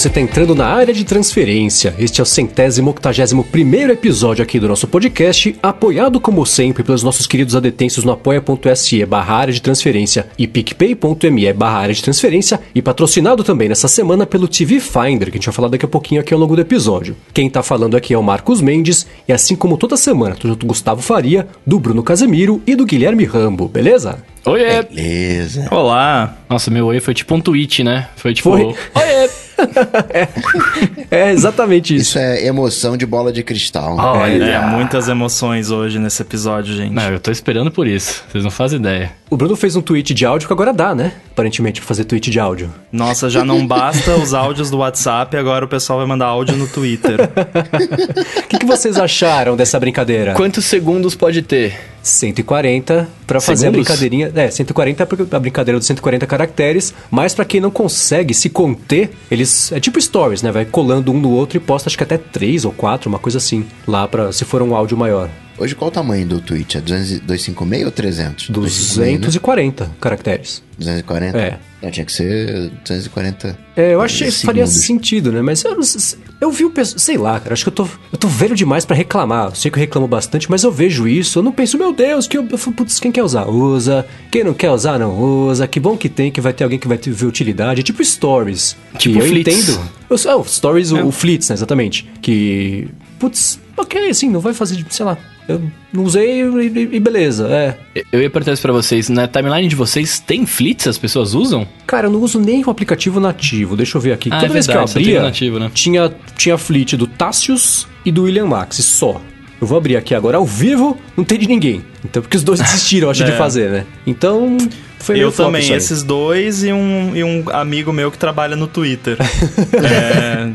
você está entrando na área de transferência. Este é o centésimo octagésimo primeiro episódio aqui do nosso podcast, apoiado como sempre pelos nossos queridos adetêncios no apoia.se barra área de transferência e picpay.me barra área de transferência e patrocinado também nessa semana pelo TV Finder, que a gente vai falar daqui a pouquinho aqui ao longo do episódio. Quem está falando aqui é o Marcos Mendes e assim como toda semana, tô junto do Gustavo Faria, do Bruno Casemiro e do Guilherme Rambo, beleza? Oiê! Beleza. Olá! Nossa, meu oi foi tipo um tweet, né? Foi tipo. Foi. Oiê! é, é exatamente isso. Isso é emoção de bola de cristal. Olha. É, muitas emoções hoje nesse episódio, gente. Não, eu tô esperando por isso. Vocês não fazem ideia. O Bruno fez um tweet de áudio que agora dá, né? Aparentemente, pra fazer tweet de áudio. Nossa, já não basta os áudios do WhatsApp, agora o pessoal vai mandar áudio no Twitter. O que, que vocês acharam dessa brincadeira? Quantos segundos pode ter? 140 pra fazer a brincadeirinha. É, 140 porque a brincadeira dos 140 caracteres, mas pra quem não consegue se conter, eles é tipo stories, né? Vai colando um no outro e posta acho que até 3 ou 4, uma coisa assim, lá para se for um áudio maior. Hoje qual o tamanho do tweet? É 200 256 ou 300? 256, né? 240 caracteres. 240? É. Não, tinha que ser 240. É, eu achei que faria sentido, né? Mas eu, não sei- eu vi o pessoal, sei lá, cara, acho que eu tô, eu tô velho demais pra reclamar. Eu sei que eu reclamo bastante, mas eu vejo isso, eu não penso, meu Deus, que eu, eu falo, putz, quem quer usar, usa. Quem não quer usar, não usa. Que bom que tem, que vai ter alguém que vai ter, ver utilidade. É tipo stories. Tipo que eu Flits. entendo. Eu, é, o stories, o, o Flits, né, exatamente. Que, putz, ok, assim, não vai fazer, sei lá. Eu não usei e, e beleza, é. Eu ia perguntar isso pra vocês. Na timeline de vocês tem flits? As pessoas usam? Cara, eu não uso nem o aplicativo nativo. Deixa eu ver aqui. Ah, Toda é vez verdade, que eu abria, nativo, né? tinha, tinha fleet do Tassius e do William Max, só. Eu vou abrir aqui agora ao vivo, não tem de ninguém. Então, porque os dois desistiram, acho, de É. fazer, né? Então, foi meio Eu também, isso aí. esses dois e um, e um amigo meu que trabalha no Twitter. É,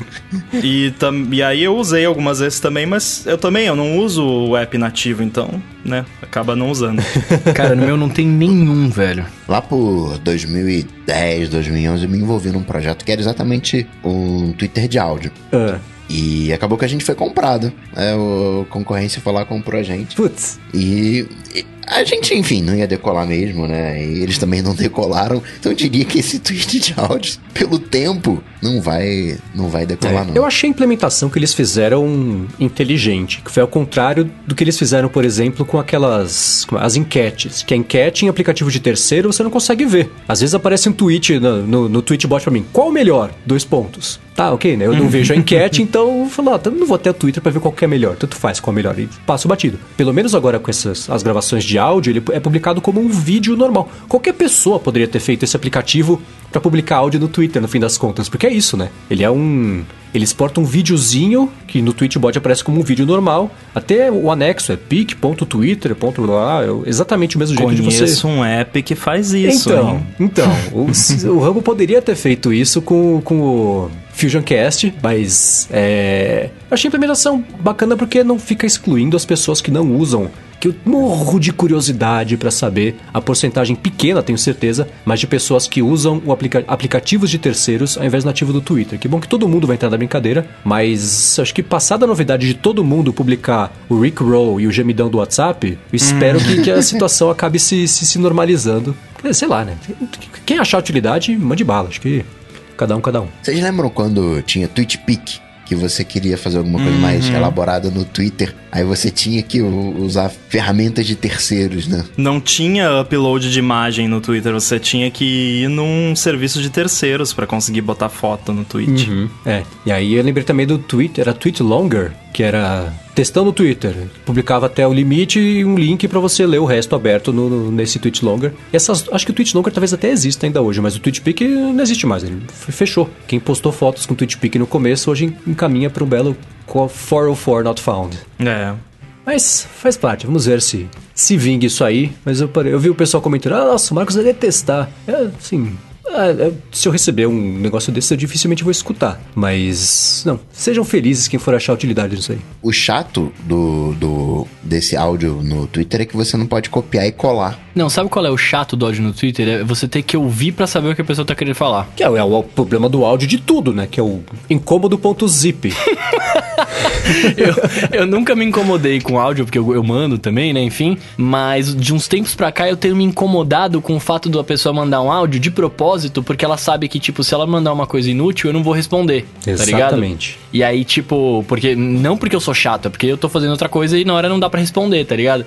e, tam, e aí eu usei algumas vezes também, mas eu também eu não uso o app nativo, então, né, acaba não usando. Cara, no meu não tem nenhum, velho. Lá por 2010, 2011, eu me envolvi num projeto que era exatamente um Twitter de áudio. Ah, E acabou que a gente foi comprado. É, o concorrência foi lá e comprou a gente. putz. E, e a gente, enfim, não ia decolar mesmo, né? E eles também não decolaram. Então eu diria que esse tweet de áudio, pelo tempo, não vai, não vai decolar, não. Eu achei a implementação que eles fizeram inteligente, que foi ao contrário do que eles fizeram, por exemplo, com aquelas é, as enquetes. Que a enquete em aplicativo de terceiro você não consegue ver. Às vezes aparece um tweet no, no, no tweetbot pra mim: qual o melhor? Dois pontos. Tá, ok, né? Eu não vejo a enquete, então eu falo, ah, tá, não vou até o Twitter pra ver qual que é melhor. Tanto faz qual é melhor. E passo batido. Pelo menos agora com essas as gravações de áudio, ele é publicado como um vídeo normal. Qualquer pessoa poderia ter feito esse aplicativo pra publicar áudio no Twitter, no fim das contas, porque é isso, né? Ele é um. Ele exporta um videozinho que no Tweetbot aparece como um vídeo normal. Até o anexo é pic.twitter. Lá, é exatamente o mesmo jeito de você. Conheço um app que faz isso, Então, hein? então o, o Rambo poderia ter feito isso com, com o Fusion Cast, mas é, achei a implementação bacana porque não fica excluindo as pessoas que não usam. Que eu morro de curiosidade pra saber a porcentagem pequena, tenho certeza, mas de pessoas que usam o aplica- aplicativos de terceiros ao invés do nativo do Twitter. Que bom que todo mundo vai entrar na brincadeira, mas acho que passada a novidade de todo mundo publicar o Rick Roll e o gemidão do WhatsApp, eu espero que, que a situação acabe se, se, se normalizando. Sei lá, né? Quem achar utilidade, mande bala. Acho que cada um, cada um. Vocês lembram quando tinha TweetPic? Que você queria fazer alguma coisa mais elaborada no Twitter, aí você tinha que usar ferramentas de terceiros, né? Não tinha upload de imagem no Twitter, você tinha que ir num serviço de terceiros pra conseguir botar foto no tweet. É. E aí eu lembrei também do Twitter, era Tweet Longer, que era testando o Twitter. Publicava até o limite e um link pra você ler o resto aberto no, no- nesse Tweet Longer. E essas, acho que o Tweet Longer talvez até exista ainda hoje, mas o TweetPic não existe mais, ele fechou. Quem postou fotos com o TweetPic no começo hoje encaminha para um belo 404 not found. É. Mas faz parte, vamos ver se se vingue isso aí. Mas eu, parei- eu vi o pessoal comentando, ah, nossa, o Marcos vai detestar. É, assim, se eu receber um negócio desse, eu dificilmente vou escutar. Mas, não, sejam felizes quem for achar utilidade nisso aí. O chato do, do, desse áudio no Twitter é que você não pode copiar e colar. Não, sabe qual é o chato do áudio no Twitter? É você ter que ouvir pra saber o que a pessoa tá querendo falar. Que é, o- é o problema do áudio de tudo, né? Que é o incômodo.zip. eu, eu nunca me incomodei com áudio, porque eu, eu mando também, né? Enfim. Mas de uns tempos pra cá eu tenho me incomodado com o fato da pessoa mandar um áudio de propósito, porque ela sabe que, tipo, se ela mandar uma coisa inútil, eu não vou responder. Tá ligado? E aí, tipo, porque. Não porque eu sou chato, é porque eu tô fazendo outra coisa e na hora não dá pra responder, tá ligado?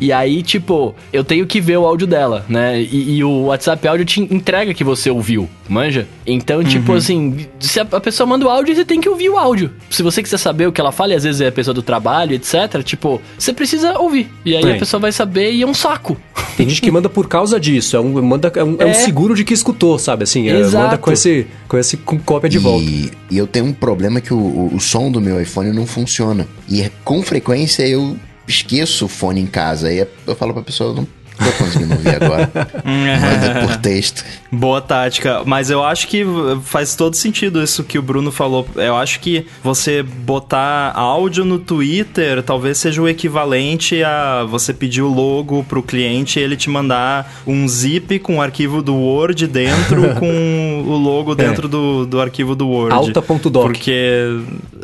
E aí, tipo, eu tenho que ver o áudio dela, né? E, e o WhatsApp áudio te entrega que você ouviu, manja? Então, tipo assim, se a, a pessoa manda o áudio, você tem que ouvir o áudio. Se você quiser saber o que ela fala, e às vezes é a pessoa do trabalho, etc., tipo, você precisa ouvir. E aí É. a pessoa vai saber e é um saco. Tem gente que manda por causa disso. É um, manda, é um, é um É. seguro de que escutou, sabe? Assim, é, Exato. manda com esse, com esse com cópia de volta. E, e eu tenho um problema que o, o, o som do meu iPhone não funciona. E com frequência eu esqueço o fone em casa. Aí eu falo pra pessoa, não tô conseguindo ouvir agora. Manda por texto. Boa tática, mas eu acho que faz todo sentido isso que o Bruno falou. Eu acho que você botar áudio no Twitter talvez seja o equivalente a você pedir o logo pro cliente e ele te mandar um zip com o arquivo do Word dentro com o logo dentro do, do arquivo do Word. Alta.doc. Porque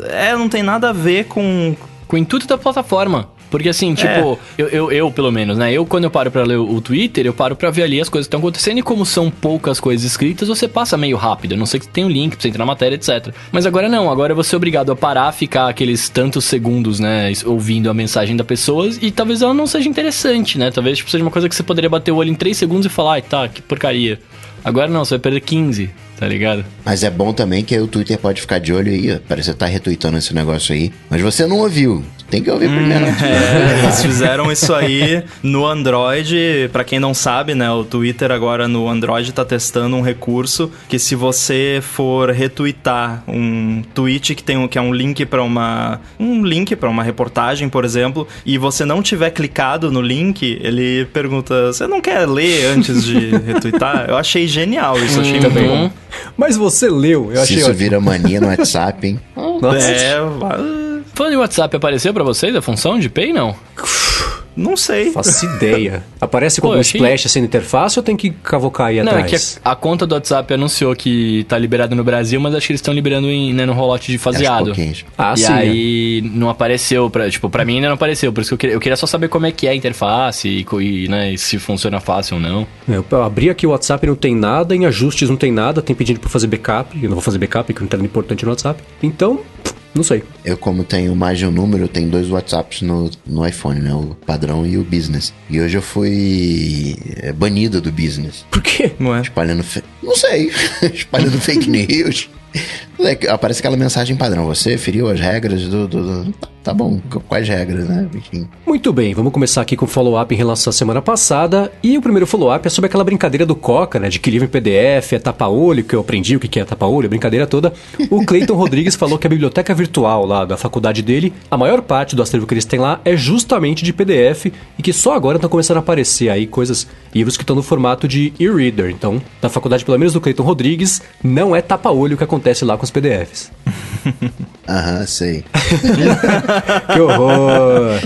é, não tem nada a ver com Com o intuito da plataforma. Porque assim, tipo, eu, eu, eu, pelo menos, né? Eu, quando eu paro pra ler o Twitter, eu paro pra ver ali as coisas que estão acontecendo. E como são poucas coisas escritas, você passa meio rápido. A não sei que tem um link pra você entrar na matéria, etc. Mas agora não, agora você é obrigado a parar, ficar aqueles tantos segundos, né? Ouvindo a mensagem da pessoa. E talvez ela não seja interessante, né? Talvez tipo, seja uma coisa que você poderia bater o olho em 3 segundos e falar, ai, tá, que porcaria. Agora não, você vai perder 15, tá ligado? Mas é bom também que aí o Twitter pode ficar de olho aí, ó. Parece que você tá retweetando esse negócio aí. Mas você não ouviu. Tem que ouvir primeiro. É, eles fizeram isso aí no Android. Pra quem não sabe, né, o Twitter agora no Android tá testando um recurso que se você for retweetar um tweet que tem um, que é um link pra uma um link para uma reportagem, por exemplo, e você não tiver clicado no link, ele pergunta: "Você não quer ler antes de retweetar?" Eu achei genial isso, achei muito Uhum. bom. Mas você leu, eu Se achei isso ótimo. vira mania no WhatsApp, hein? Nossa. É, Falando em WhatsApp, apareceu pra vocês a função de Pay, não? não sei. Faço ideia. Aparece com Pô, algum achei- splash assim na interface ou tem que cavocar aí Não, é atrás? que a, a conta do WhatsApp anunciou que tá liberado no Brasil, mas acho que eles estão liberando em, né, no rolote de faseado. Ah, e sim, aí não apareceu, pra, tipo, pra mim ainda não apareceu, por isso que eu queria, eu queria só saber como é que é a interface e, e, né, e se funciona fácil ou não. É, Eu abri aqui o WhatsApp não tem nada, em ajustes não tem nada, tem pedido pra fazer backup. Eu não vou fazer backup, porque não tem nada importante no WhatsApp. Então, não sei. Eu, como tenho mais de um número, eu tenho dois WhatsApps no, no iPhone, né? O padrão e o business. E hoje eu fui é, banido do business. Por quê? Não é? Espalhando. fe- Não sei. espalhando fake news. É Aparece aquela mensagem padrão. Você feriu as regras do. do- do- Tá bom, qu- quais regras, né? Enfim. Muito bem, vamos começar aqui com o follow-up em relação à semana passada. E o primeiro follow-up é sobre aquela brincadeira do Coca, né? De que livro em PDF é tapa-olho, que eu aprendi o que que é tapa-olho, a brincadeira toda. O Cleiton Rodrigues falou que a biblioteca virtual lá da faculdade dele, a maior parte do acervo que eles têm lá é justamente de PDF e que só agora estão começando a aparecer aí coisas, livros que estão no formato de e-reader. Então, na faculdade, pelo menos do Cleiton Rodrigues, não é tapa-olho o que acontece lá com os PDFs. Aham, sei. Que horror!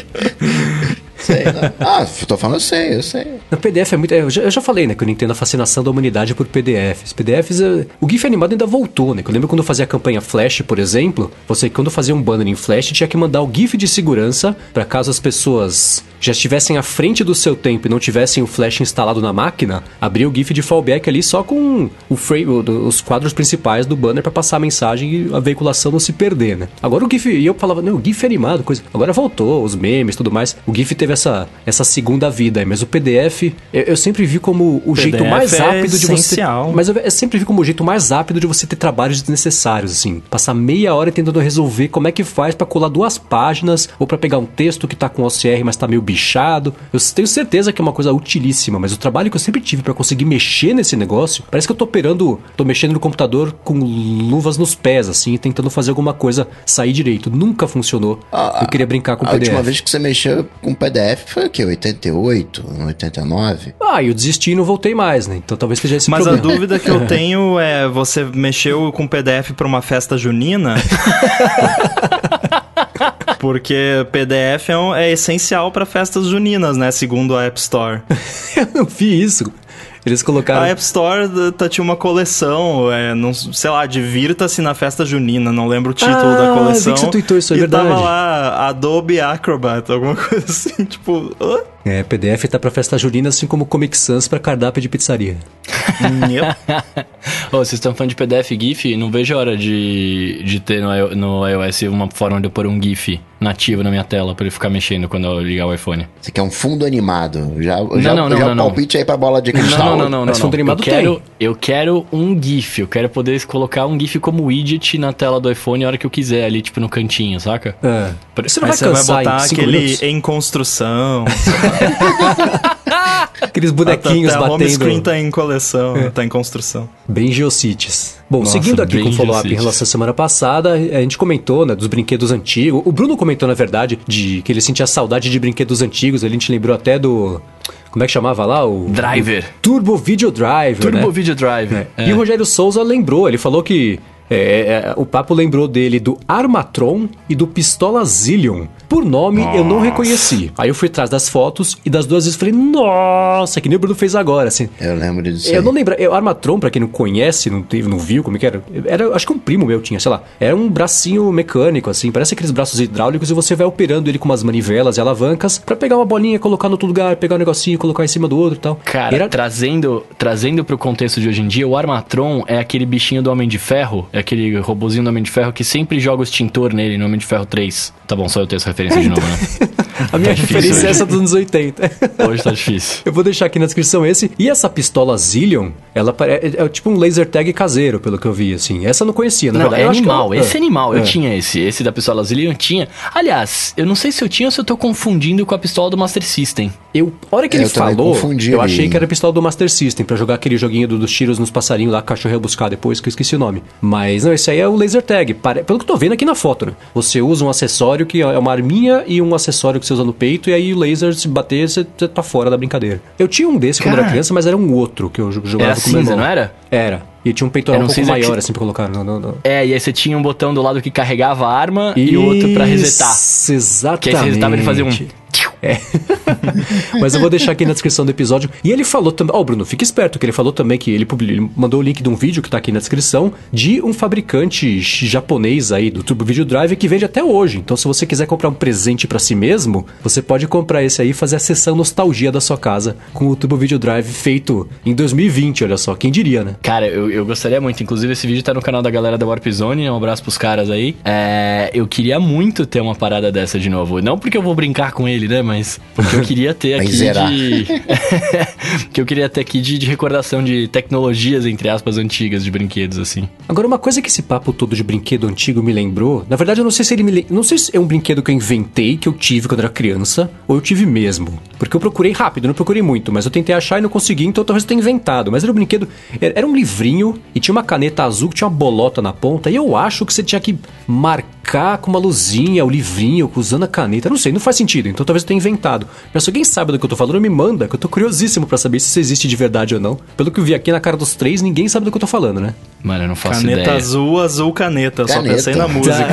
Sei. não. Ah, tô falando, eu sei, eu sei. O PDF é muito. Eu já, eu já falei, né, que eu não entendo a fascinação da humanidade por PDFs. PDFs. é- O GIF animado ainda voltou, né? Que eu lembro quando eu fazia a campanha Flash, por exemplo. Você, quando fazia um banner em Flash, tinha que mandar o GIF de segurança para caso as pessoas já estivessem à frente do seu tempo e não tivessem o Flash instalado na máquina, abrir o GIF de fallback ali só com o frame, o- os quadros principais do banner para passar a mensagem e a veiculação não se perder, né? Agora o GIF. E eu falava, não, o GIF é animado, coisa. Agora voltou, os memes tudo mais. O GIF teve essa, essa segunda vida aí, mas o PDF eu, eu sempre vi como o jeito PDF mais é rápido de você. essencial. Mas eu, eu sempre vi como o jeito mais rápido de você ter trabalhos desnecessários, assim. Passar meia hora tentando resolver como é que faz pra colar duas páginas ou pra pegar um texto que tá com OCR, mas tá meio bichado. Eu tenho certeza que é uma coisa utilíssima, mas o trabalho que eu sempre tive pra conseguir mexer nesse negócio, parece que eu tô operando, tô mexendo no computador com luvas nos pés, assim, tentando fazer alguma coisa sair direito. Nunca funcionou. eu queria brincar com o A PDF. última vez que você mexeu com PDF foi o quê? 88? 89? Ah, eu desisti e não voltei mais, né? Então talvez seja esse Mas a problema. dúvida que eu tenho é: você mexeu com PDF pra uma festa junina? Porque PDF é, um- é essencial pra festas juninas, né? Segundo a App Store. Eu não vi isso. Eles colocaram. A App Store tá, tinha uma coleção, é, não, sei lá, divirta-se na festa junina, não lembro o título Ah, da vi coleção. que você tweetou isso, é e verdade. tava lá Adobe Acrobat, alguma coisa assim, tipo... hã? É, PDF tá pra festa junina, assim como Comic Sans pra cardápio de pizzaria. Ô, vocês estão falando de PDF e GIF? Não vejo a hora de, de ter no, i- no iOS uma forma de eu pôr um GIF nativo na minha tela pra ele ficar mexendo quando eu ligar o iPhone. Você quer um fundo animado. Já, já, não, não, já não, o não. palpite aí pra bola de cristal. Não, não, não, não. Mas não, fundo não. animado eu quero, tem. Eu quero um GIF. Eu quero poder colocar um GIF como widget na tela do iPhone a hora que eu quiser, ali, tipo, no cantinho, saca? É. Você não vai você vai botar aquele minutos? em construção. Aqueles bonequinhos até a home screen batendo tá em coleção, tá em construção. bem geocities. Bom, Nossa, seguindo aqui com o follow-up em relação à semana passada, a gente comentou, né, dos brinquedos antigos. O Bruno comentou, na verdade, de que ele sentia saudade de brinquedos antigos. A gente lembrou até do... Como é que chamava lá? O... Driver. o Turbo Video Driver, Turbo né? Video Drive. É. E o Rogério Souza lembrou, ele falou que é, é, o papo lembrou dele do Armatron e do Pistola Zillion. Por nome eu não reconheci. Aí eu fui atrás das fotos e das duas vezes falei, nossa, que nem o Bruno fez agora, assim. Eu lembro disso. Eu aí. não lembro. O Armatron, pra quem não conhece, não teve, não viu como é que era. Era, acho que um primo meu tinha, sei lá. Era um bracinho mecânico, assim, parece aqueles braços hidráulicos e você vai operando ele com umas manivelas e alavancas pra pegar uma bolinha, colocar no outro lugar, pegar um negocinho, colocar em cima do outro e tal. Cara, Era- trazendo, trazendo pro contexto de hoje em dia, o Armatron é aquele bichinho do Homem de Ferro, é aquele robozinho do Homem de Ferro que sempre joga o extintor nele no Homem de Ferro 3. Tá bom, só eu tenho essa referência de novo, né? a minha tá referência hoje. é essa dos anos 80. Hoje tá difícil. Eu vou deixar aqui na descrição esse. E essa pistola Zillion, ela pare- é, é tipo um laser tag caseiro, pelo que eu vi, assim. Essa eu não conhecia, na Não, verdade. é Eu acho que animal. eu- Esse é animal. é. Eu tinha esse. Esse da pistola Zillion eu tinha. Aliás, eu não sei se eu tinha ou se eu tô confundindo com a pistola do Master System. Eu, a hora que É, ele eu falou, eu achei que era a pistola do Master System, pra jogar aquele joguinho do- dos tiros nos passarinhos lá, cachorro buscar depois, que eu esqueci o nome. Mas não, esse aí é o laser tag. Pare- Pelo que eu tô vendo aqui na foto, né? Você usa um acessório que é uma arminha e um acessório que você usa no peito, e aí o laser, se bater, você, você tá fora da brincadeira. Eu tinha um desse quando Cara. era criança, mas era um outro que eu jo- jogava Era com meu cinza, irmão. não era? Era. E tinha um peitoral um um pouco cinza que maior, você- assim, pra colocar. No, no, no. É, e aí você tinha um botão do lado que carregava a arma e o outro pra resetar. Isso, exatamente. Que aí você resetava e ele fazia um. É. Mas eu vou deixar aqui na descrição do episódio. E ele falou também. Ó, Bruno, fica esperto, que ele falou também que ele, publi- ele mandou o link de um vídeo que tá aqui na descrição de um fabricante japonês aí do Turbo Video Drive que vende até hoje. Então, se você quiser comprar um presente pra si mesmo, você pode comprar esse aí e fazer a sessão nostalgia da sua casa com o Turbo Video Drive feito em 2020, olha só. Quem diria, né? Cara, eu, eu gostaria muito. Inclusive, esse vídeo tá no canal da galera da Warp Zone. Um abraço pros caras aí. É, eu queria muito ter uma parada dessa de novo. Não porque eu vou brincar com ele, né? Mas porque eu queria ter aqui de. que eu queria ter aqui de, de recordação de tecnologias, entre aspas, antigas de brinquedos, assim. Agora, uma coisa que esse papo todo de brinquedo antigo me lembrou, na verdade eu não sei se ele me não sei se é um brinquedo que eu inventei, que eu tive quando era criança, ou eu tive mesmo. Porque eu procurei rápido, não procurei muito, mas eu tentei achar e não consegui, então talvez eu tenha inventado. Mas era um brinquedo, era era um livrinho e tinha uma caneta azul que tinha uma bolota na ponta, e eu acho que você tinha que marcar com uma luzinha o livrinho usando a caneta. Não sei, não faz sentido, então talvez eu tenha inventado. Mas se alguém sabe do que eu tô falando, me manda, que eu tô curiosíssimo pra saber se isso existe de verdade ou não. Pelo que eu vi aqui na cara dos três, ninguém sabe do que eu tô falando, né? Mano, eu não faço Caneta ideia. azul, azul caneta. Eu Só Caneta. pensei na música.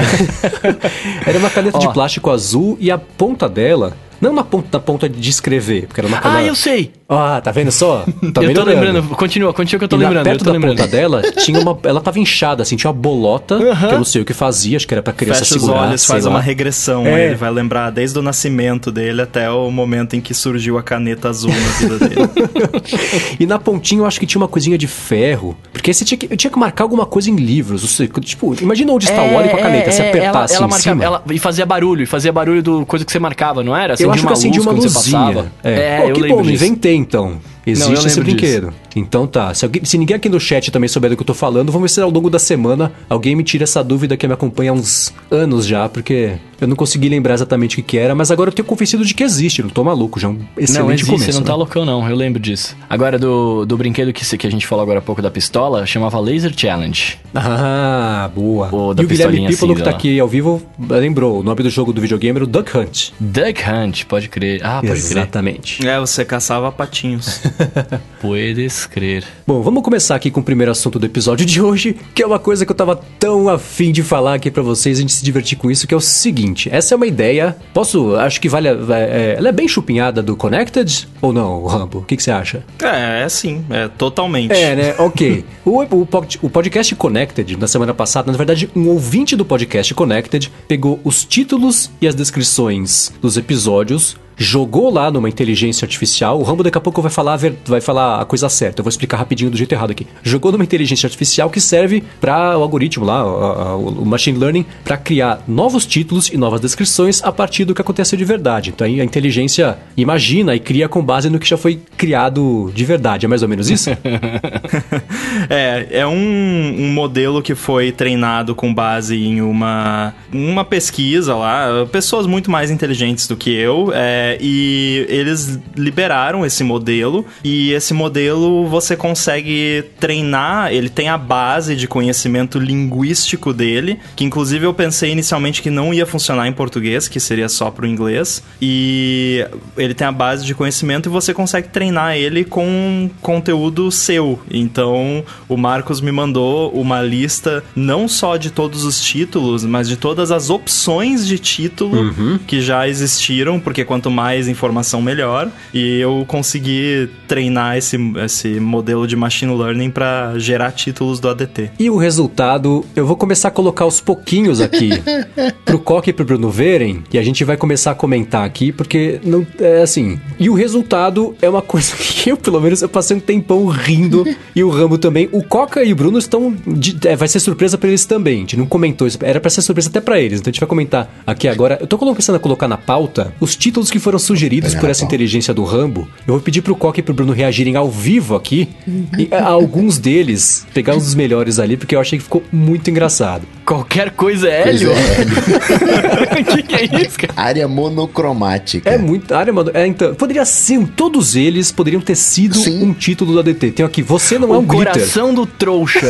era uma caneta de plástico azul e a ponta dela, não na ponta, na ponta de escrever, porque era uma Ah, caneta. eu sei! Ah, tá vendo só? Tá eu tô lembrando. Continua, continua que eu tô e lembrando. Eu perto tô da lembrando. ponta dela tinha uma. Ela tava inchada, assim, tinha uma bolota, que eu não sei o que fazia, acho que era pra criança Fecha os segurar. olhos, sei faz lá. uma regressão. É. Ele vai lembrar desde o nascimento dele até o momento em que surgiu a caneta azul na vida dele. E na pontinha eu acho que tinha uma coisinha de ferro. Porque você tinha que, eu tinha que marcar alguma coisa em livros. Você, tipo, imagina onde está o óleo com a caneta. se apertasse ela, ela em marcava, cima. ela, e fazia barulho, e fazia barulho do coisa que você marcava, não era? eu acho que acendi uma luzinha. É, É, Pô, eu que bom, disso. inventei então. Existe esse brinquedo. Então tá. Se, alguém- se ninguém aqui no chat também souber do que eu tô falando, vamos ver se ao longo da semana alguém me tira essa dúvida que me acompanha há uns anos já, porque eu não consegui lembrar exatamente o que, que era, mas agora eu tenho convencido de que existe, não tô maluco, já é um excelente Não, existe, começo. você não tá né? loucão não, eu lembro disso. Agora, do, do brinquedo que, se- que a gente falou agora há pouco da pistola, chamava Laser Challenge. Ah, boa. O da e o Guilherme Pípolo, que tá aqui ao vivo, lembrou, o nome do jogo do videogame era o Duck Hunt. Duck Hunt, pode crer. Ah, pode crer. Exatamente. é, você caçava patinhos. Pode podes crer. Bom, vamos começar aqui com o primeiro assunto do episódio de hoje, que é uma coisa que eu tava tão afim de falar aqui para vocês, a gente se divertir com isso, que é o seguinte. Essa é uma ideia, posso, acho que vale, é, ela é bem chupinhada do Connected, ou não, Rambo? O que, que você acha? É, é sim, é totalmente. É, né? Ok. o, o, o podcast Connected, na semana passada, na verdade, um ouvinte do podcast Connected pegou os títulos e as descrições dos episódios jogou lá numa inteligência artificial. O Rambo daqui a pouco vai falar, vai falar a coisa certa. Eu vou explicar rapidinho do jeito errado aqui. Jogou numa inteligência artificial que serve para o algoritmo lá, o, machine learning, para criar novos títulos e novas descrições a partir do que aconteceu de verdade. Então a inteligência imagina e cria com base no que já foi criado de verdade. É mais ou menos isso? é, é um, um modelo que foi treinado com base em uma, uma pesquisa lá. Pessoas muito mais inteligentes do que eu. É, e eles liberaram esse modelo e esse modelo você consegue treinar, ele tem a base de conhecimento linguístico dele, que inclusive eu pensei inicialmente que não ia funcionar em português, que seria só pro inglês, e ele tem a base de conhecimento e você consegue treinar ele com conteúdo seu. Então, o Marcos me mandou uma lista não só de todos os títulos, mas de todas as opções de título uhum. que já existiram, porque quanto mais informação, melhor. E eu consegui treinar esse, esse modelo de machine learning para gerar títulos do ADT. E o resultado, eu vou começar a colocar aos pouquinhos aqui pro Coque e pro Bruno verem, e a gente vai começar a comentar aqui, porque não é assim. E o resultado é uma coisa que eu, pelo menos, eu passei um tempão rindo e o Rambo também. O Coca e o Bruno estão. De, é, vai ser surpresa para eles também. A gente não comentou isso. Era para ser surpresa até para eles. Então a gente vai comentar aqui agora. Eu tô começando a colocar na pauta os títulos que foram sugeridos por essa inteligência do Rambo. Eu vou pedir pro Coque e pro Bruno reagirem ao vivo aqui. e a, alguns deles, pegar uns dos melhores ali, porque eu achei que ficou muito engraçado. Qualquer coisa é Hélio? O que, que, é isso, cara? Área monocromática. É muito. Área mono, é, então, poderia ser. Todos eles poderiam ter sido Sim. um título do ADT. Tem aqui, você não é o é um glitter. Coração do trouxa.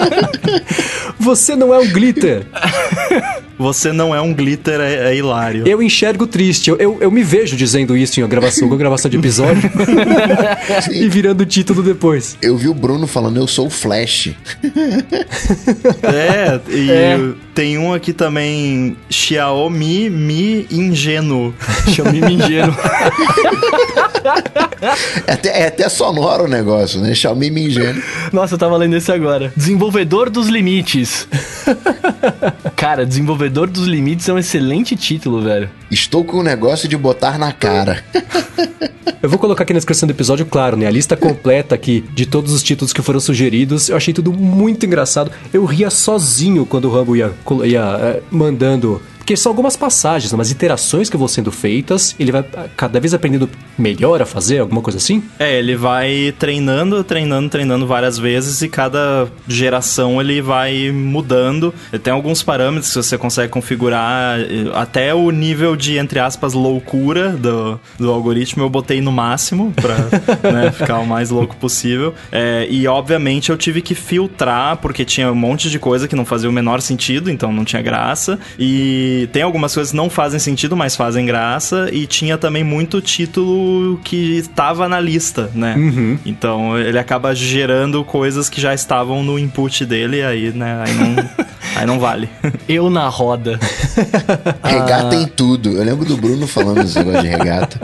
você não é um glitter. Você não é um glitter, é, é hilário. Eu enxergo triste. Eu, eu, eu, me vejo dizendo isso em uma gravação, uma gravação de episódio. e virando o título depois. Eu vi o Bruno falando, eu sou o Flash. é, e é. tem um aqui também, Xiaomi Mi Ingênuo. Xiaomi Mi Ingênuo. é, até, é até sonoro o negócio, né? Xiaomi Mi Ingênuo. Nossa, eu tava lendo esse agora. Desenvolvedor dos limites. Cara, desenvolvedor Desenvolvedor dos Limites é um excelente título, velho. Estou com o negócio de botar na cara. Eu vou colocar aqui na descrição do episódio, claro, né? A lista completa aqui de todos os títulos que foram sugeridos. Eu achei tudo muito engraçado. Eu ria sozinho quando o Rambo ia, ia é, mandando porque são algumas passagens, umas iterações que vão sendo feitas, ele vai cada vez aprendendo melhor a fazer, alguma coisa assim? É, ele vai treinando, treinando, treinando várias vezes e cada geração ele vai mudando. Tem alguns parâmetros que você consegue configurar, até o nível de, entre aspas, loucura do, do algoritmo eu botei no máximo pra né, ficar o mais louco possível. É, e obviamente eu tive que filtrar, porque tinha um monte de coisa que não fazia o menor sentido, então não tinha graça. E tem algumas coisas que não fazem sentido, mas fazem graça. E tinha também muito título que estava na lista, né? Uhum. Então ele acaba gerando coisas que já estavam no input dele, aí, né? Aí não, aí não vale. Eu na roda. regata ah. em tudo. Eu lembro do Bruno falando esse negócio de regata.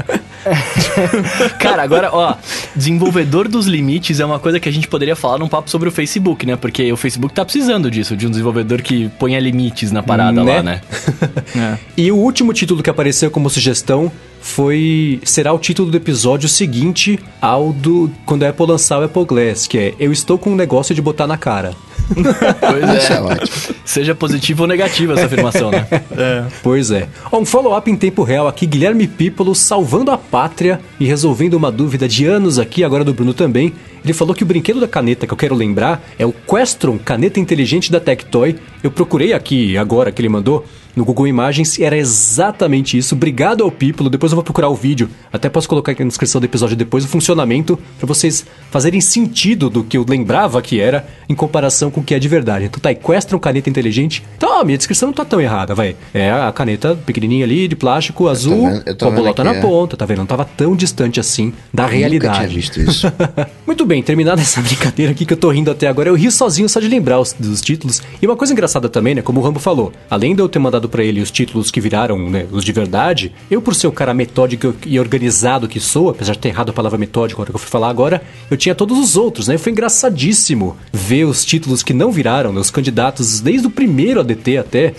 Cara, agora, ó, desenvolvedor dos limites é uma coisa que a gente poderia falar num papo sobre o Facebook, né? Porque o Facebook tá precisando disso, de um desenvolvedor que ponha limites na parada né? lá, né? é. E o último título que apareceu como sugestão foi será o título do episódio seguinte ao do quando a Apple lançar o Apple Glass, que é Eu estou com um negócio de botar na cara. pois é. é Seja positivo ou negativo essa afirmação, né? É. Pois é. um follow-up em tempo real aqui, Guilherme Pípolo salvando a pátria e resolvendo uma dúvida de anos aqui, agora do Bruno também. Ele falou que o brinquedo da caneta que eu quero lembrar é o Questron Caneta Inteligente da Tectoy. Eu procurei aqui agora que ele mandou no Google Imagens e era exatamente isso. Obrigado ao Pípolo. Depois eu vou procurar o vídeo. Até posso colocar aqui na descrição do episódio depois o funcionamento para vocês fazerem sentido do que eu lembrava que era em comparação com o que é de verdade. Então tá, Equestron caneta inteligente. Então, a minha descrição não tá tão errada, vai. É a caneta pequenininha ali de plástico azul com a bolota na é. ponta, tá vendo? Não tava tão distante assim da eu realidade. Nunca tinha visto isso. Muito bem, terminada essa brincadeira aqui que eu tô rindo até agora, eu rio sozinho só de lembrar os, dos títulos. E uma coisa engraçada também, né, como o Rambo falou, além de eu ter mandado para ele os títulos que viraram, né, os de verdade, eu por ser o cara metódico e organizado que sou, apesar de ter errado a palavra metódico na hora que eu fui falar agora, eu tinha todos os outros, né? Foi engraçadíssimo ver os títulos que não viraram, né, os candidatos desde o primeiro ADT até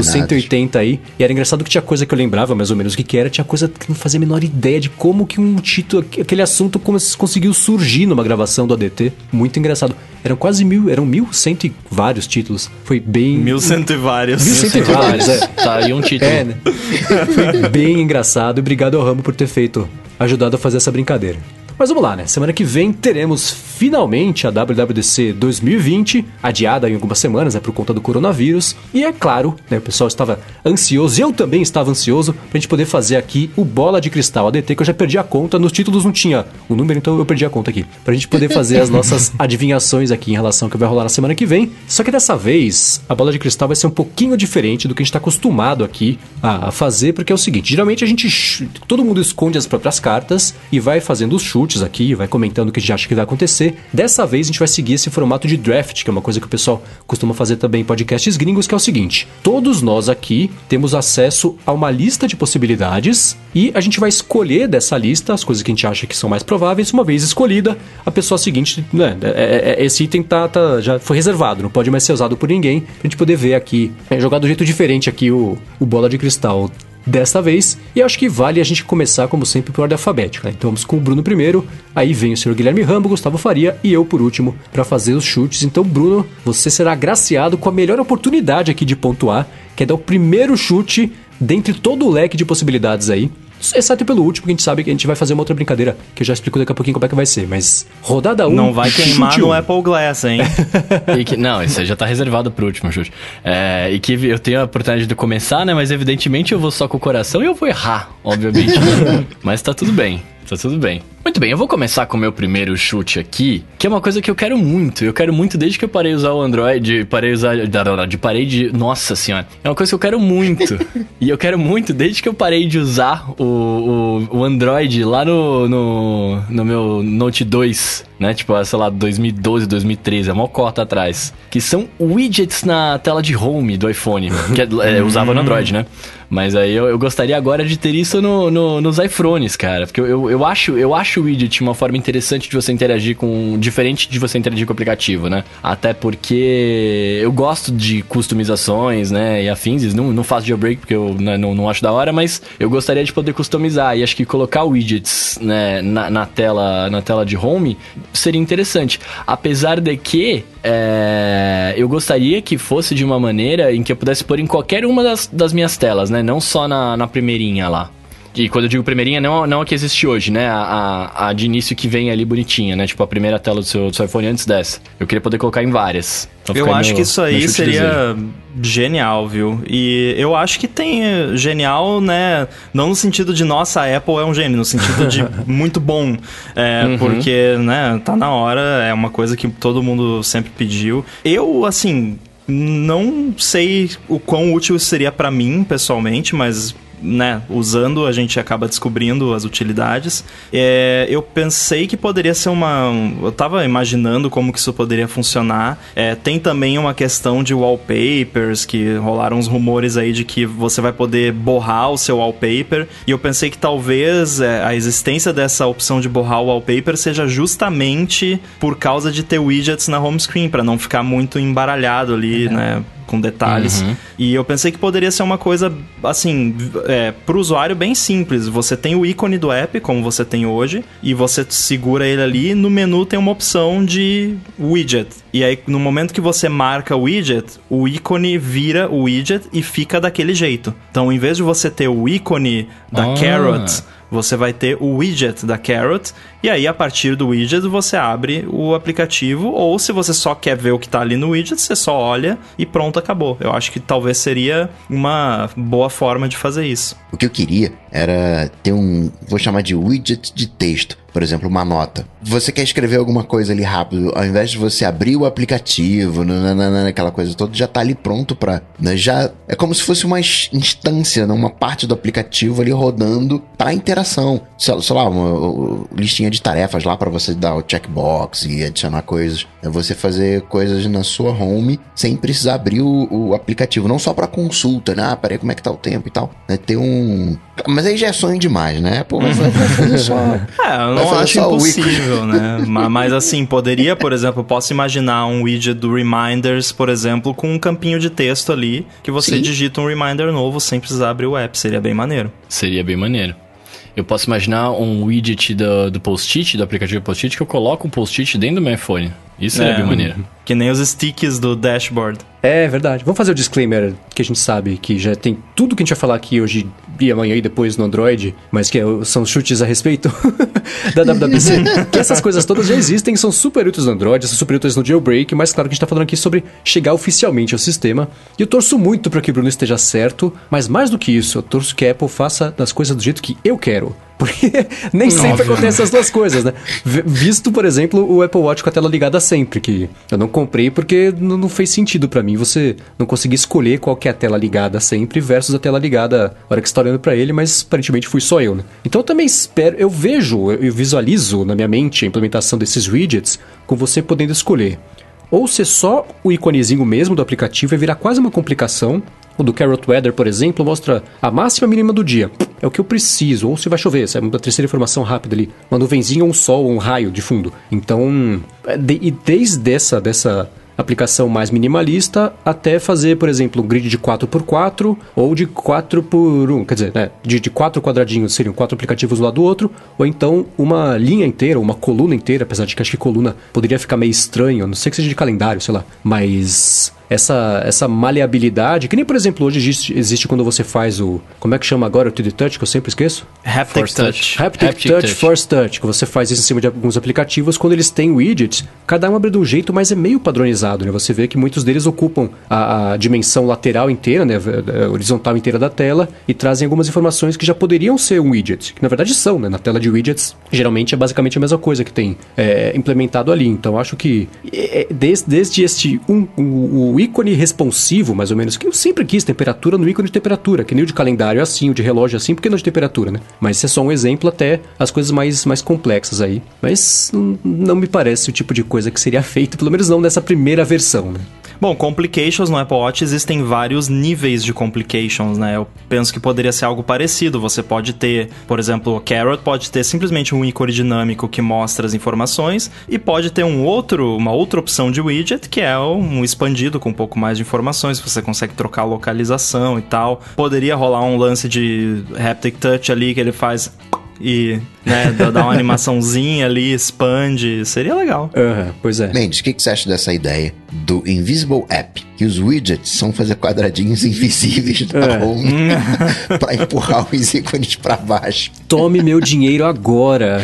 os 180 aí. E era engraçado que tinha coisa que eu lembrava mais ou menos o que, que era, tinha coisa que não fazia a menor ideia de como que um título, aquele assunto conseguiu surgir numa gravação do ADT. Muito engraçado. Eram quase mil, eram mil cento e vários títulos. Foi bem. Mil cento e vários. Mil cento e vários, é. Tá aí um título. É, né? Foi bem engraçado. Obrigado ao Ramo por ter feito, ajudado a fazer essa brincadeira. Mas vamos lá, né? Semana que vem teremos finalmente a WWDC 2020, adiada em algumas semanas, né, por conta do coronavírus. E é claro, né, o pessoal estava ansioso, eu também estava ansioso, pra gente poder fazer aqui o Bola de Cristal ADT, que eu já perdi a conta, nos títulos não tinha o número, então eu perdi a conta aqui. Pra gente poder fazer as nossas adivinhações aqui em relação ao que vai rolar na semana que vem. Só que dessa vez, a Bola de Cristal vai ser um pouquinho diferente do que a gente está acostumado aqui a fazer, porque é o seguinte, geralmente a gente, todo mundo esconde as próprias cartas e vai fazendo os chutes chutes aqui, vai comentando o que a gente acha que vai acontecer. Dessa vez a gente vai seguir esse formato de draft, que é uma coisa que o pessoal costuma fazer também em podcasts gringos, que é o seguinte: todos nós aqui temos acesso a uma lista de possibilidades e a gente vai escolher dessa lista as coisas que a gente acha que são mais prováveis. Uma vez escolhida, a pessoa seguinte, né, é, é, é esse item tá, tá, já foi reservado, não pode mais ser usado por ninguém, pra gente poder ver aqui, é, jogar do jeito diferente aqui o, o bola de cristal desta vez. E acho que vale a gente começar, como sempre, por ordem alfabética. Né? Então vamos com o Bruno primeiro, aí vem o senhor Guilherme Rambo, Gustavo Faria e eu por último para fazer os chutes. Então, Bruno, você será agraciado com a melhor oportunidade aqui de pontuar, que é dar o primeiro chute dentre todo o leque de possibilidades aí. Exceto pelo último, que a gente sabe que a gente vai fazer uma outra brincadeira, que eu já explico daqui a pouquinho como é que vai ser. Mas rodada 1. Um, não vai queimar no um. Apple Glass, hein? que, não, isso aí já tá reservado pro último chute. É, e que eu tenho a oportunidade de começar, né? Mas evidentemente eu vou só com o coração e eu vou errar, obviamente. mas tá tudo bem. Tá tudo bem. Muito bem, eu vou começar com o meu primeiro chute aqui, que é uma coisa que eu quero muito. Eu quero muito desde que eu parei de usar o Android, parei de usar. De parei de. Nossa senhora. É uma coisa que eu quero muito. e eu quero muito desde que eu parei de usar o, o, o Android lá no, no, no meu Note 2, né? Tipo, sei lá, 2012, 2013, é mó cota atrás. Que são widgets na tela de home do iPhone. Que é, é, usava no Android, né? Mas aí eu, eu gostaria agora de ter isso no, no, nos iPhones, cara. Porque eu, eu, eu, acho, eu acho o widget uma forma interessante de você interagir com. diferente de você interagir com o aplicativo, né? Até porque eu gosto de customizações, né? E afins. Não, não faço jailbreak porque eu né, não, não acho da hora, mas eu gostaria de poder customizar. E acho que colocar widgets né, na, na tela, na tela de home seria interessante. Apesar de que é, eu gostaria que fosse de uma maneira em que eu pudesse pôr em qualquer uma das, das minhas telas, né? Não só na, na primeirinha lá. E quando eu digo primeirinha, não, não a que existe hoje, né? A, a, a, de início que vem ali bonitinha, né? Tipo a primeira tela do seu, do seu iPhone antes dessa. Eu queria poder colocar em várias. Eu acho que isso aí seria genial, viu? E eu acho que tem eh, genial, né? Não no sentido de nossa, a Apple é um gênio, no sentido de muito bom. É, uhum. Porque, né, tá na hora, é uma coisa que todo mundo sempre pediu. Eu, assim, não sei o quão útil seria para mim, pessoalmente, mas né, usando, a gente acaba descobrindo as utilidades. É, eu pensei que poderia ser uma. Eu estava imaginando como que isso poderia funcionar. É, tem também uma questão de wallpapers, que rolaram uns rumores aí de que você vai poder borrar o seu wallpaper. E eu pensei que talvez é, a existência dessa opção de borrar o wallpaper seja justamente por causa de ter widgets na home screen, para não ficar muito embaralhado ali, uhum. né? Com detalhes. Uhum. E eu pensei que poderia ser uma coisa, assim, é, pro usuário bem simples. Você tem o ícone do app, como você tem hoje, e você segura ele ali. No menu tem uma opção de widget. E aí, no momento que você marca o widget, o ícone vira o widget e fica daquele jeito. Então, em vez de você ter o ícone da Ah. Carrot, você vai ter o widget da Carrot, e aí a partir do widget você abre o aplicativo, ou se você só quer ver o que tá ali no widget, você só olha e pronto, acabou. Eu acho que talvez seria uma boa forma de fazer isso. O que eu queria era ter um, vou chamar de widget de texto. Por exemplo, uma nota. Você quer escrever alguma coisa ali rápido, ao invés de você abrir o aplicativo, nananana, aquela coisa toda, já tá ali pronto pra. Né, já é como se fosse uma ins- instância, né, uma parte do aplicativo ali rodando pra interação. Sei, sei lá, uma, uma listinha de tarefas lá pra você dar o checkbox e adicionar coisas. É você fazer coisas na sua home sem precisar abrir o, o aplicativo, não só pra consulta, né? Ah, peraí, como é que tá o tempo e tal. Né, ter um. Mas aí já é sonho demais, né? Pô, mas vai fazer só. É, eu não acho impossível, né? Ma- Mas assim, poderia, por exemplo, eu posso imaginar um widget do Reminders, por exemplo, com um campinho de texto ali, que você Sim. digita um reminder novo sem precisar abrir o app. Seria bem maneiro. Seria bem maneiro. Eu posso imaginar um widget do, do post-it, do aplicativo post-it, que eu coloco um post-it dentro do meu iPhone. Isso seria É. bem maneiro. Que nem os sticks do dashboard. É verdade. Vamos fazer o disclaimer que a gente sabe que já tem tudo que a gente vai falar aqui hoje e amanhã e depois no Android, mas que é- são chutes a respeito da WWDC. que essas coisas todas já existem, são super úteis no Android, são super úteis no jailbreak, mas claro que a gente tá falando aqui sobre chegar oficialmente ao sistema. E eu torço muito para que o Bruno esteja certo, mas mais do que isso, eu torço que a Apple faça das coisas do jeito que eu quero. Porque nem sempre acontece as duas coisas, né? Visto, por exemplo, o Apple Watch com a tela ligada sempre, que eu não comprei porque não fez sentido pra mim você não conseguir escolher qual que é a tela ligada sempre versus a tela ligada na hora que você tá olhando pra ele, mas aparentemente fui só eu, né? Então eu também espero, eu vejo, eu eu visualizo na minha mente a implementação desses widgets com você podendo escolher ou ser só o iconezinho mesmo do aplicativo e virar quase uma complicação. O do Carrot Weather, por exemplo, mostra a máxima a mínima do dia. É o que eu preciso. Ou se vai chover, essa é uma terceira informação rápida ali. Uma nuvenzinha, um sol, um raio de fundo. Então, é e desde essa, dessa aplicação mais minimalista até fazer, por exemplo, um grid de 4x4 ou de 4x1, quer dizer, né, de, de quatro quadradinhos seriam quatro aplicativos um lado do outro, ou então uma linha inteira, uma coluna inteira, apesar de que acho que coluna poderia ficar meio estranho, a não sei que seja de calendário, sei lá, mas essa, essa maleabilidade, que nem, por exemplo, hoje existe, existe quando você faz o, como é que chama agora, o 3D Touch, que eu sempre esqueço? Haptic Force Touch. touch. Haptic, Haptic Touch, Touch. Force Touch, que você faz isso em cima de alguns aplicativos, quando eles têm widgets, cada um abre de um jeito, mas é meio padronizado, né? Você vê que muitos deles ocupam a, a dimensão lateral inteira, né? A horizontal inteira da tela, e trazem algumas informações que já poderiam ser um widget, que na verdade são, né? Na tela de widgets, geralmente é basicamente a mesma coisa que tem é, implementado ali. Então acho que é, é, desde, desde este um, o, o ícone responsivo, mais ou menos, que eu sempre quis temperatura no ícone de temperatura, que nem o de calendário é assim, o de relógio é assim, porque não de temperatura, né? Mas isso é só um exemplo até as coisas mais, mais complexas aí. Mas não me parece o tipo de coisa que seria feito, pelo menos não nessa primeira versão, né? Bom, complications no Apple Watch existem vários níveis de complications, né? Eu penso que poderia ser algo parecido. Você pode ter, por exemplo, o Carrot pode ter simplesmente um ícone dinâmico que mostra as informações e pode ter um outro, uma outra opção de widget que é um expandido com um pouco mais de informações. Você consegue trocar a localização e tal. Poderia rolar um lance de haptic touch ali que ele faz e né, dá dá uma animaçãozinha ali, expande. Seria legal. Aham, pois é. Mendes, o que, que você acha dessa ideia do Invisible App? Que os widgets são fazer quadradinhos invisíveis na É. home pra empurrar os ícones pra baixo. Tome meu dinheiro agora.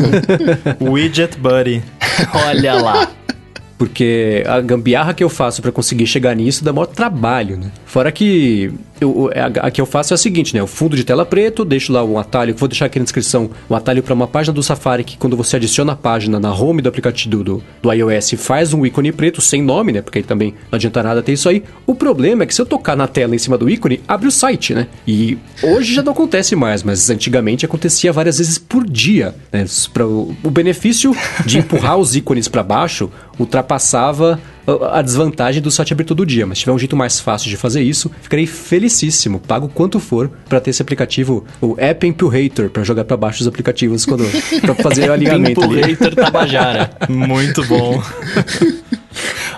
Widget Buddy. Olha lá. Porque a gambiarra que eu faço pra conseguir chegar nisso dá maior trabalho, né? Fora que eu, a, a que eu faço é a seguinte, né? O fundo de tela preto, deixo lá um atalho, vou deixar aqui na descrição, um atalho para uma página do Safari que quando você adiciona a página na home do aplicativo do, do, iOS faz um ícone preto sem nome, né? Porque aí também não adianta nada ter isso aí. O problema é que se eu tocar na tela em cima do ícone, abre o site, né? E hoje já não acontece mais, mas antigamente acontecia várias vezes por dia, né? Pra, o benefício de empurrar os ícones para baixo ultrapassava a- desvantagem do site abrir todo dia, mas se tiver um jeito mais fácil de fazer isso, ficarei felicíssimo, pago quanto for pra ter esse aplicativo, o App Empurrator, pra jogar pra baixo os aplicativos quando para fazer o alinhamento ali. Empurrator Tabajara. Muito bom.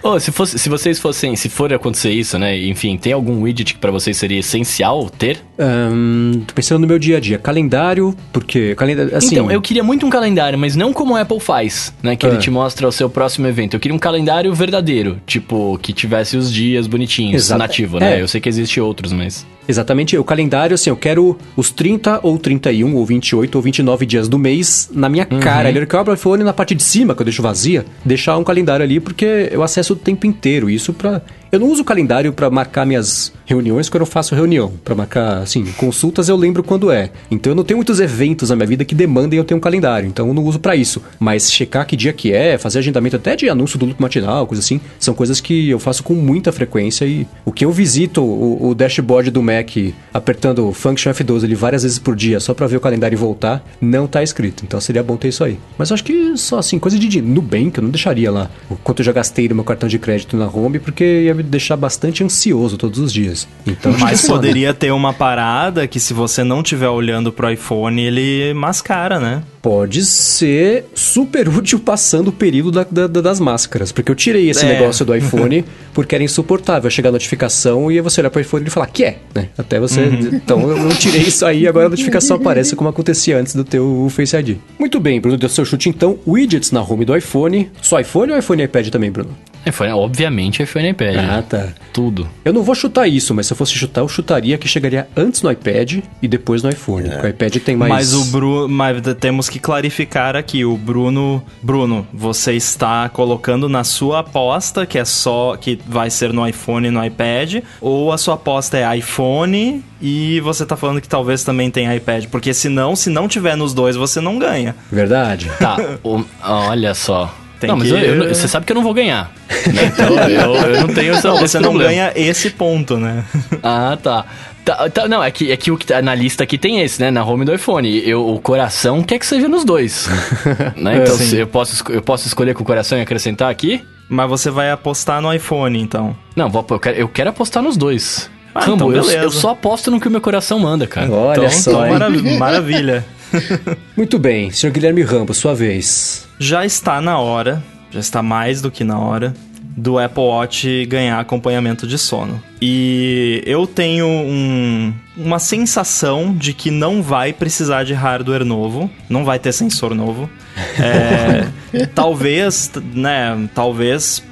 Oh, se, fosse, se vocês fossem, se for acontecer isso, né? Enfim, tem algum widget que para vocês seria essencial ter? Um, tô pensando no meu dia a dia. Calendário, porque. Calendário, assim, Então, eu queria muito um calendário, mas não como a Apple faz, né? Que Ah. ele te mostra o seu próximo evento. Eu queria um calendário verdadeiro, tipo, que tivesse os dias bonitinhos, Exato. nativo, né? É. Eu sei que existe outros, mas. Exatamente, o calendário, assim, eu quero os 30 ou 31 ou 28 ou 29 dias do mês na minha cara. Ali, que eu abro o iPhone na parte de cima, que eu deixo vazia, deixar um calendário ali, porque eu acesso o tempo inteiro. Isso pra. Eu não uso o calendário pra marcar minhas reuniões quando eu faço reunião. Pra marcar, assim, consultas eu lembro quando é. Então eu não tenho muitos eventos na minha vida que demandem eu ter um calendário. Então eu não uso pra isso. Mas checar que dia que é, fazer agendamento até de anúncio do luto matinal, coisa assim, são coisas que eu faço com muita frequência e o que eu visito o, o dashboard do Mac apertando Function F12 ali várias vezes por dia só pra ver o calendário e voltar, não tá escrito. Então seria bom ter isso aí. Mas eu acho que só assim, coisa de Nubank, eu não deixaria lá o quanto eu já gastei no meu cartão de crédito na home, porque ia me deixar bastante ansioso todos os dias. Então, Mas poderia ter uma parada que se você não estiver olhando pro iPhone, ele mascara, né? Pode ser super útil passando o período da- da- da- das máscaras. Porque eu tirei esse É. negócio do iPhone porque era insuportável. Chegar a notificação e você olhar para o iPhone e falar, que é? Né? Até você. Então eu não tirei isso aí, agora a notificação aparece como acontecia antes do teu Face ID. Muito bem, Bruno, deu seu chute então. Widgets na home do iPhone. Só iPhone ou iPhone e iPad também, Bruno? iPhone, obviamente, iPhone e iPad. Ah, né? tá. Tudo. Eu não vou chutar isso, mas se eu fosse chutar, eu chutaria que chegaria antes no iPad e depois no iPhone. Porque o iPad tem mais. Mas o Bruno. Mas temos que clarificar aqui. O Bruno. Bruno, você está colocando na sua aposta, que é só. que vai ser no iPhone e no iPad, ou a sua aposta é iPhone e você tá falando que talvez também tenha iPad. Porque senão, se não tiver nos dois, você não ganha. Verdade. Tá, o- olha só. Tem não, mas que- eu- eu- você sabe que eu não vou ganhar. né? Então eu, eu não tenho essa, Não, esse você não problema. ganha esse ponto, né? Ah, tá. Tá, tá, não, é que, é que o que tá na lista aqui tem esse, né? Na home do iPhone. Eu, o coração quer que seja nos dois. né? Então Sim. se eu, posso, eu posso escolher com o coração e acrescentar aqui? Mas você vai apostar no iPhone, então. Não, vou, eu, quero, eu quero apostar nos dois. Ah, Rambo, então eu, eu só aposto no que o meu coração manda, cara. Olha então, só. então hein? marav- maravilha. Muito bem, senhor Guilherme Rambo, sua vez. Já está na hora, já está mais do que na hora, do Apple Watch ganhar acompanhamento de sono. E eu tenho um- uma sensação de que não vai precisar de hardware novo, não vai ter sensor novo. É, talvez, né, talvez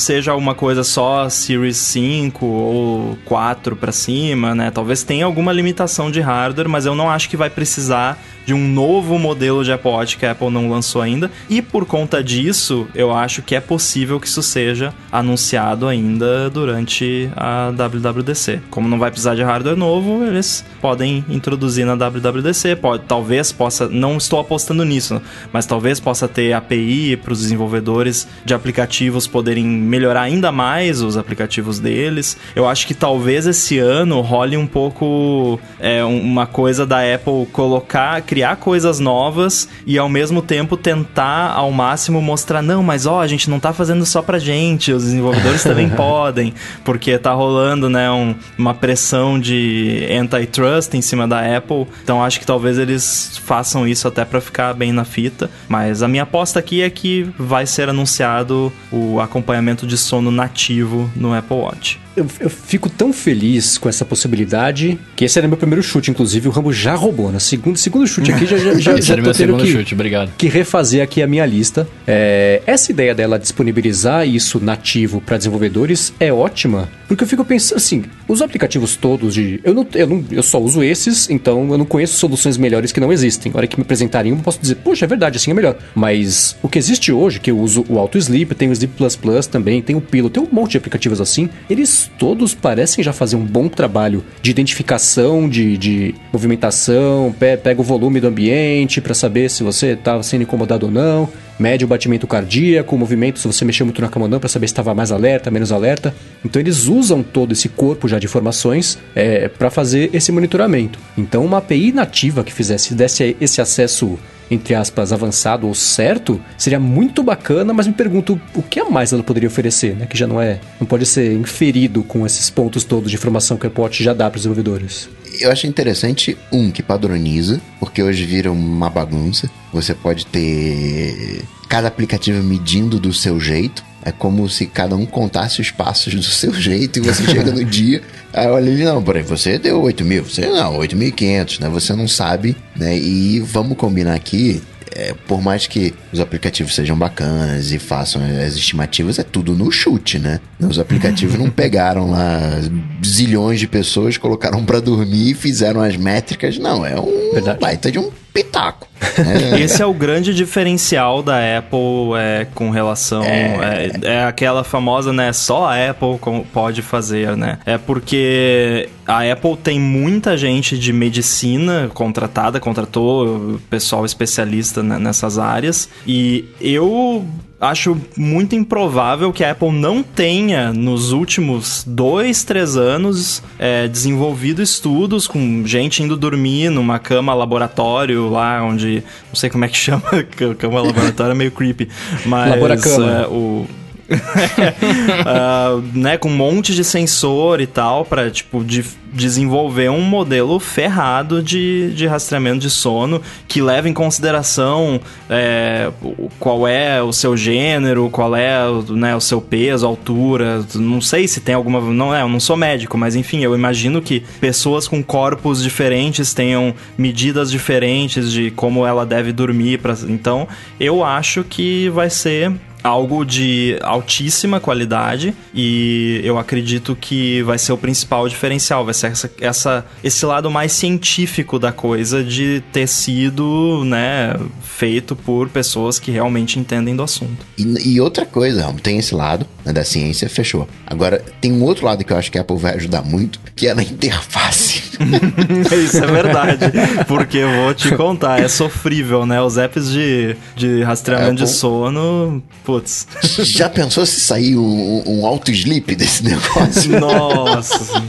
seja uma coisa só Series 5 ou 4 para cima, né? Talvez tenha alguma limitação de hardware, mas eu não acho que vai precisar de um novo modelo de Watch que a Apple não lançou ainda. E por conta disso, eu acho que é possível que isso seja anunciado ainda durante a WWDC. Como não vai precisar de hardware novo, eles podem introduzir na WWDC, pode, talvez possa, não estou apostando nisso, mas talvez possa ter API para os desenvolvedores de aplicativos poderem melhorar ainda mais os aplicativos deles. Eu acho que talvez esse ano role um pouco é, um- uma coisa da Apple colocar, criar coisas novas e ao mesmo tempo tentar ao máximo mostrar, não, mas ó, a gente não tá fazendo só pra gente, os desenvolvedores também podem, porque tá rolando, né, um- uma pressão de antitrust em cima da Apple. Então acho que talvez eles façam isso até pra ficar bem na fita, mas a minha aposta aqui é que vai ser anunciado o acompanhamento de sono nativo no Apple Watch. Eu, eu fico tão feliz com essa possibilidade que esse era meu primeiro chute, inclusive o Rambo já roubou. No segundo, segundo chute aqui já, já, já, Esse já era meu segundo que, chute, obrigado. que refazer aqui a minha lista. É, essa ideia dela disponibilizar isso nativo para desenvolvedores é ótima, porque eu fico pensando assim, os aplicativos todos de... Eu, não, eu, não, eu só uso esses, então eu não conheço soluções melhores que não existem. A hora que me apresentarem eu posso dizer, poxa, é verdade, assim é melhor. Mas o que existe hoje, que eu uso o Auto Sleep, tem o Sleep Plus Plus também, tem o Pillow, tem um monte de aplicativos assim, eles todos parecem já fazer um bom trabalho de identificação, de, de movimentação, pe- pega o volume do ambiente para saber se você está sendo incomodado ou não, mede o batimento cardíaco, o movimento, se você mexeu muito na cama ou não, para saber se estava mais alerta, menos alerta. Então eles usam todo esse corpo já de informações é, para fazer esse monitoramento. Então uma API nativa que fizesse desse esse acesso entre aspas, avançado ou certo, seria muito bacana, mas me pergunto o que a mais ela poderia oferecer, né? Que já não é, não pode ser inferido com esses pontos todos de informação que a Watch já dá para os desenvolvedores. Eu acho interessante, um, que padroniza, porque hoje vira uma bagunça. Você pode ter cada aplicativo medindo do seu jeito. É como se cada um contasse os passos do seu jeito e você chega no dia, aí olha ele, não, peraí, você deu 8 mil, você não, 8.500, né? Você não sabe, né? E vamos combinar aqui, é, por mais que os aplicativos sejam bacanas e façam as estimativas, é tudo no chute, né? Os aplicativos não pegaram lá zilhões de pessoas, colocaram para dormir e fizeram as métricas. Não, é um Verdade. baita de um pitaco. Esse é o grande diferencial da Apple é, com relação. É... É, é aquela famosa, né? Só a Apple pode fazer, né? É porque a Apple tem muita gente de medicina contratada, contratou pessoal especialista né, nessas áreas. E eu acho muito improvável que a Apple não tenha, nos últimos dois, três anos, é, desenvolvido estudos com gente indo dormir numa cama laboratório lá, onde. Não sei como é que chama, cama laboratório é meio creepy. Mas. Laboracama. é, o. Ah, né, com um monte de sensor e tal, pra, tipo, de- desenvolver um modelo ferrado de, de rastreamento de sono que leva em consideração é, qual é o seu gênero, qual é o, né, o seu peso, altura. Não sei se tem alguma. Não é, eu não sou médico, mas enfim, eu imagino que pessoas com corpos diferentes tenham medidas diferentes de como ela deve dormir. Pra, então, eu acho que vai ser algo de altíssima qualidade e eu acredito que vai ser o principal diferencial, vai ser essa, essa- esse lado mais científico da coisa de ter sido, né, feito por pessoas que realmente entendem do assunto. E, e outra coisa, tem esse lado da ciência, fechou. Agora, tem um outro lado que eu acho que a Apple vai ajudar muito, que é na interface. Isso é verdade, porque eu vou te contar, é sofrível, né? Os apps de, de rastreamento de Apple. sono, putz. Já pensou se sair um, um auto-sleep desse negócio? Nossa.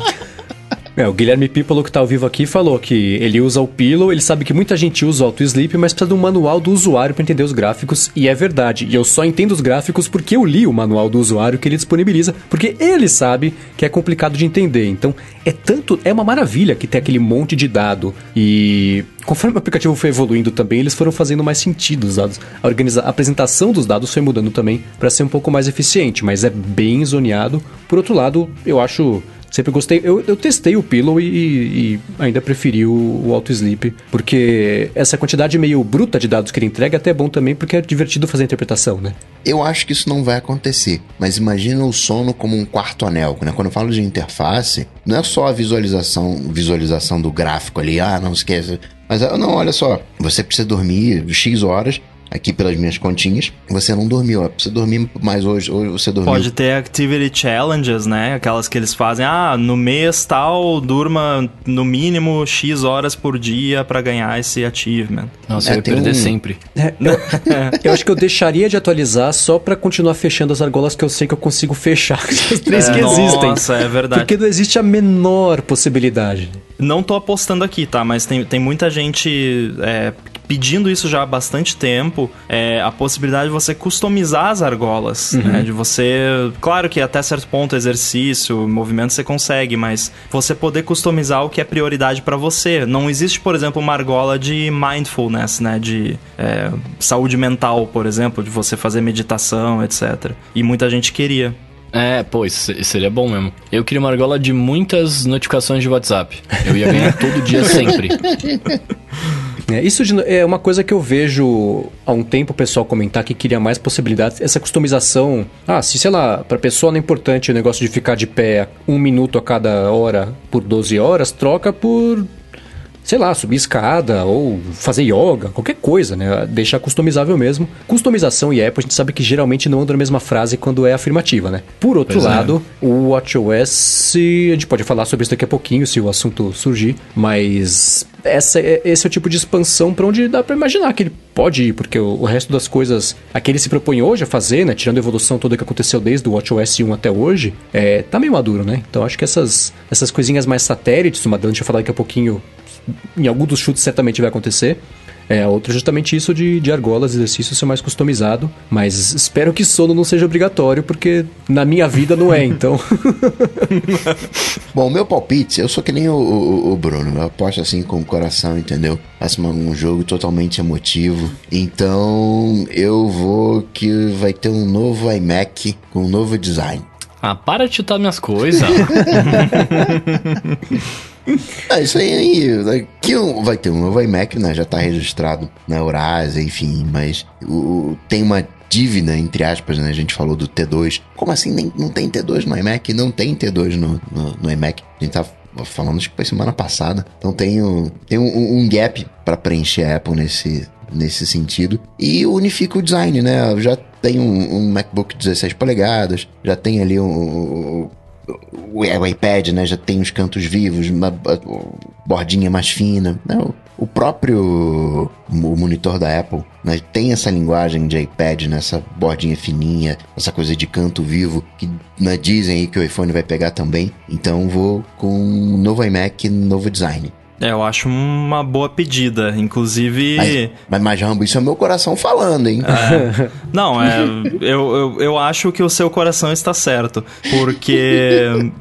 É, o Guilherme Pípolo, que tá ao vivo aqui, falou que ele usa o Pillow, ele sabe que muita gente usa o Auto Sleep, mas precisa de um manual do usuário para entender os gráficos, e é verdade. E eu só entendo os gráficos porque eu li o manual do usuário que ele disponibiliza, porque ele sabe que é complicado de entender. Então, é tanto, é uma maravilha que tem aquele monte de dado. E conforme o aplicativo foi evoluindo também, eles foram fazendo mais sentido os dados. A, organiza- a apresentação dos dados foi mudando também para ser um pouco mais eficiente, mas é bem zoneado. Por outro lado, eu acho Sempre gostei. Eu, eu testei o Pillow e, e ainda preferi o, o Auto Sleep, porque essa quantidade meio bruta de dados que ele entrega é até bom também, porque é divertido fazer a interpretação, né? Eu acho que isso não vai acontecer, mas imagina o sono como um quarto anel, né? Quando eu falo de interface, não é só a visualização, visualização do gráfico ali, ah, não esquece. Mas ah, não, olha só, você precisa dormir X horas, aqui pelas minhas continhas, você não dormiu, ó, precisa dormir mais hoje, hoje você dormiu. Pode ter activity challenges, né? Aquelas que eles fazem, ah, no mês tal, durma no mínimo X horas por dia pra ganhar esse achievement. Nossa, É, eu ia perder um- sempre. É, eu, eu acho que eu deixaria de atualizar só pra continuar fechando as argolas que eu sei que eu consigo fechar, as três É, que existem. Nossa, é verdade. Porque não existe a menor possibilidade. Não tô apostando aqui, tá? Mas tem, tem muita gente é, pedindo isso já há bastante tempo. É, a possibilidade de você customizar as argolas. né? De você. Claro que até certo ponto, exercício, movimento você consegue, mas você poder customizar o que é prioridade pra você. Não existe, por exemplo, uma argola de mindfulness, né? De é, saúde mental, por exemplo, de você fazer meditação, etc. E muita gente queria. É, pô, isso isso seria bom mesmo. Eu queria uma argola de muitas notificações de WhatsApp. Eu ia ganhar todo dia sempre. É, isso de- é uma coisa que eu vejo há um tempo o pessoal comentar que queria mais possibilidades. Essa customização. Ah, se sei lá, pra pessoa não é importante o negócio de ficar de pé um minuto a cada hora por 12 horas, troca por. Sei lá, subir escada ou fazer yoga, qualquer coisa, né? Deixar customizável mesmo. Customização e Apple a gente sabe que geralmente não andam na mesma frase quando é afirmativa, né? Por outro Pois é. lado, o WatchOS, a gente pode falar sobre isso daqui a pouquinho, se o assunto surgir, mas essa é, esse é o tipo de expansão para onde dá para imaginar que ele pode ir, porque o, o resto das coisas a que ele se propõe hoje a fazer, né, tirando a evolução toda que aconteceu desde o WatchOS 1 até hoje, é, tá meio maduro, né? Então acho que essas, essas coisinhas mais satélites, uma delas a gente vai falar daqui a pouquinho, em algum dos chutes certamente vai acontecer. É, é justamente isso de, de argolas, exercício ser mais customizado. Mas espero que sono não seja obrigatório, porque na minha vida não é, então. Bom, meu palpite, eu sou que nem o, o, o Bruno, eu aposto assim com o coração, entendeu? Faço um jogo totalmente emotivo. Então eu vou que vai ter um novo iMac com um novo design. Ah, para de chutar minhas coisas. Ah, isso aí, aqui vai ter um novo iMac, né? Já tá registrado na Eurásia, enfim, mas o, tem uma dívida, entre aspas, né? A gente falou do T2. Como assim nem, não tem T2 no iMac? Não tem T2 no, no, no iMac. A gente tá falando, acho que foi semana passada. Então tem um, tem um, um gap para preencher a Apple nesse, nesse sentido. E unifica o design, né? Já tem um, um MacBook 16 polegadas, já tem ali um, o, o iPad, né? Já tem os cantos vivos, uma bordinha mais fina. O próprio o monitor da Apple né, tem essa linguagem de iPad, né, bordinha fininha, essa coisa de canto vivo, que né, dizem aí que o iPhone vai pegar também. Então vou com um novo iMac, novo design. É, eu acho uma boa pedida. Inclusive. Mas, mas, mas Rambo, isso é meu coração falando, hein? É, não, é. Eu, eu, eu acho que o seu coração está certo. Porque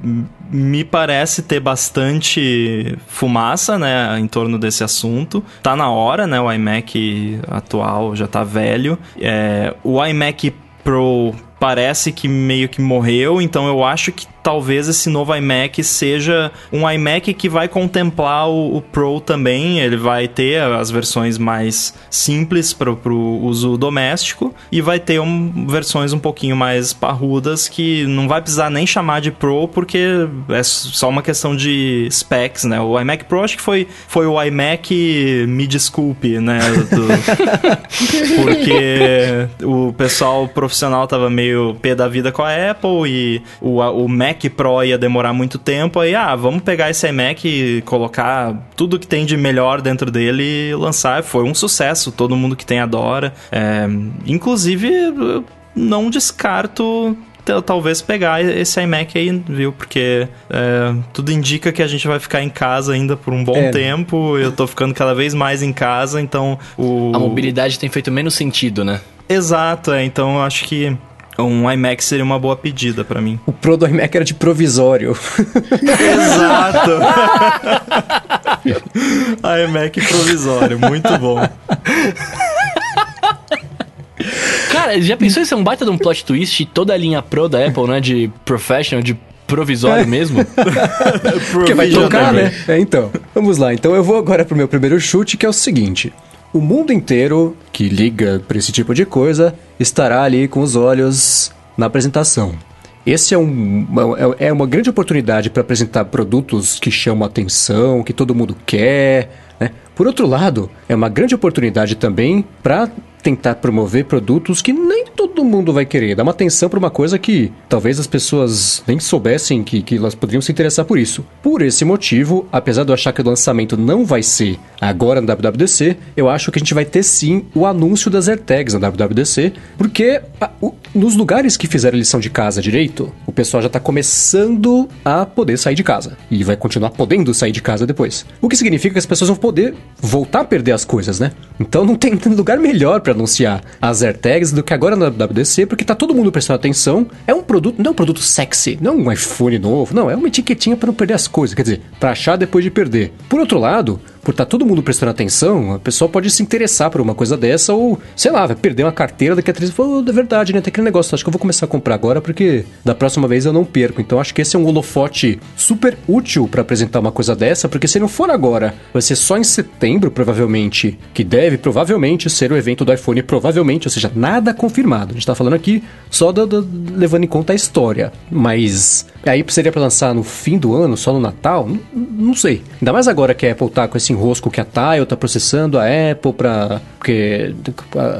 me parece ter bastante fumaça, né, em torno desse assunto. Tá na hora, né? O iMac atual já tá velho. É, o iMac Pro parece que meio que morreu, então eu acho que talvez esse novo iMac seja um iMac que vai contemplar o, o Pro também. Ele vai ter as versões mais simples para o uso doméstico e vai ter um, versões um pouquinho mais parrudas que não vai precisar nem chamar de Pro porque é só uma questão de specs, né? O iMac Pro acho que foi, foi o iMac me desculpe, né? Do, porque o pessoal profissional tava meio pé da vida com a Apple e o, o Mac Mac Pro ia demorar muito tempo, aí, ah, vamos pegar esse iMac e colocar tudo que tem de melhor dentro dele e lançar. Foi um sucesso, todo mundo que tem adora. É, inclusive, não descarto talvez pegar esse iMac aí, viu? Porque é, tudo indica que a gente vai ficar em casa ainda por um bom é. tempo. Eu tô ficando cada vez mais em casa, então o. A mobilidade tem feito menos sentido, né? Exato, é. Então eu acho que um iMac seria uma boa pedida para mim. O Pro do iMac era de provisório. Exato! iMac provisório, muito bom. Cara, já pensou em ser um baita de um plot twist toda a linha Pro da Apple, né? De professional, de provisório é. mesmo? Porque vai tocar, né? É, então, vamos lá. Então eu vou agora pro meu primeiro chute, que é o seguinte. O mundo inteiro que liga para esse tipo de coisa estará ali com os olhos na apresentação. Esse é, um, é, é uma grande oportunidade para apresentar produtos que chamam atenção, que todo mundo quer. Né? Por outro lado, é uma grande oportunidade também para tentar promover produtos que nem todo mundo vai querer. Dar uma atenção para uma coisa que talvez as pessoas nem soubessem que, que elas poderiam se interessar por isso. Por esse motivo, apesar de eu achar que o lançamento não vai ser agora na WWDC, eu acho que a gente vai ter sim o anúncio das AirTags na WWDC, porque a, o, nos lugares que fizeram lição de casa direito, o pessoal já está começando a poder sair de casa. E vai continuar podendo sair de casa depois. O que significa que as pessoas vão poder voltar a perder as coisas, né? Então não tem lugar melhor para anunciar as AirTags do que agora na WWDC, porque tá todo mundo prestando atenção. É um produto, não é um produto sexy, não é um iPhone novo, não, é uma etiquetinha para não perder as coisas, quer dizer, para achar depois de perder. Por outro lado, por estar tá todo mundo prestando atenção, a pessoa pode se interessar por uma coisa dessa ou, sei lá, vai perder uma carteira daqui a três falou, é verdade, né? Tem aquele negócio, acho que eu vou começar a comprar agora porque da próxima vez eu não perco. Então acho que esse é um holofote super útil para apresentar uma coisa dessa, porque se não for agora, vai ser só em setembro, provavelmente, que deve provavelmente ser o evento do iPhone, provavelmente, ou seja, nada confirmado. A gente tá falando aqui só do, do, levando em conta a história, mas aí seria para lançar no fim do ano, só no Natal? Não, não sei. Ainda mais agora que a Apple tá com esse enrosco que a Tile tá processando a Apple para porque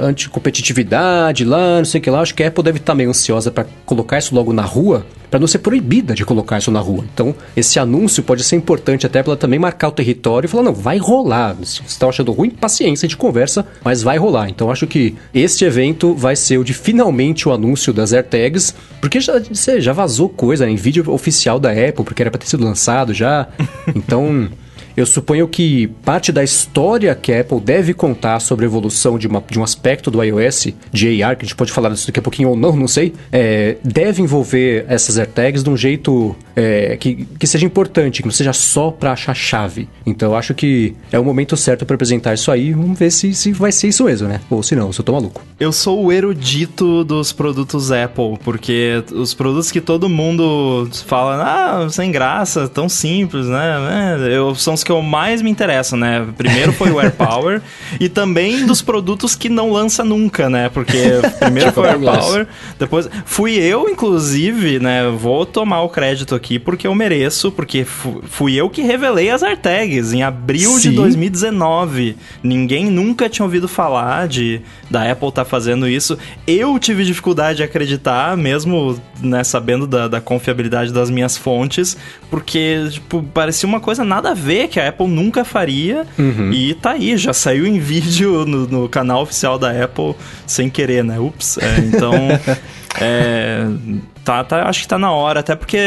anticompetitividade lá, não sei o que lá, acho que a Apple deve estar tá meio ansiosa para colocar isso logo na rua, para não ser proibida de colocar isso na rua. Então, esse anúncio pode ser importante até para também marcar o território e falar: não, vai rolar. Se você está achando ruim, paciência de conversa, mas vai rolar. Então, acho que este evento vai ser o de finalmente o anúncio das AirTags, porque já, já vazou coisa né, em vídeo oficial da Apple, porque era para ter sido lançado já. Então. Eu suponho que parte da história que a Apple deve contar sobre a evolução de, uma, de um aspecto do iOS, de AR, que a gente pode falar disso daqui a pouquinho ou não, não sei, é, deve envolver essas AirTags de um jeito é, que, que seja importante, que não seja só para achar chave. Então eu acho que é o momento certo para apresentar isso aí. Vamos ver se, se vai ser isso mesmo, né? Ou se não, se eu tô maluco. Eu sou o erudito dos produtos Apple, porque os produtos que todo mundo fala, ah, sem graça, tão simples, né? É, eu, são os que eu mais me interesso, né? Primeiro foi o AirPower e também dos produtos que não lança nunca, né? Porque primeiro foi o AirPower, depois fui eu, inclusive, né? Vou tomar o crédito aqui porque eu mereço, porque fui eu que revelei as AirTags em abril Sim. de 2019. Ninguém nunca tinha ouvido falar de da Apple estar tá fazendo isso. Eu tive dificuldade de acreditar, mesmo né, sabendo da, da confiabilidade das minhas fontes, porque tipo, parecia uma coisa nada a ver que a Apple nunca faria. Uhum. E tá aí, já saiu em vídeo no, no canal oficial da Apple sem querer, né? Ups. É, então. é, Tá, tá, acho que tá na hora, até porque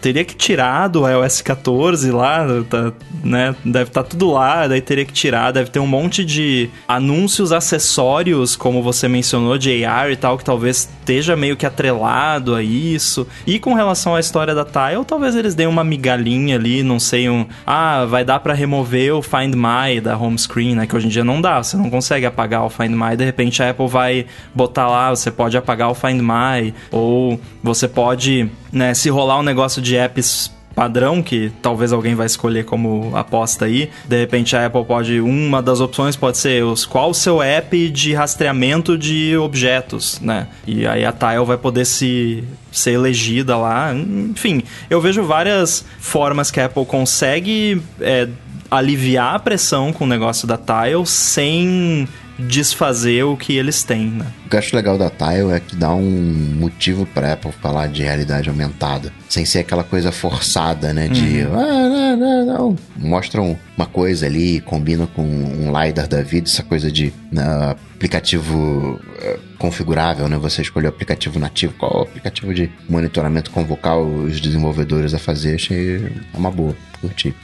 teria que tirar do iOS 14 lá, tá, né? Deve estar tá tudo lá, daí teria que tirar, deve ter um monte de anúncios acessórios, como você mencionou, de AR e tal, que talvez esteja meio que atrelado a isso. E com relação à história da Tile, talvez eles deem uma migalhinha ali, não sei, um. Ah, vai dar para remover o Find My da home screen, né? Que hoje em dia não dá, você não consegue apagar o Find My, de repente a Apple vai botar lá, você pode apagar o Find My, ou você pode, né, se rolar um negócio de apps padrão que talvez alguém vai escolher como aposta aí. De repente a Apple pode uma das opções pode ser os qual o seu app de rastreamento de objetos, né? E aí a Tile vai poder se ser elegida lá. Enfim, eu vejo várias formas que a Apple consegue é, aliviar a pressão com o negócio da Tile sem desfazer o que eles têm, né? O que eu acho legal da Tile é que dá um motivo pra Apple falar de realidade aumentada. Sem ser aquela coisa forçada, né? De. Uhum. Ah, não, não, não. Mostram uma coisa ali, combina com um LiDAR da vida, essa coisa de uh, aplicativo uh, configurável, né? Você escolheu o aplicativo nativo, qual o aplicativo de monitoramento convocar os desenvolvedores a fazer, achei uma boa.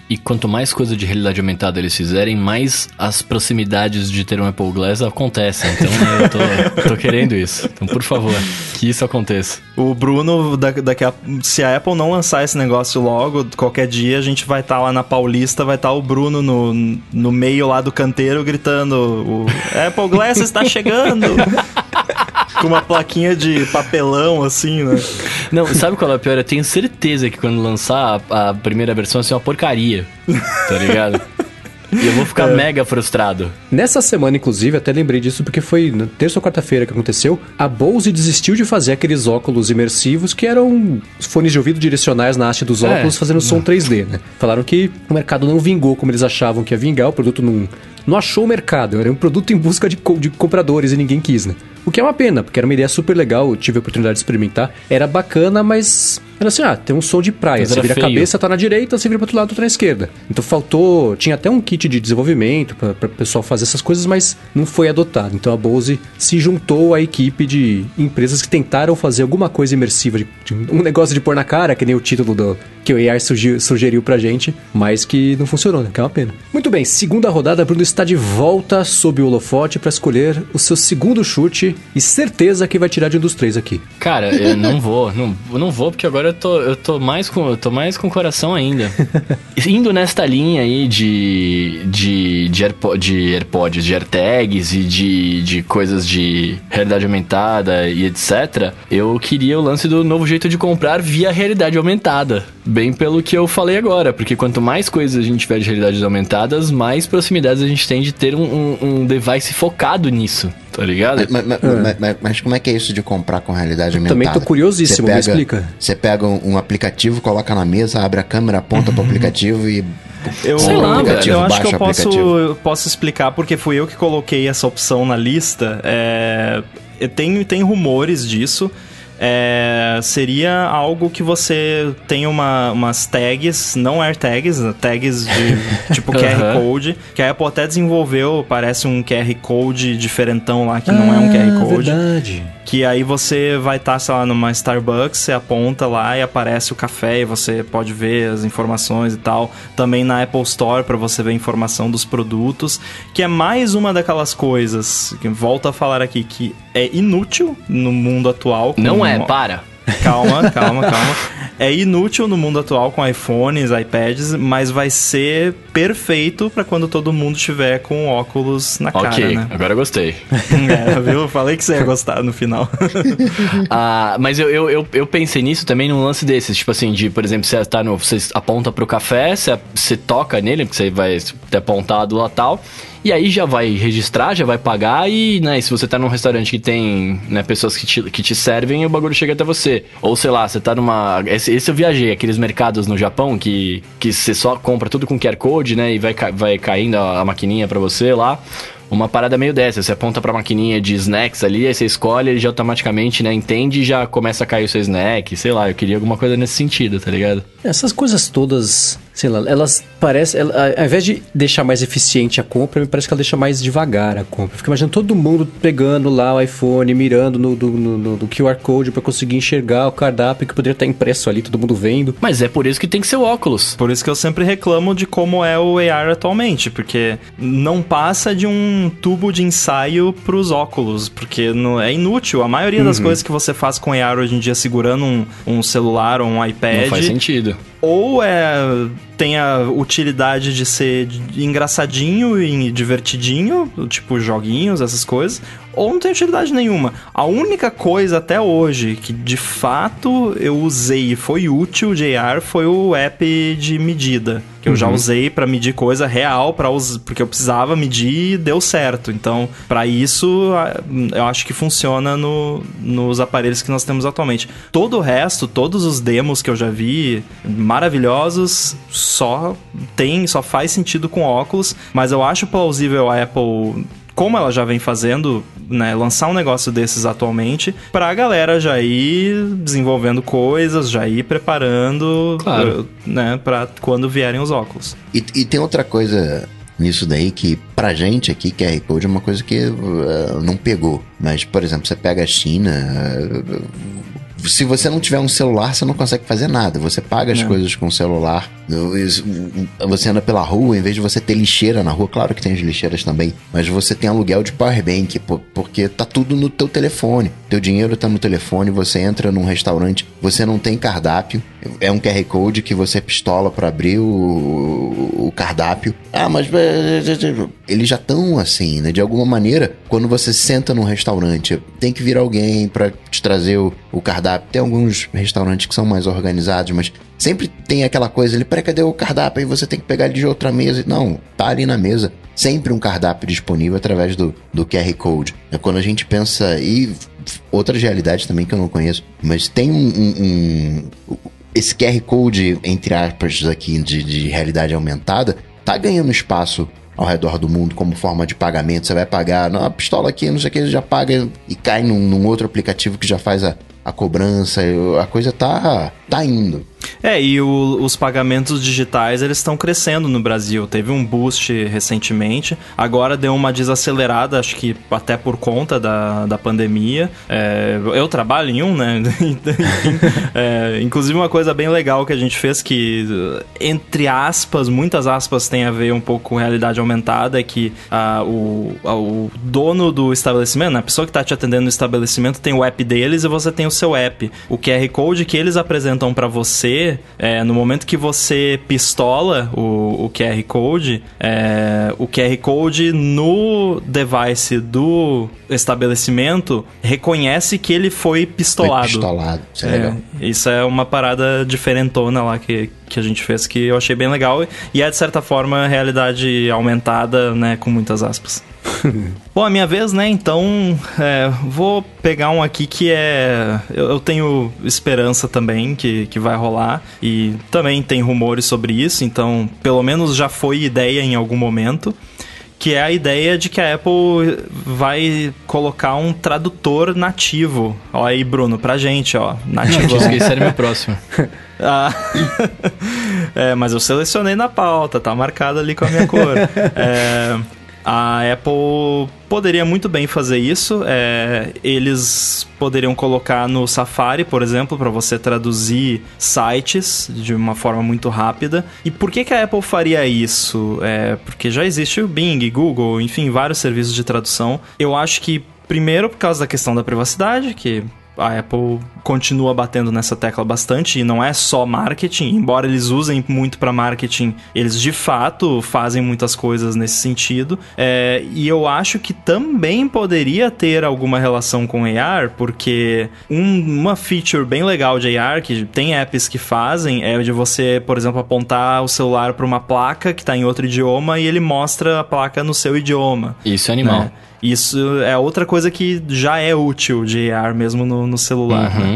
E quanto mais coisa de realidade aumentada eles fizerem, mais as proximidades de ter um Apple Glass acontecem. Então eu tô, tô querendo isso. Então, por favor, que isso aconteça. O Bruno, daqui a, se a Apple não lançar esse negócio logo, qualquer dia a gente vai estar tá lá na Paulista, vai estar tá o Bruno no, no meio lá do canteiro gritando: o Apple Glass está chegando! Com uma plaquinha de papelão, assim, né? Não, sabe qual é a pior? Eu tenho certeza que quando lançar a, a primeira versão vai ser uma porcaria. Tá ligado? E eu vou ficar é. mega frustrado. Nessa semana, inclusive, até lembrei disso porque foi na terça ou quarta-feira que aconteceu. A Bose desistiu de fazer aqueles óculos imersivos que eram fones de ouvido direcionais na haste dos é. óculos é. fazendo som 3D, né? Falaram que o mercado não vingou como eles achavam que ia vingar, o produto não, não achou o mercado, era um produto em busca de, de compradores e ninguém quis, né? O que é uma pena, porque era uma ideia super legal, eu tive a oportunidade de experimentar. Era bacana, mas era assim, ah, tem um som de praia. Mas você vira feio. a cabeça, tá na direita, você vira pro outro lado, tá na esquerda. Então faltou, tinha até um kit de desenvolvimento para o pessoal fazer essas coisas, mas não foi adotado. Então a Bose se juntou à equipe de empresas que tentaram fazer alguma coisa imersiva, de, de um negócio de pôr na cara, que nem o título do que o sugeriu, sugeriu pra gente, mas que não funcionou, né? Que é uma pena. Muito bem, segunda rodada, Bruno está de volta sob o holofote para escolher o seu segundo chute e certeza que vai tirar de um dos três aqui. Cara, eu não vou, não, não vou, porque agora eu tô, eu tô mais com eu tô mais com coração ainda. Indo nesta linha aí de de de, Airpo, de AirPods, de AirTags e de, de coisas de realidade aumentada e etc. Eu queria o lance do novo jeito de comprar via realidade aumentada. Bem pelo que eu falei agora, porque quanto mais coisas a gente tiver de realidades aumentadas, mais proximidades a gente tem de ter um, um, um device focado nisso. Tá ligado? Mas, mas, é. mas, mas, como é que é isso de comprar com realidade aumentada? Também tô curiosíssimo, pega, me explica. Você pega um, um, aplicativo, coloca na mesa, abre a câmera, aponta pro aplicativo e eu, Sei lá, eu acho que eu posso, posso explicar porque fui eu que coloquei essa opção na lista. É, tem, tem rumores disso. É, seria algo que você tem uma, umas tags, não AirTags, tags de tipo QR Code, que a Apple até desenvolveu, parece um QR Code diferentão lá, que ah, não é um QR ah, Code. verdade. Que aí você vai estar, tá, sei lá, numa Starbucks, você aponta lá e aparece o café e você pode ver as informações e tal. Também na Apple Store para você ver a informação dos produtos, que é mais uma daquelas coisas que volto a falar aqui que é inútil no mundo atual. Não é, para. Calma, calma, calma. É inútil no mundo atual com iPhones, iPads, mas vai ser perfeito para quando todo mundo estiver com óculos na okay, cara, né? agora eu gostei. é, viu? Falei que você ia gostar no final. ah, mas eu, eu, eu, eu, pensei nisso também num lance desses, tipo assim, de, por exemplo, você tá no, você aponta pro café, você, você toca nele, porque você vai ter apontado lá tal, e aí já vai registrar, já vai pagar e, né, se você tá num restaurante que tem, né, pessoas que te, que te servem, o bagulho chega até você. Ou sei lá, você tá numa. Esse, esse eu viajei, aqueles mercados no Japão que, que você só compra tudo com QR Code, né? E vai, vai caindo a, a maquininha para você lá uma parada meio dessa. Você aponta pra maquininha de snacks ali, aí você escolhe, ele já automaticamente, né, entende e já começa a cair o seu snack. Sei lá, eu queria alguma coisa nesse sentido, tá ligado? Essas coisas todas sei lá, elas parecem. Ela, ao invés de deixar mais eficiente a compra, me parece que ela deixa mais devagar a compra. Fica imaginando todo mundo pegando lá o iPhone, mirando no, no, no, no QR Code para conseguir enxergar o cardápio que poderia estar impresso ali, todo mundo vendo. Mas é por isso que tem que ser o óculos. Por isso que eu sempre reclamo de como é o AR atualmente, porque não passa de um tubo de ensaio pros óculos, porque não, é inútil. A maioria uhum. das coisas que você faz com AR hoje em dia segurando um, um celular ou um iPad. Não faz sentido ou é tem a utilidade de ser engraçadinho e divertidinho, tipo joguinhos, essas coisas, ou não tem utilidade nenhuma. A única coisa até hoje que de fato eu usei e foi útil de AR foi o app de medida, que eu uhum. já usei para medir coisa real, para porque eu precisava medir e deu certo. Então, para isso, eu acho que funciona no, nos aparelhos que nós temos atualmente. Todo o resto, todos os demos que eu já vi, maravilhosos, só tem, só faz sentido com óculos, mas eu acho plausível a Apple como ela já vem fazendo, né, lançar um negócio desses atualmente, pra galera já ir desenvolvendo coisas, já ir preparando, claro. né, pra quando vierem os óculos. E, e tem outra coisa nisso daí que pra gente aqui, QR Code é uma coisa que uh, não pegou. Mas, por exemplo, você pega a China, uh, se você não tiver um celular, você não consegue fazer nada. Você paga as não. coisas com o celular. Você anda pela rua, em vez de você ter lixeira na rua, claro que tem as lixeiras também, mas você tem aluguel de powerbank, porque tá tudo no teu telefone. Teu dinheiro tá no telefone, você entra num restaurante, você não tem cardápio, é um QR Code que você pistola para abrir o, o, cardápio. Ah, mas eles já estão assim, né? De alguma maneira, quando você senta num restaurante, tem que vir alguém para te trazer o, o cardápio. Tem alguns restaurantes que são mais organizados, mas sempre tem aquela coisa ali, peraí, cadê o cardápio? Aí você tem que pegar ele de outra mesa. Não, tá ali na mesa. Sempre um cardápio disponível através do, do QR Code. É quando a gente pensa. E outras realidades também que eu não conheço, mas tem um, um, um esse QR Code, entre aspas, aqui de, de realidade aumentada, tá ganhando espaço ao redor do mundo como forma de pagamento. Você vai pagar, não, a pistola aqui, não sei o que, já paga e cai num, num outro aplicativo que já faz a, a cobrança, a coisa tá, tá indo. É, e o, os pagamentos digitais eles estão crescendo no Brasil. Teve um boost recentemente, agora deu uma desacelerada, acho que até por conta da, da pandemia. É, eu trabalho em um, né? é, inclusive, uma coisa bem legal que a gente fez, que entre aspas, muitas aspas, tem a ver um pouco com realidade aumentada, é que a, o, a, o dono do estabelecimento, né, a pessoa que está te atendendo no estabelecimento, tem o app deles e você tem o seu app. O QR Code que eles apresentam para você é, no momento que você pistola o, o QR Code, é, o QR Code no device do estabelecimento reconhece que ele foi pistolado. Foi pistolado, isso é, é legal. Isso é uma parada diferentona lá que, que a gente fez que eu achei bem legal e é de certa forma realidade aumentada, né, com muitas aspas. Bom, a minha vez, né? Então, é, vou pegar um aqui que é. Eu, eu, tenho esperança também que, que vai rolar. E também tem rumores sobre isso, então, pelo menos já foi ideia em algum momento que é a ideia de que a Apple vai colocar um tradutor nativo. Ó aí, Bruno, pra gente, ó. Nativo. Esse era meu próximo. Ah, é, mas eu selecionei na pauta, tá marcado ali com a minha cor. É, a Apple poderia muito bem fazer isso. É, eles poderiam colocar no Safari, por exemplo, para você traduzir sites de uma forma muito rápida. E por que, que a Apple faria isso? É, porque já existe o Bing, Google, enfim, vários serviços de tradução. Eu acho que Primeiro, por causa da questão da privacidade, que a Apple continua batendo nessa tecla bastante e não é só marketing, embora eles usem muito para marketing, eles de fato fazem muitas coisas nesse sentido. É, e eu acho que também poderia ter alguma relação com AR, porque um, uma feature bem legal de AR que tem apps que fazem é de você, por exemplo, apontar o celular para uma placa que está em outro idioma e ele mostra a placa no seu idioma. Isso é animal. Né? Isso é outra coisa que já é útil de AR mesmo no, no celular. Uhum. Né?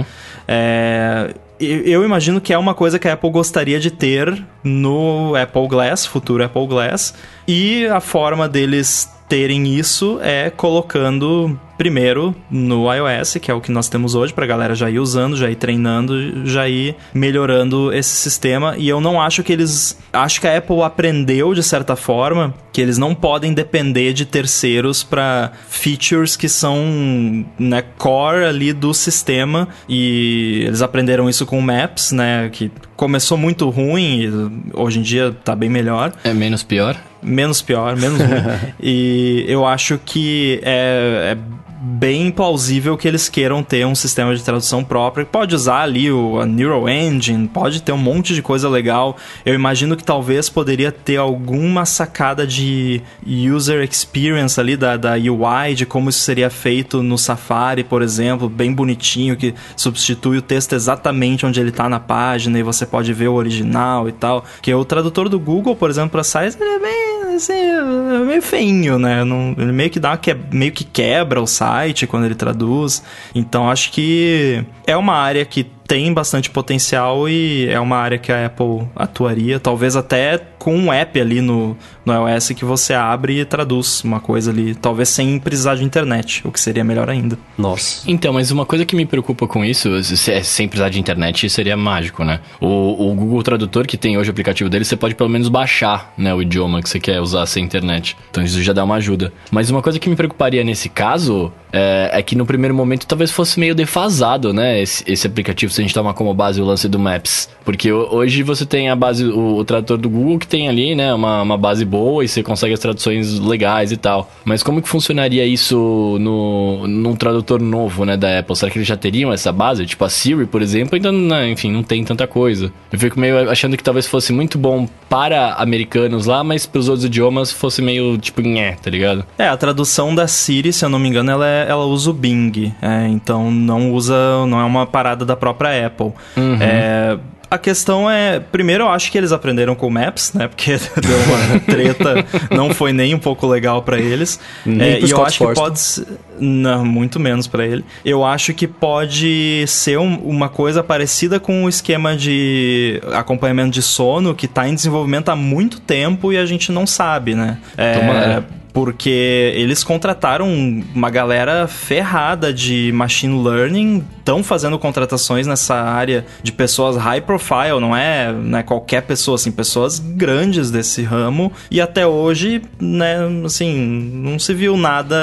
É, eu imagino que é uma coisa que a Apple gostaria de ter no Apple Glass, futuro Apple Glass. E a forma deles terem isso é colocando primeiro no iOS, que é o que nós temos hoje, pra galera já ir usando, já ir treinando, já ir melhorando esse sistema. E eu não acho que eles. Acho que a Apple aprendeu, de certa forma, que eles não podem depender de terceiros para features que são né, core ali do sistema. E eles aprenderam isso com o Maps, né? Que começou muito ruim e hoje em dia tá bem melhor. É menos pior? Menos pior, menos ruim. e eu acho que é, é bem plausível que eles queiram ter um sistema de tradução próprio. Pode usar ali o, a Neural Engine, pode ter um monte de coisa legal. Eu imagino que talvez poderia ter alguma sacada de user experience ali da, da UI, de como isso seria feito no Safari, por exemplo, bem bonitinho, que substitui o texto exatamente onde ele está na página e você pode ver o original e tal. Que o tradutor do Google, por exemplo, para sites, ele é bem assim, é meio feinho, né? Não, ele meio que dá que, meio que quebra o site site quando ele traduz. Então acho que é uma área que tem bastante potencial e é uma área que a Apple atuaria, talvez até com um app ali no, no iOS que você abre e traduz uma coisa ali, talvez sem precisar de internet, o que seria melhor ainda. Nossa. Então, mas uma coisa que me preocupa com isso, se é sem precisar de internet, seria mágico, né? O, o Google Tradutor, que tem hoje o aplicativo dele, você pode pelo menos baixar né, o idioma que você quer usar sem internet. Então isso já dá uma ajuda. Mas uma coisa que me preocuparia nesse caso é, é que no primeiro momento talvez fosse meio defasado, né? Esse, esse aplicativo se a gente tomar como base o lance do Maps. Porque hoje você tem a base, o, o tradutor do Google que tem ali, né, uma, uma base boa e você consegue as traduções legais e tal. Mas como que funcionaria isso no, num tradutor novo, né, da Apple? Será que eles já teriam essa base? Tipo a Siri, por exemplo, ainda, né, enfim, não tem tanta coisa. Eu fico meio achando que talvez fosse muito bom para americanos lá, mas para os outros idiomas fosse meio tipo nhé, tá ligado? É, a tradução da Siri, se eu não me engano, ela, é, ela usa o Bing. É, então não usa, não é uma parada da própria Apple. Uhum. É, a questão é, primeiro eu acho que eles aprenderam com o Maps, né? Porque deu uma treta, não foi nem um pouco legal para eles. É, e eu acho Force. que pode ser, não, muito menos para ele. Eu acho que pode ser um, uma coisa parecida com o esquema de acompanhamento de sono que tá em desenvolvimento há muito tempo e a gente não sabe, né? É, porque eles contrataram uma galera ferrada de machine learning, estão fazendo contratações nessa área de pessoas high profile, não é, não é qualquer pessoa, assim, pessoas grandes desse ramo, e até hoje, né, assim, não se viu nada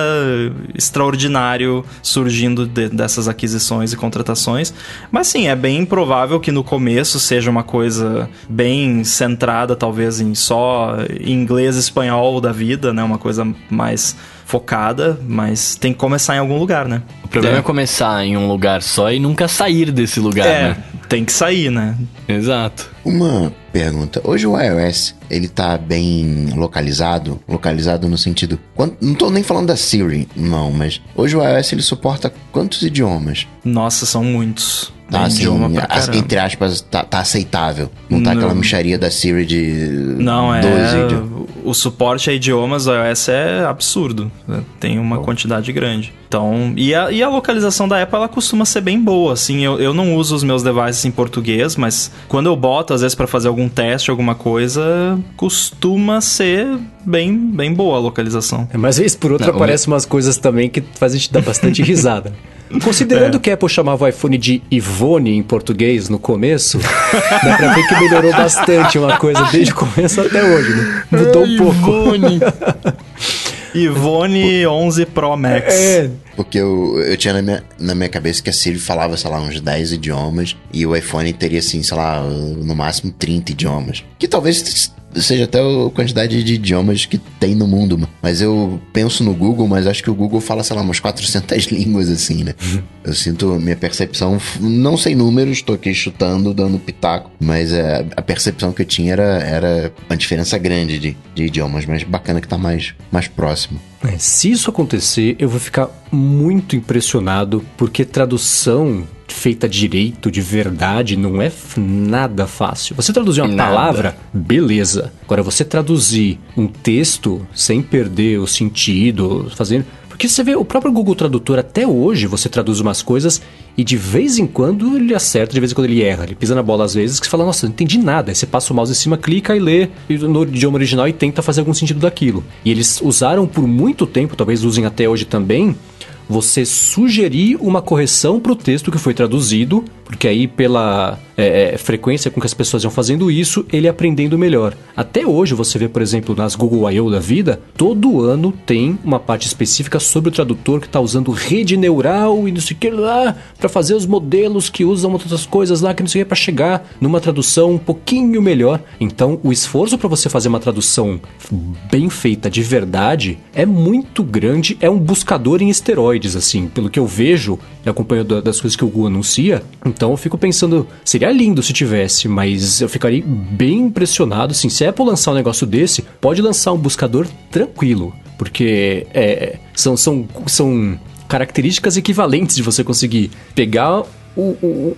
extraordinário surgindo de, dessas aquisições e contratações, mas sim, é bem provável que no começo seja uma coisa bem centrada, talvez, em só inglês e espanhol da vida, né, uma coisa mais focada, mas tem que começar em algum lugar, né? O problema é, é começar em um lugar só e nunca sair desse lugar, é, né? Tem que sair, né? Exato. Uma pergunta. Hoje o iOS, ele tá bem localizado, localizado no sentido, não tô nem falando da Siri, não, mas hoje o iOS ele suporta quantos idiomas? Nossa, são muitos. Tá, assim, entre aspas, tá, tá, aceitável. Não tá não. aquela micharia da Siri de Não, é... O suporte a idiomas iOS é absurdo. Tem uma quantidade grande. Então, e a, e a localização da Apple, ela costuma ser bem boa, assim, eu, eu não uso os meus devices em português, mas quando eu boto, às vezes, para fazer algum teste, alguma coisa, costuma ser bem, bem boa a localização. É, mas vez por outra não, aparecem umas coisas também que fazem a gente dar bastante risada. Considerando é. que a Apple chamava o iPhone de Ivone em português no começo, dá pra ver que melhorou bastante uma coisa desde o começo até hoje, né? Mudou um pouco. Ivone. Ivone 11 Pro Max. É. Porque eu, eu tinha na minha, na minha cabeça que a Siri falava, sei lá, uns 10 idiomas e o iPhone teria, assim, sei lá, no máximo 30 idiomas. Que talvez seja até a quantidade de idiomas que tem no mundo. Mas eu penso no Google, mas acho que o Google fala, sei lá, umas 400 línguas assim, né? Uhum. Eu sinto minha percepção, não sei números, tô aqui chutando, dando pitaco, mas é, a percepção que eu tinha era, era uma diferença grande de, de idiomas, mas bacana que tá mais, mais próximo. É, se isso acontecer, eu vou ficar muito impressionado, porque tradução feita direito, de verdade, não é nada fácil. Você traduzir uma nada. palavra, beleza. Agora, você traduzir um texto sem perder o sentido, fazendo. Porque você vê, o próprio Google Tradutor, até hoje, você traduz umas coisas e de vez em quando ele acerta, de vez em quando ele erra. Ele pisa na bola às vezes que você fala, nossa, não entendi nada. Aí você passa o mouse em cima, clica e lê no idioma original e tenta fazer algum sentido daquilo. E eles usaram por muito tempo, talvez usem até hoje também, você sugerir uma correção para o texto que foi traduzido, porque aí pela é, é, frequência com que as pessoas iam fazendo isso, ele aprendendo melhor. Até hoje você vê, por exemplo, nas Google I.O. da vida, todo ano tem uma parte específica sobre o tradutor que está usando rede neural e não sei o que lá para fazer os modelos que usam outras coisas lá que não sei o que para chegar numa tradução um pouquinho melhor. Então, o esforço para você fazer uma tradução bem feita de verdade é muito grande, é um buscador em esteroides assim, pelo que eu vejo e acompanho das coisas que o Google anuncia. Então, eu fico pensando, seria lindo se tivesse, mas eu ficaria bem impressionado. Assim, se a Apple lançar um negócio desse, pode lançar um buscador tranquilo, porque é, são, são, são características equivalentes de você conseguir pegar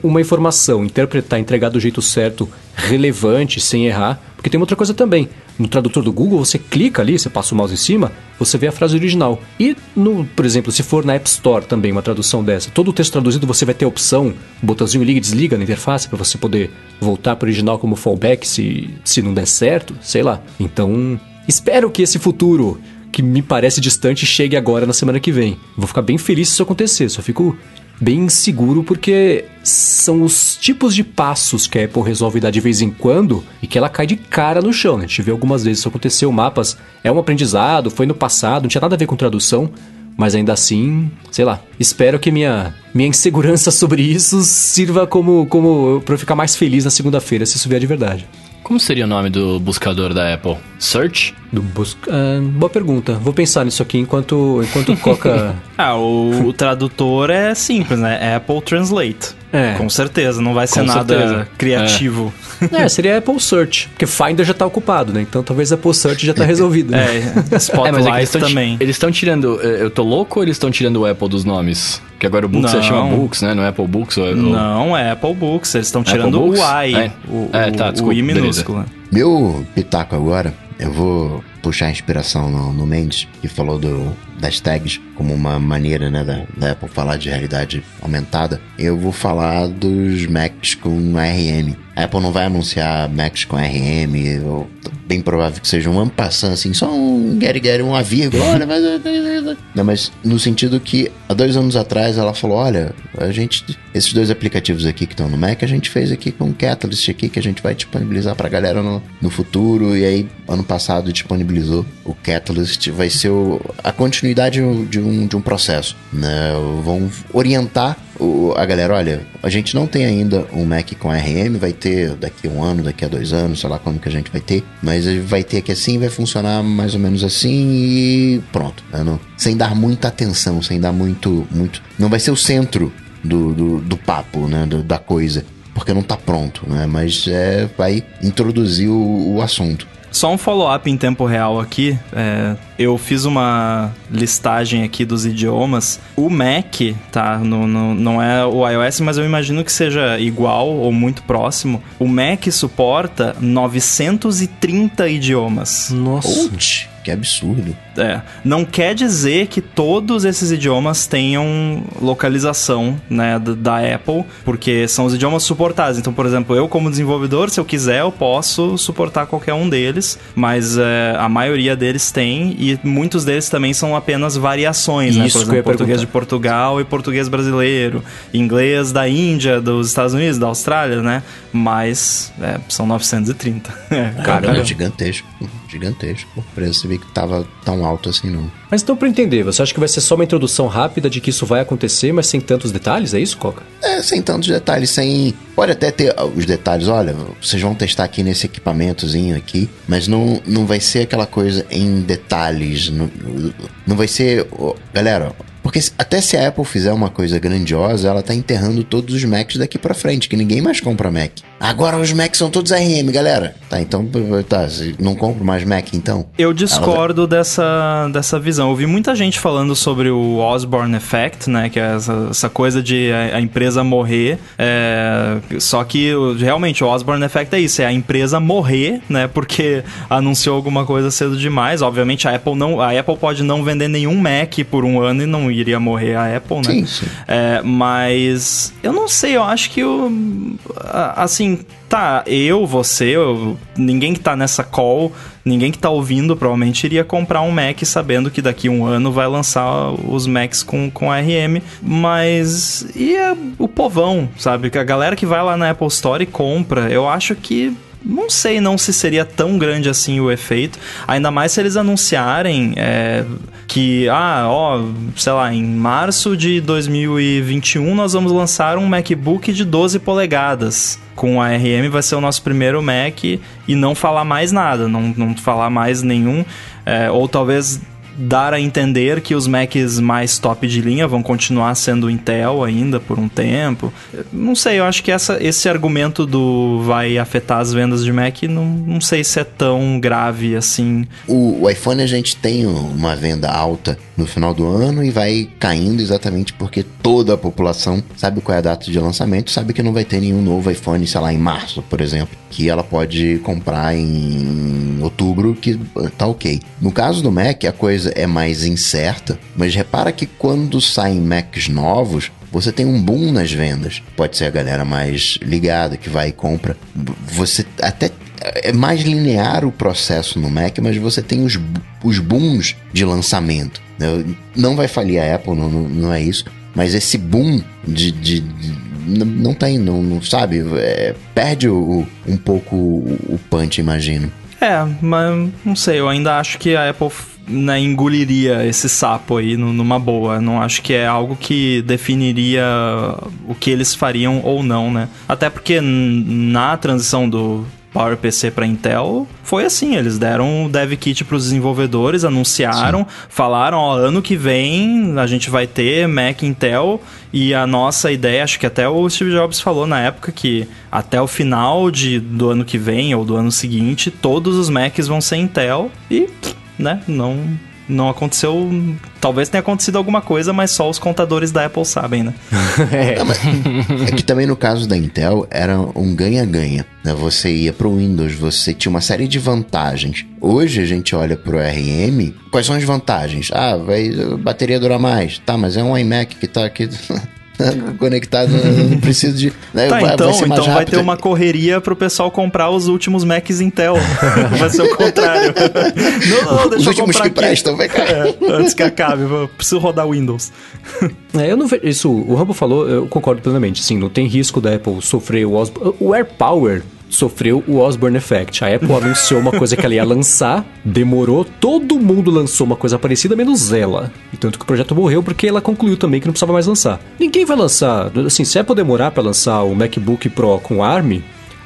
uma informação, interpretar, entregar do jeito certo, relevante, sem errar. Porque tem outra coisa também. No tradutor do Google, você clica ali, você passa o mouse em cima, você vê a frase original. E, no, por exemplo, se for na App Store também uma tradução dessa, todo o texto traduzido você vai ter a opção, um botãozinho liga e desliga na interface para você poder voltar para o original como fallback se, se não der certo, sei lá. Então, espero que esse futuro que me parece distante chegue agora na semana que vem. Vou ficar bem feliz se isso acontecer, só fico bem seguro porque são os tipos de passos que a Apple resolve dar de vez em quando e que ela cai de cara no chão. Né? A gente vê algumas vezes isso aconteceu, mapas é um aprendizado, foi no passado, não tinha nada a ver com tradução, mas ainda assim, sei lá, espero que minha, minha insegurança sobre isso sirva como, como para eu ficar mais feliz na segunda-feira, se isso vier de verdade. Como seria o nome do buscador da Apple? Search? Do busca... Uh, boa pergunta. Vou pensar nisso aqui enquanto, enquanto Coca... ah, o, o, tradutor é simples, né? É Apple Translate. É. Com certeza, não vai ser Com nada certeza. criativo. É. é. seria Apple Search, porque Finder já tá ocupado, né? Então talvez Apple Search já tá resolvido. Né? É, Spotlight é, eles também. Eles estão tirando... Eu tô louco ou eles estão tirando o Apple dos nomes? Que agora o Books não. chama Books, né? Não é Apple Books? Ou, Não, é Apple Books. Eles estão tirando o I. É, o, é tá, desculpa, o I minúsculo. Beleza. Meu pitaco agora, eu vou puxar inspiração no, no Mendes, que falou do, das tags como uma maneira né, da, da, Apple falar de realidade aumentada. Eu vou falar dos Macs com RM. A Apple não vai anunciar Macs com RM, bem provável que seja um ampassant, assim, só um get get, uma vírgula, olha, mas... Não, mas no sentido que há dois anos atrás ela falou, olha, a gente, esses dois aplicativos aqui que estão no Mac, a gente fez aqui com o Catalyst aqui, que a gente vai disponibilizar pra galera no, no futuro, e aí ano passado disponibilizou o Catalyst, vai ser o, a continuidade de um, de um processo, né? Vão orientar o, a galera, olha, a gente não tem ainda um Mac com RM, vai ter daqui a um ano, daqui a dois anos, sei lá quando que a gente vai ter, mas vai ter aqui assim, vai funcionar mais ou menos assim e pronto. Né? Não, sem dar muita atenção, sem dar muito. muito não vai ser o centro do, do, do papo, né? Do, da coisa porque não está pronto, né? Mas é, vai introduzir o, o assunto. Só um follow-up em tempo real aqui. É, eu fiz uma listagem aqui dos idiomas. O Mac, tá? No, no, não é o iOS, mas eu imagino que seja igual ou muito próximo. O Mac suporta 930 idiomas. Nossa. Que absurdo. É. Não quer dizer que todos esses idiomas tenham localização, né, da Apple, porque são os idiomas suportados. Então, por exemplo, eu como desenvolvedor, se eu quiser, eu posso suportar qualquer um deles, mas é, a maioria deles tem e muitos deles também são apenas variações, né? Isso Por que eu ia exemplo, português de Portugal e português brasileiro, inglês da Índia, dos Estados Unidos, da Austrália, né? Mas é, são 930. É, Cara, é gigantesco. Gigantesco. O preço vi que tava tão alto assim, não. Mas então, pra entender, você acha que vai ser só uma introdução rápida de que isso vai acontecer, mas sem tantos detalhes? É isso, Coca? É, sem tantos detalhes, sem. Pode até ter os detalhes, olha, vocês vão testar aqui nesse equipamentozinho aqui, mas não, não vai ser aquela coisa em detalhes. Não, não vai ser. Galera, porque até se a Apple fizer uma coisa grandiosa, ela tá enterrando todos os Macs daqui pra frente, que ninguém mais compra Mac. Agora os Macs são todos RM, galera. Tá, então, tá, não compro mais Mac então. Eu discordo dessa, dessa visão. Eu vi muita gente falando sobre o Osborne Effect, né? Que é essa, essa coisa de a, a empresa morrer. é, só que realmente o Osborne Effect é isso, é a empresa morrer, né? Porque anunciou alguma coisa cedo demais. Obviamente a Apple não. A Apple pode não vender nenhum Mac por um ano e não iria morrer a Apple, né? Sim, sim. É, mas eu não sei, eu acho que o. a- Assim, tá, eu, você, eu- ninguém que tá nessa call, ninguém que tá ouvindo provavelmente iria comprar um Mac sabendo que daqui um ano vai lançar os Macs com, com ARM, mas. E a- o povão, sabe? A galera que vai lá na Apple Store e compra, eu acho que não sei não se seria tão grande assim o efeito. Ainda mais se eles anunciarem é, que, ah, ó, sei lá, em março de 2021 nós vamos lançar um MacBook de 12 polegadas. Com ARM vai ser o nosso primeiro Mac e não falar mais nada, não, não falar mais nenhum. é, ou talvez dar a entender que os Macs mais top de linha vão continuar sendo Intel ainda por um tempo. Não sei, eu acho que essa, esse argumento do vai afetar as vendas de Mac, não, não sei se é tão grave assim. O, o iPhone a gente tem uma venda alta no final do ano e vai caindo exatamente porque toda a população sabe qual é a data de lançamento, sabe que não vai ter nenhum novo iPhone, sei lá, em março, por exemplo, que ela pode comprar em outubro, que tá ok. No caso do Mac, a coisa é mais incerta, mas repara que quando saem Macs novos, você tem um boom nas vendas. Pode ser a galera mais ligada que vai e compra. Você até é mais linear o processo no Mac, mas você tem os, os booms de lançamento. né? Não vai falir a Apple, não, não, é isso. Mas esse boom de. de- de- não, tem, não, não sabe? É, perde o- um pouco o punch, imagino. É, mas não sei, eu ainda acho que a Apple né, engoliria esse sapo aí nu- numa boa. Não acho que é algo que definiria o que eles fariam ou não, né? Até porque na transição do PowerPC para Intel foi assim, eles deram o dev kit para os desenvolvedores, anunciaram, falaram, ó, ano que vem a gente vai ter Mac Intel e a nossa ideia, acho que até o Steve Jobs falou na época que até o final de, do ano que vem ou do ano seguinte, todos os Macs vão ser Intel e, né, não não aconteceu, talvez tenha acontecido alguma coisa, mas só os contadores da Apple sabem, né? é. É que também no caso da Intel era um ganha-ganha. Né? Você ia pro Windows, você tinha uma série de vantagens. Hoje a gente olha pro RM, quais são as vantagens? Ah, vai, a bateria dura mais. Tá, mas é um iMac que tá aqui conectado, não preciso de. né? Tá, vai, então, vai ser mais então vai ter uma correria pro pessoal comprar os últimos Macs Intel. vai ser o contrário. não, não, deixa Os eu últimos comprar que aqui. prestam, vai cá. É, antes que acabe, eu preciso rodar Windows. É, eu não vejo. Isso, o Rambo falou, eu concordo plenamente. Sim, não tem risco da Apple sofrer o Osborne. O AirPower sofreu o Osborne Effect. A Apple anunciou uma coisa que ela ia lançar, demorou, todo mundo lançou uma coisa parecida, menos ela. E tanto que o projeto morreu porque ela concluiu também que não precisava mais lançar. Ninguém vai lançar. Assim, se a Apple demorar pra lançar o MacBook Pro com ARM.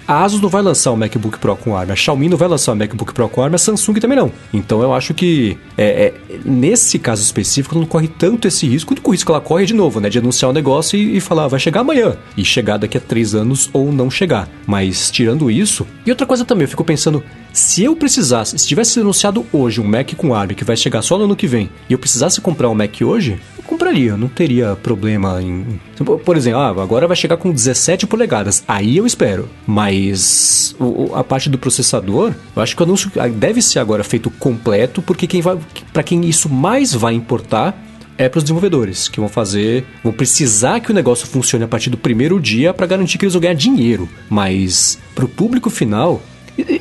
A Asus não vai lançar o MacBook Pro com ARM, a Xiaomi não vai lançar o MacBook Pro com ARM, a Samsung também não. Então eu acho que é, é, nesse caso específico não corre tanto esse risco. O risco que ela corre de novo, né? De anunciar o negócio e, e falar, vai chegar amanhã. E chegar daqui a três anos ou não chegar. Mas tirando isso. E outra coisa também, eu fico pensando, se eu precisasse, se tivesse anunciado hoje um Mac com ARM que vai chegar só no ano que vem, e eu precisasse comprar um Mac hoje, compraria, não teria problema em. Por exemplo, ah, agora vai chegar com 17 polegadas. Aí eu espero. Mas o, a parte do processador, eu acho que o anúncio deve ser agora feito completo, porque quem vai. para quem isso mais vai importar é para os desenvolvedores, que vão fazer, vão precisar que o negócio funcione a partir do primeiro dia para garantir que eles vão ganhar dinheiro. Mas para o público final,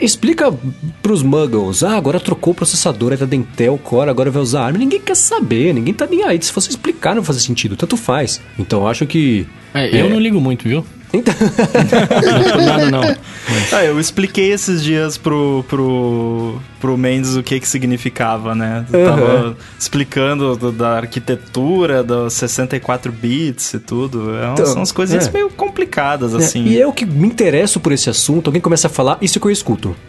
Explica pros muggles, ah, agora trocou o processador, é da Intel Core, agora vai usar ARM. Ninguém quer saber, ninguém tá nem aí. Se você explicar, não faz sentido, tanto faz. Então eu acho que. É, eu é... não ligo muito, viu? Então... não, nada, não. Ah, eu expliquei esses dias pro, pro, pro Mendes o que que significava, né? Eu tava uhum. explicando do, da arquitetura, dos 64 bits e tudo. É, então, são umas coisas é. meio complicadas, é, assim. E eu que me interesso por esse assunto, alguém começa a falar, isso que eu escuto.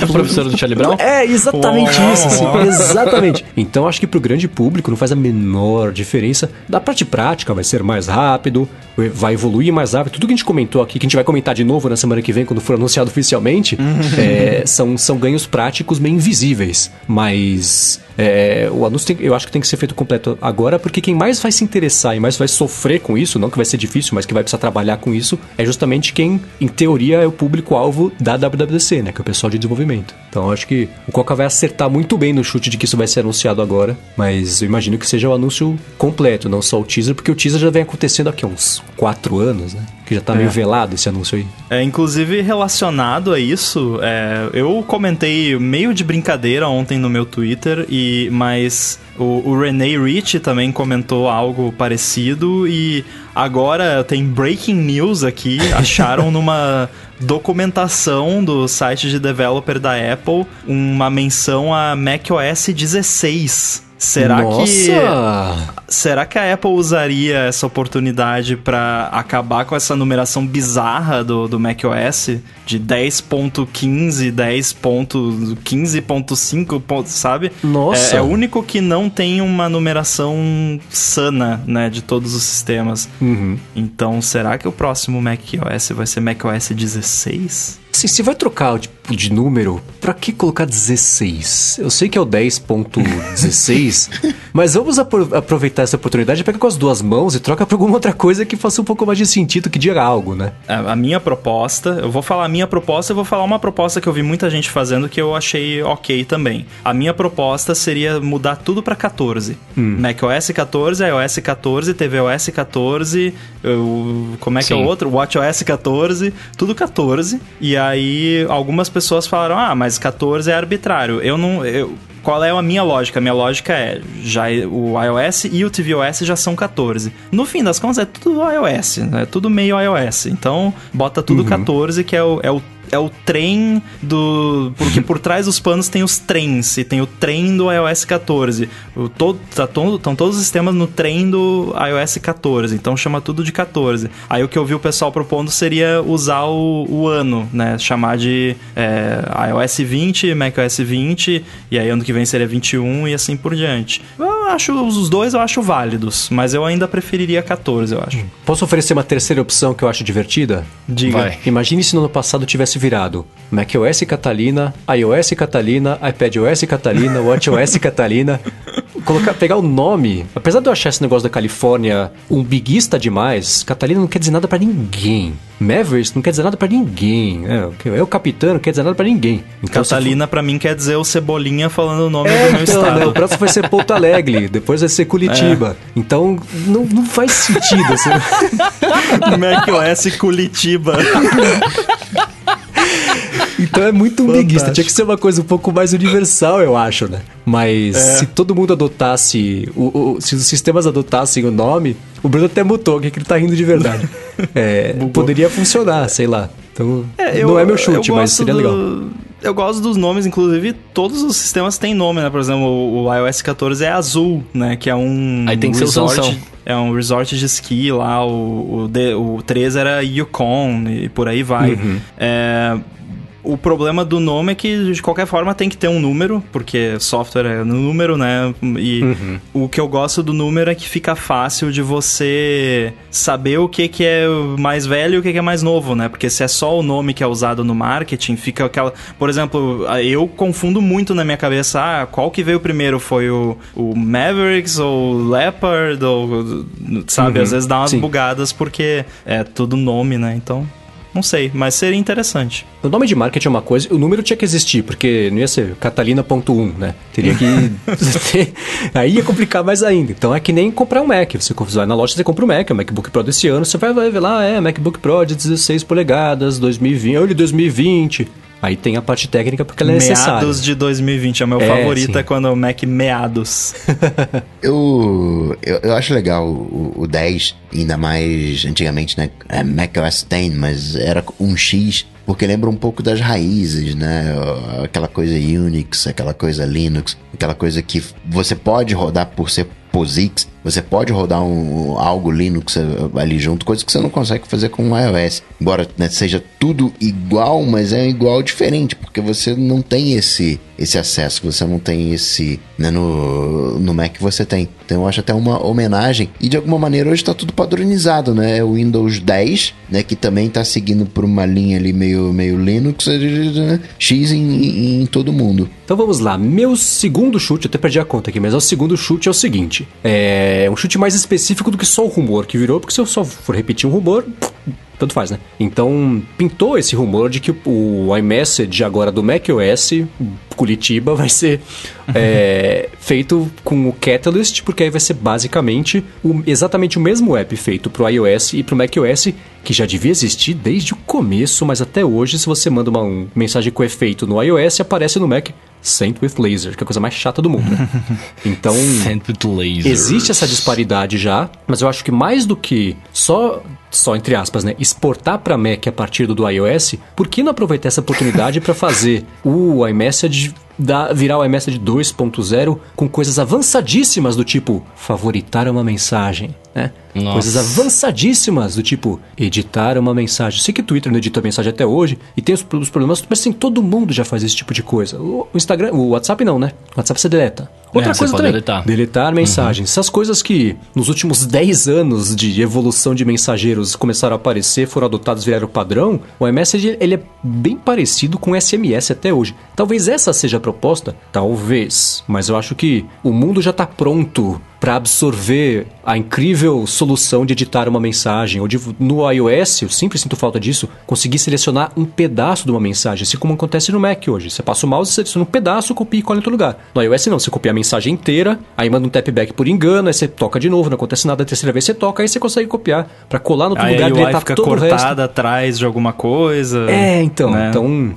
É o professor do Charlie Brown? É, exatamente isso, assim, exatamente. Então acho que pro grande público não faz a menor diferença. Da parte prática vai ser mais rápido, vai evoluir mais rápido. Tudo que a gente comentou aqui, que a gente vai comentar de novo na semana que vem, quando for anunciado oficialmente, uhum. é, são, são ganhos práticos meio invisíveis. Mas é, o anúncio tem, eu acho que tem que ser feito completo agora, porque quem mais vai se interessar e mais vai sofrer com isso, não que vai ser difícil, mas que vai precisar trabalhar com isso, é justamente quem, em teoria, é o público-alvo da WWDC, né? Que é o pessoal de desenvolvimento. Então eu acho que o Coca vai acertar muito bem no chute de que isso vai ser anunciado agora, mas eu imagino que seja o anúncio completo, não só o teaser, porque o teaser já vem acontecendo aqui há uns quatro anos, né? Que já tá é. meio velado esse anúncio aí. É, inclusive, relacionado a isso, é, eu comentei meio de brincadeira ontem no meu Twitter, e mas o, o René Rich também comentou algo parecido, e agora tem breaking news aqui. Acharam numa documentação do site de developer da Apple uma menção a macOS 16 Será Nossa. que será que a Apple usaria essa oportunidade para acabar com essa numeração bizarra do, do macOS de 10.15, 10.15.5, sabe? Nossa. É, é, o único que não tem uma numeração sana, né, de todos os sistemas. Uhum. Então, será que o próximo macOS vai ser macOS 16? Assim, se vai trocar tipo, de número, pra que colocar 16? Eu sei que é o 10.16, mas vamos aproveitar essa oportunidade pegar com as duas mãos e troca pra alguma outra coisa que faça um pouco mais de sentido, que diga algo, né? A, a minha proposta, eu vou falar a minha proposta, eu vou falar uma proposta que eu vi muita gente fazendo que eu achei ok também. A minha proposta seria mudar tudo pra 14. Hum. macOS 14, iOS 14, tvOS 14, eu, como é que Sim. é o outro? WatchOS 14, tudo 14. E aí algumas pessoas falaram: "Ah, mas 14 é arbitrário". Eu não eu, qual é a minha lógica? A minha lógica é, já o iOS e o tvOS já são 14. No fim das contas é tudo iOS, né? É tudo meio iOS. Então, bota tudo uhum. 14, que é o, é o é o trem do. Porque por trás dos panos tem os trens, e tem o trem do iOS 14. O, todo, tá todo, estão todos os sistemas no trem do iOS 14, então chama tudo de 14. Aí o que eu vi o pessoal propondo seria usar o, o ano, né? Chamar de é, iOS 20, macOS 20, e aí ano que vem seria 21 e assim por diante. Eu acho os dois eu acho válidos, mas eu ainda preferiria 14, eu acho. Posso oferecer uma terceira opção que eu acho divertida? Diga. Vai. Imagine se no ano passado tivesse virado macOS Catalina, iOS Catalina, iPadOS Catalina, WatchOS Catalina. Colocar, pegar o nome, apesar de eu achar esse negócio da Califórnia um biguista demais, Catalina não quer dizer nada para ninguém. Mavericks não quer dizer nada para ninguém. É, é, o capitão não quer dizer nada para ninguém. Então, Catalina, for... para mim, quer dier o Cebolinha falando o nome é, do meu então, estado. Né, o próximo vai ser Porto Alegre, depois vai ser Curitiba. É. Então, não, não faz sentido. Assim. macOS Curitiba. Então é muito umbiguista. Tinha que ser uma coisa um pouco mais universal, eu acho, né? Mas é. se todo mundo adotasse. O, o, se os sistemas adotassem o nome, o Bruno até mutou, que ele tá rindo de verdade. é, poderia funcionar, sei lá. Então, é, eu, não é meu chute, mas seria do... legal. Eu gosto dos nomes, inclusive todos os sistemas têm nome, né? Por exemplo, o, o iOS 14 é azul, né? Que é um Aí tem que resort, ser o É um resort de esqui lá, o, o, o 3 era Yukon e por aí vai. Uhum. É, O problema do nome é que, de qualquer forma, tem que ter um número, porque software é número, né? E uhum. o que eu gosto do número é que fica fácil de você saber o que, que é mais velho e o que, que é mais novo, né? Porque se é só o nome que é usado no marketing, fica aquela. Por exemplo, eu confundo muito na minha cabeça, ah, qual que veio primeiro? Foi o, o Mavericks ou o Leopard? Ou, sabe? Uhum. Às vezes dá umas Sim. bugadas porque é tudo nome, né? Então. Não sei, mas seria interessante. O nome de marketing é uma coisa, o número tinha que existir, porque não ia ser Catalina.1, né? Teria que. Aí ia complicar mais ainda. Então é que nem comprar um Mac. Você vai na loja, você compra um Mac, o MacBook Pro desse ano, você vai ver lá, é MacBook Pro de 16 polegadas, 2020, olha 2020. Aí tem a parte técnica porque ela é meados necessária. Meados de 2020 é o meu é, favorito, sim. é quando o Mac meados. eu, eu, eu, acho legal o, o 10, ainda mais antigamente, né? É Mac OS 10, mas era um X porque lembra um pouco das raízes, né? Aquela coisa Unix, aquela coisa Linux, aquela coisa que você pode rodar por ser POSIX, você pode rodar um, algo Linux ali junto, coisa que você não consegue fazer com o iOS. Embora né, seja tudo igual, mas é igual diferente, porque você não tem esse esse acesso, você não tem esse. Né, no, no Mac você tem. Então eu acho até uma homenagem. E de alguma maneira hoje está tudo padronizado, né? O Windows 10, né? Que também está seguindo por uma linha ali meio, meio Linux, né, X em, em, todo mundo. Então vamos lá. Meu segundo chute, eu até perdi a conta aqui, mas o segundo chute é o seguinte: é um chute mais específico do que só o rumor que virou, porque se eu só for repetir um rumor, tanto faz, né? Então, pintou esse rumor de que o iMessage agora do macOS Curitiba vai ser é, feito com o Catalyst, porque aí vai ser basicamente o, exatamente o mesmo app feito para o iOS e para o macOS, que já devia existir desde o começo, mas até hoje, se você manda uma um, mensagem com efeito no iOS, aparece no Mac Sent with Laser, que é a coisa mais chata do mundo. Né? Então, existe essa disparidade já, mas eu acho que mais do que só só entre aspas, né, exportar para Mac a partir do iOS, por que não aproveitar essa oportunidade para fazer o iMessage da, virar o iMessage 2.0 com coisas avançadíssimas do tipo favoritar uma mensagem, né? Coisas avançadíssimas do tipo editar uma mensagem. Sei que o Twitter não edita mensagem até hoje e tem os, os problemas, mas sim, todo mundo já faz esse tipo de coisa. O, o Instagram, o WhatsApp não, né? O WhatsApp você deleta. Outra é, coisa também, deletar, deletar uhum. mensagens. Uhum. Essas coisas que nos últimos 10 anos de evolução de mensageiros começaram a aparecer, foram adotados, viraram padrão, o iMessage ele é bem parecido com SMS até hoje. Talvez essa seja a proposta? Talvez. Mas eu acho que o mundo já está pronto para absorver a incrível solução de editar uma mensagem. Ou de, no iOS, eu sempre sinto falta disso, conseguir selecionar um pedaço de uma mensagem, assim como acontece no Mac hoje. Você passa o mouse, seleciona um pedaço, copia e cola em outro lugar. No iOS não, você copia a mensagem inteira, aí manda um tap back por engano, aí você toca de novo, não acontece nada, a terceira vez você toca, aí você consegue copiar para colar no outro aí lugar, e deletar fica todo cortada o resto. atrás de alguma coisa. É, então, né? então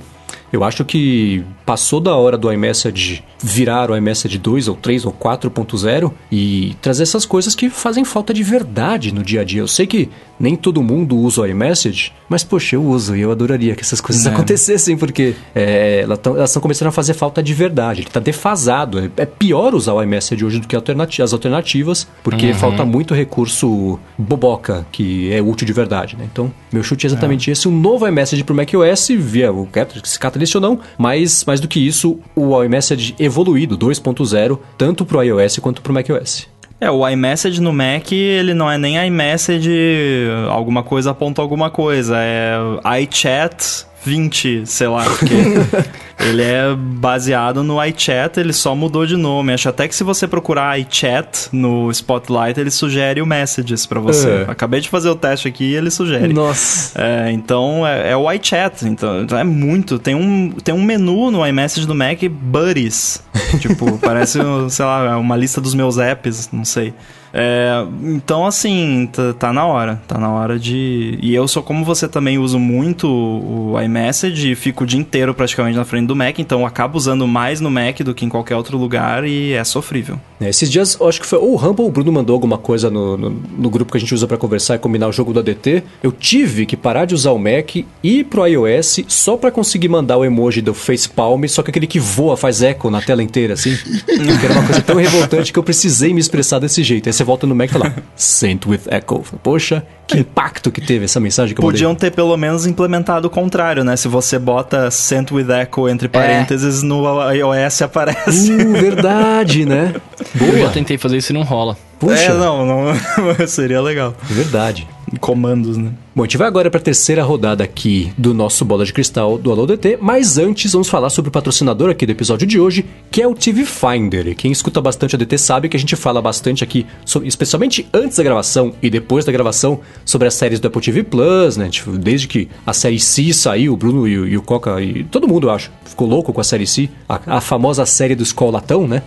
eu acho que passou da hora do iMessage virar o iMessage 2 ou 3 ou 4.0 e trazer essas coisas que fazem falta de verdade no dia a dia. Eu sei que nem todo mundo usa o iMessage, mas poxa, eu uso e eu adoraria que essas coisas é. acontecessem, porque é, elas estão começando a fazer falta de verdade. Ele está defasado. É, é, pior usar o iMessage hoje do que as alternativas, porque uhum. falta muito recurso boboca que é útil de verdade. Né? Então, meu chute é exatamente é. esse. Um novo iMessage para o macOS, via o Catalyst ou não, mas mais do que isso, o iMessage evoluído 2.0, tanto para o iOS quanto para o macOS. É, o iMessage no Mac, ele não é nem iMessage alguma coisa ponto alguma coisa, é iChat 20, sei lá, porque ele é baseado no iChat, ele só mudou de nome. Acho até que se você procurar iChat no Spotlight, ele sugere o Messages para você. É. Acabei de fazer o teste aqui e ele sugere. Nossa. É, então é, é, o iChat, então, é muito. Tem um, tem um menu no iMessage do Mac, Buddies. tipo, parece, sei lá, uma lista dos meus apps, não sei. É, então, assim, tá, tá, na hora. Tá na hora de. E eu sou como você também uso muito o iMessage e fico o dia inteiro praticamente na frente do Mac, então eu acabo usando mais no Mac do que em qualquer outro lugar e é sofrível. É, esses dias, eu acho que foi ou o Rumble ou o Bruno mandou alguma coisa no, no, no grupo que a gente usa para conversar e combinar o jogo do ADT. Eu tive que parar de usar o Mac e ir pro iOS só para conseguir mandar o emoji do facepalm, só que aquele que voa, faz eco na tela inteira, assim. que era uma coisa tão revoltante que eu precisei me expressar desse jeito. Você volta no Mac e tá lá, Sent with Echo. Poxa, que impacto que teve essa mensagem que eu Podiam mandei. ter pelo menos implementado o contrário, né? Se você bota Sent with Echo entre parênteses, no iOS aparece. Uh, verdade, né? Eu já Boa. tentei fazer isso e não rola. Puxa, É, não, não seria legal. verdade. Comandos, né? Bom, a gente vai agora para a terceira rodada aqui do nosso Bola de Cristal do Alô DT, mas antes vamos falar sobre o patrocinador aqui do episódio de hoje, que é o TV Finder. Quem escuta bastante a DT sabe que a gente fala bastante aqui, sobre- especialmente antes da gravação e depois da gravação, sobre as séries do Apple TV Plus, né? Desde que a série C saiu, o Bruno e o, e o Coca e todo mundo, eu acho, ficou louco com a série C, a, a famosa série do Escolatão, né?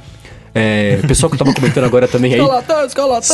É, o pessoal que tava comentando agora também aí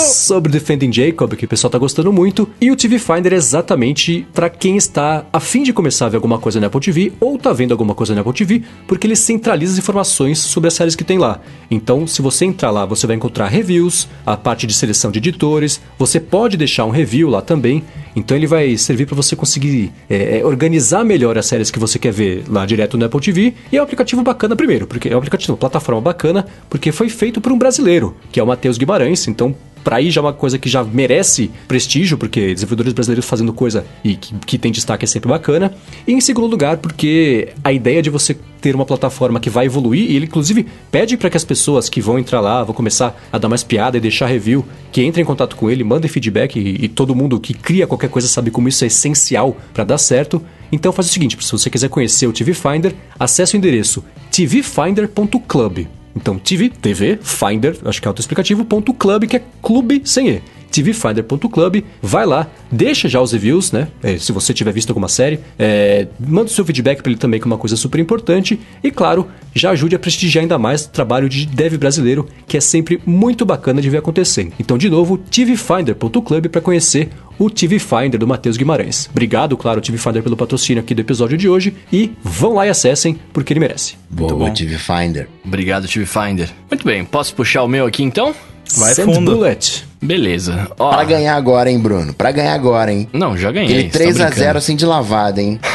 sobre Defending Jacob, que o pessoal tá gostando muito. E o TV Finder é exatamente para quem está a fim de começar a ver alguma coisa na Apple TV ou tá vendo alguma coisa na Apple TV, porque ele centraliza as informações sobre as séries que tem lá. Então, se você entrar lá, você vai encontrar reviews, a parte de seleção de editores, você pode deixar um review lá também. Então ele vai servir para você conseguir é, é, organizar melhor as séries que você quer ver lá direto no Apple TV. E é um aplicativo bacana primeiro, porque é um aplicativo, uma plataforma bacana, porque foi feito por um brasileiro, que é o Matheus Guimarães. Então Pra aí já é uma coisa que já merece prestígio, porque desenvolvedores brasileiros fazendo coisa e que, que tem destaque é sempre bacana. E em segundo lugar, porque a ideia de você ter uma plataforma que vai evoluir, e ele inclusive pede para que as pessoas que vão entrar lá, vão começar a dar mais piada e deixar review, que entrem em contato com ele, mandem feedback, e, e todo mundo que cria qualquer coisa sabe como isso é essencial para dar certo. Então faz o seguinte, se você quiser conhecer o TV Finder, acesse o endereço tvfinder.club. Então, TV, TV, Finder, acho que é autoexplicativo, ponto club, que é clube sem E. tvfinder.club, vai lá, deixa já os reviews, né? É, se você tiver visto alguma série, é, manda o seu feedback para ele também, que é uma coisa super importante. E claro, já ajude a prestigiar ainda mais o trabalho de dev brasileiro, que é sempre muito bacana de ver acontecer. Então, de novo, tvfinder.club para conhecer o TV Finder do Matheus Guimarães. Obrigado, claro, TV Finder pelo patrocínio aqui do episódio de hoje e vão lá e acessem, porque ele merece. Boa, TV Finder. Obrigado, TV Finder. Muito bem, posso puxar o meu aqui então? Vai Send fundo. Bullet. Beleza. Ó, Pra ganhar agora, hein, Bruno? Pra ganhar agora, hein? Não, já ganhei. Aquele você tá 3x0 brincando. assim de lavada, hein?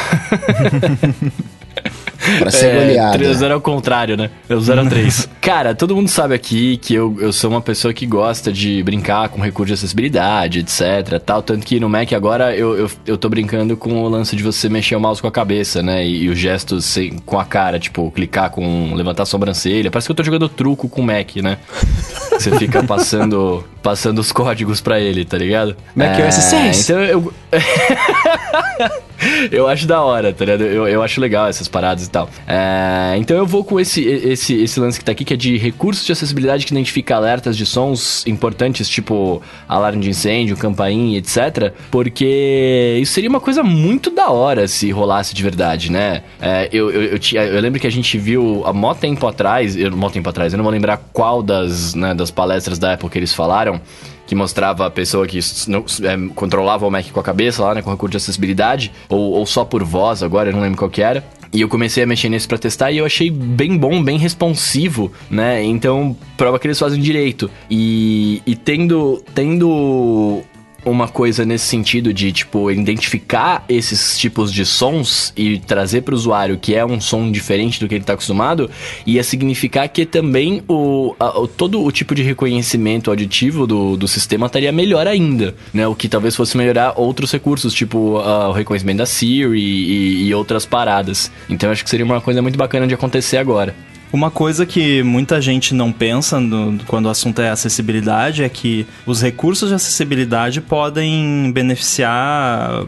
pra ser É, goleada. 3x0 é o contrário, né? É o 0x3. Cara, todo mundo sabe aqui que eu, eu sou uma pessoa que gosta de brincar com recurso de acessibilidade, etc. Tal. Tanto que no Mac agora eu, eu, eu tô brincando com o lance de você mexer o mouse com a cabeça, né? E, e os gestos sem- com a cara, tipo, clicar com levantar a sobrancelha. Parece que eu tô jogando truco com o Mac, né? Você fica passando, passando os códigos pra ele, tá ligado? Mac OS 6. Então eu. eu acho da hora, tá ligado? Eu, eu acho legal essas paradas tal. É, então eu vou com esse, esse, esse lance que tá aqui, que é de recursos de acessibilidade que identifica alertas de sons importantes, tipo alarme de incêndio, campainha, etc. Porque isso seria uma coisa muito da hora se rolasse de verdade, né? É, eu, eu, eu, tinha- eu lembro que a gente viu há mó tempo atrás, eu, mó tempo atrás, eu não vou lembrar qual das, né, das palestras da Apple que eles falaram, que mostrava a pessoa que é, controlava o Mac com a cabeça lá, né, com recurso de acessibilidade, ou, ou só por voz agora, eu não lembro qual que era. E eu comecei a mexer nisso pra testar e eu achei bem bom, bem responsivo, né? Então, prova que eles fazem direito. E, e tendo, tendo uma coisa nesse sentido de, tipo, identificar esses tipos de sons e trazer para o usuário que é um som diferente do que ele está acostumado, ia significar que também o, a- o- todo o tipo de reconhecimento auditivo do, do sistema estaria melhor ainda, né? O que talvez fosse melhorar outros recursos, tipo o reconhecimento da Siri e, e outras paradas. Então acho que seria uma coisa muito bacana de acontecer agora. Uma coisa que muita gente não pensa no- quando o assunto é acessibilidade é que os recursos de acessibilidade podem beneficiar.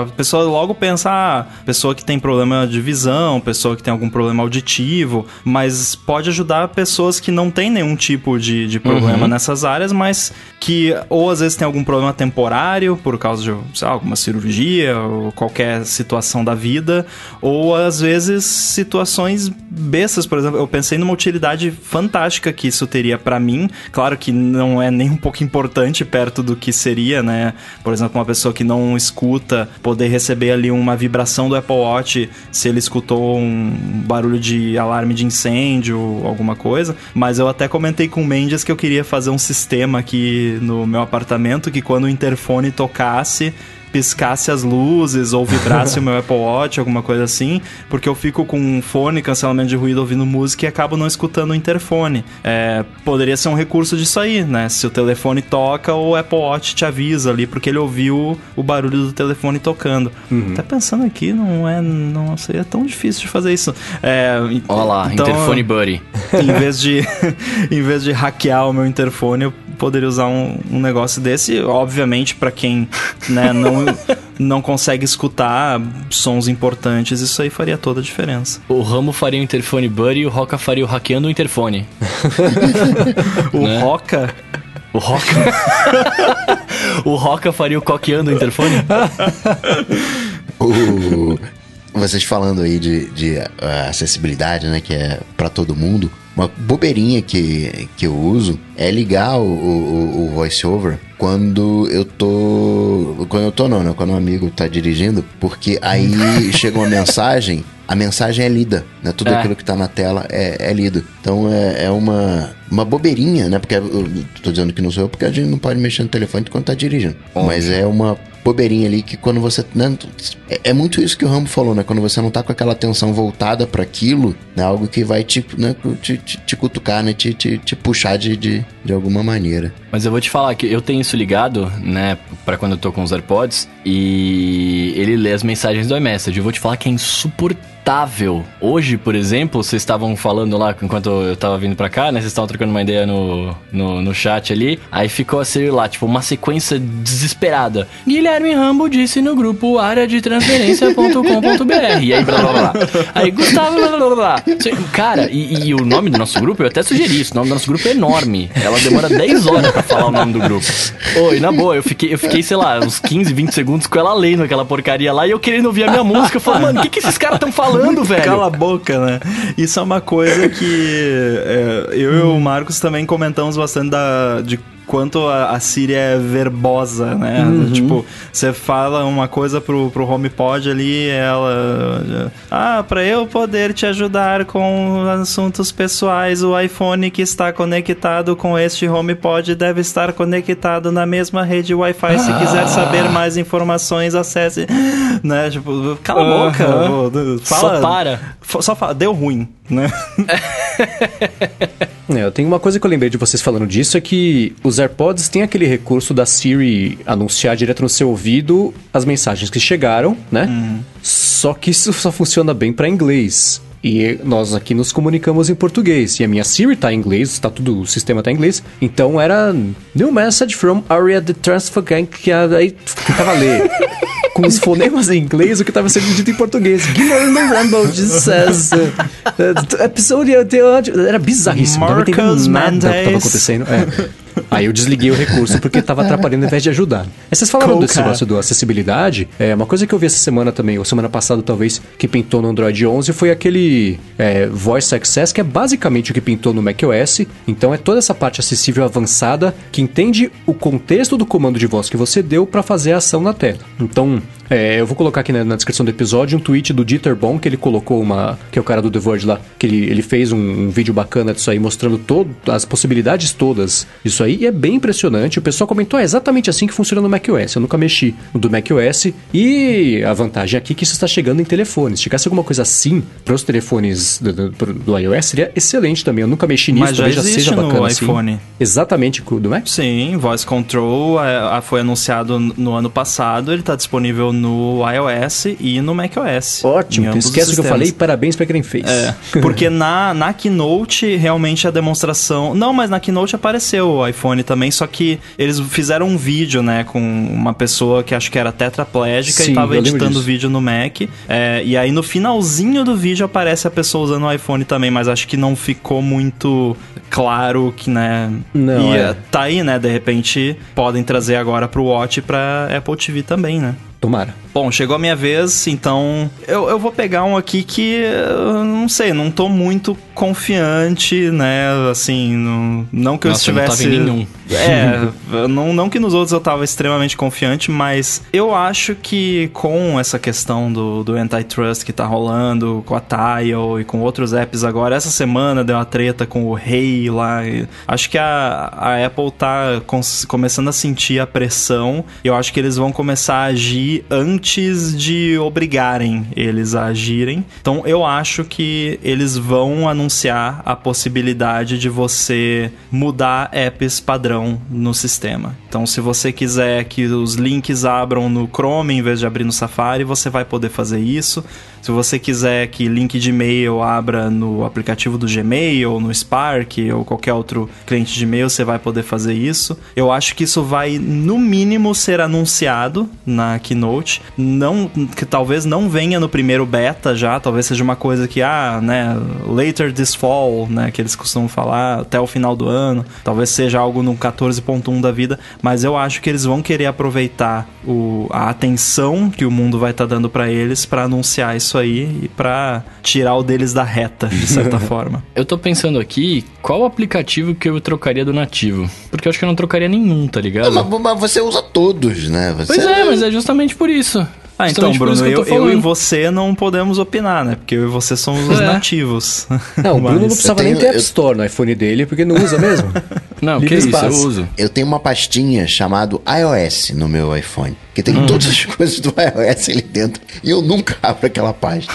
A pessoa logo pensa, ah, pessoa que tem problema de visão, pessoa que tem algum problema auditivo, mas pode ajudar pessoas que não têm nenhum tipo de, de problema nessas áreas, mas que ou às vezes tem algum problema temporário por causa de sei lá, alguma cirurgia ou qualquer situação da vida, ou às vezes situações bestas, por exemplo, eu pensei numa utilidade fantástica que isso teria pra mim, claro que não é nem um pouco importante perto do que seria, né? Por exemplo, uma pessoa que não escuta poder receber ali uma vibração do Apple Watch se ele escutou um barulho de alarme de incêndio, alguma coisa, mas eu até comentei com o Mendes que eu queria fazer um sistema aqui no meu apartamento que quando o interfone tocasse piscasse as luzes ou vibrasse o meu Apple Watch, alguma coisa assim, porque eu fico com um fone, cancelamento de ruído, ouvindo música e acabo não escutando o interfone. É, poderia ser um recurso disso aí, né? Se o telefone toca, o Apple Watch te avisa ali, porque ele ouviu o barulho do telefone tocando. Uhum. Tá pensando aqui, não é. Não seria tão difícil de fazer isso. É, Olha lá, então, interfone buddy. Em vez de, em vez de hackear o meu interfone, eu poderia usar um, um negócio desse. Obviamente, para quem né, não, não consegue escutar sons importantes, isso aí faria toda a diferença. O Ramo faria o interfone buddy e o Roca faria o hackeando o interfone. o né? Roca. O Roca. o Roca faria o coqueando o interfone? o... Vocês falando aí de, de uh, acessibilidade, né? Que é para todo mundo. Uma bobeirinha que, que eu uso é ligar o, o, o voiceover quando eu tô. Quando eu tô não, né? Quando um amigo tá dirigindo, porque aí chega uma mensagem, a mensagem é lida, né? Tudo é. aquilo que tá na tela é, é lido. Então é, é uma, uma bobeirinha, né? Porque eu tô dizendo que não sou eu, porque a gente não pode mexer no telefone quando tá dirigindo. Mas é uma bobeirinha ali que quando você. Né, é, é, muito isso que o Rambo falou, né? Quando você não tá com aquela atenção voltada para aquilo, né? Algo que vai te, né, te, te, te cutucar, né? Te, te, te puxar de, de, de, alguma maneira. Mas eu vou te falar que eu tenho isso ligado, né? para quando eu tô com os AirPods e ele lê as mensagens do iMessage. Eu vou te falar que é insuportável imutável. Hoje, por exemplo, vocês estavam falando lá enquanto eu tava vindo pra cá, né? Vocês estavam trocando uma ideia no, no, no, chat ali. Aí ficou assim lá, tipo, uma sequência desesperada. Guilherme Rambo disse no grupo área de transferência.com.br. E aí, blá blá blá. Aí, Gustavo, blá blá blá. Cara, e, e, o nome do nosso grupo, eu até sugeri isso. O nome do nosso grupo é enorme. Ela demora 10 horas pra falar o nome do grupo. Oi, na boa, eu fiquei, eu fiquei, sei lá, uns 15, 20 segundos com ela lendo aquela porcaria lá e eu querendo ouvir a minha música. Eu falei, mano, o que, que esses caras estão falando? Falando, velho? Cala a boca, né? Isso é uma coisa que é, eu e o Marcos também comentamos bastante da, de quanto a, a Siri é verbosa, né? Uhum. Tipo, você fala uma coisa pro, pro HomePod ali, ela. Ah, pra eu poder te ajudar com assuntos pessoais, o iPhone que está conectado com este HomePod deve estar conectado na mesma rede Wi-Fi. Se quiser saber mais informações, acesse. Né? Tipo, cala a boca. Uhum. Fala, só para. Só fala, deu ruim, né? é, eu tenho uma coisa que eu lembrei de vocês falando disso, é que os AirPods têm aquele recurso da Siri anunciar direto no seu ouvido as mensagens que chegaram, né? Uhum. Só que isso só funciona bem para inglês. E nós aqui nos comunicamos em português. E a minha Siri tá em inglês, tá tudo, o sistema tá em inglês. Então era New message from area the transfer gang, que aí ficava ler. com os fonemas em inglês o que estava sendo dito em português. Guilherme Rambo says uh, episode era bizarríssimo. Marcus não nada que estava acontecendo. É. Aí eu desliguei o recurso porque estava atrapalhando ao invés de ajudar. Aí vocês falaram cool, desse negócio do acessibilidade. É, uma coisa que eu vi essa semana também, ou semana passada talvez, que pintou no Android 11 foi aquele é, Voice Access, que é basicamente o que pintou no macOS. Então é toda essa parte acessível avançada que entende o contexto do comando de voz que você deu para fazer a ação na tela. Então, é, eu vou colocar aqui na, na, descrição do episódio um tweet do Dieter Bon, que ele colocou uma. que é o cara do The Verge lá, que ele, ele fez um, um vídeo bacana disso aí, mostrando todo, as possibilidades todas disso aí, e é bem impressionante. O pessoal comentou, é exatamente assim que funciona no macOS. Eu nunca mexi no do macOS, e a vantagem aqui é que isso está chegando em telefones. Se chegasse alguma coisa assim para os telefones do, do, do, iOS, seria excelente também. Eu nunca mexi nisso, Mas já talvez já seja bacana no assim. iPhone. Exatamente, do Mac? Sim, Voice Control é, foi anunciado no ano passado, ele está disponível no iOS e no macOS. Ótimo, esquece o que eu falei, parabéns para quem fez. É, porque na, na Keynote, realmente a demonstração... Não, mas na Keynote apareceu o iPhone também, só que eles fizeram um vídeo, né, com uma pessoa que acho que era tetraplégica Sim, e tava editando o vídeo no Mac. É, e aí no finalzinho do vídeo aparece a pessoa usando o iPhone também, mas acho que não ficou muito claro que, né... Não, e é. tá aí, né, de repente podem trazer agora pro Watch pra Apple TV também, né? Tomara. Bom, chegou a minha vez, então eu, eu vou pegar um aqui que eu não sei, não tô muito confiante, né? Assim, não, não que eu Nossa, estivesse. Eu não tava em nenhum. É, não, não que nos outros eu tava extremamente confiante, mas eu acho que com essa questão do, do antitrust que tá rolando, com a Tile e com outros apps agora, essa semana deu uma treta com o Rei lá. e Acho que a, a Apple tá começando a sentir a pressão e eu acho que eles vão começar a agir antes de obrigarem eles a agirem. Então eu acho que eles vão anunciar a possibilidade de você mudar apps padrão no sistema. Então se você quiser que os links abram no Chrome em vez de abrir no Safari, você vai poder fazer isso. Se você quiser que link de e-mail abra no aplicativo do Gmail, no Spark ou qualquer outro cliente de e-mail, você vai poder fazer isso. Eu acho que isso vai, no mínimo, ser anunciado na Keynote. Não, que talvez não venha no primeiro beta já, talvez seja uma coisa que, ah, né, later this fall, né, que eles costumam falar, até o final do ano. Talvez seja algo no 14.1 da vida, mas eu acho que eles vão querer aproveitar o, a atenção que o mundo vai estar dando para eles para anunciar isso aí e para tirar o deles da reta, de certa forma. Eu tô pensando aqui, qual aplicativo que eu trocaria do nativo? Porque eu acho que eu não trocaria nenhum, tá ligado? Não, mas, mas você usa todos, né? Você Pois é, mas é justamente por isso. Ah, então, Bruno, isso que eu, tô eu e você não podemos opinar, né? Porque eu e você somos os É. nativos. Não, o Bruno não precisava eu nem tenho- ter App eu- Store no iPhone dele, porque não usa mesmo. Não, Livre que isso, eu espaço. uso. Eu tenho uma pastinha chamado iOS no meu iPhone, que tem todas as coisas do iOS ali dentro, e eu nunca abro aquela pasta.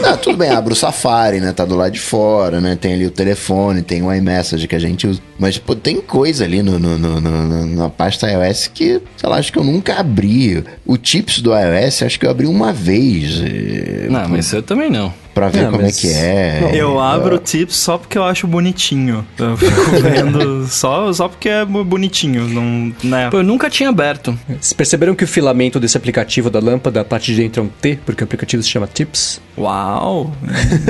Não, tudo bem, abro o Safari, né? Tá do lado de fora, né? Tem ali o telefone, tem o iMessage que a gente usa. Mas, pô, tem coisa ali no, no- no- no- na pasta iOS que, sei lá, acho que eu nunca abri. O Tips do iOS, acho que eu abri uma vez. eh, Não, mas eu também não. Pra ver Não, como é que é. Eu abro o tips só porque eu acho bonitinho. Eu fico vendo só, só porque é bonitinho. Não, né? Pô, eu nunca tinha aberto. Vocês perceberam que o filamento desse aplicativo da lâmpada, a parte de dentro é um T, porque o aplicativo se chama Tips? Uau,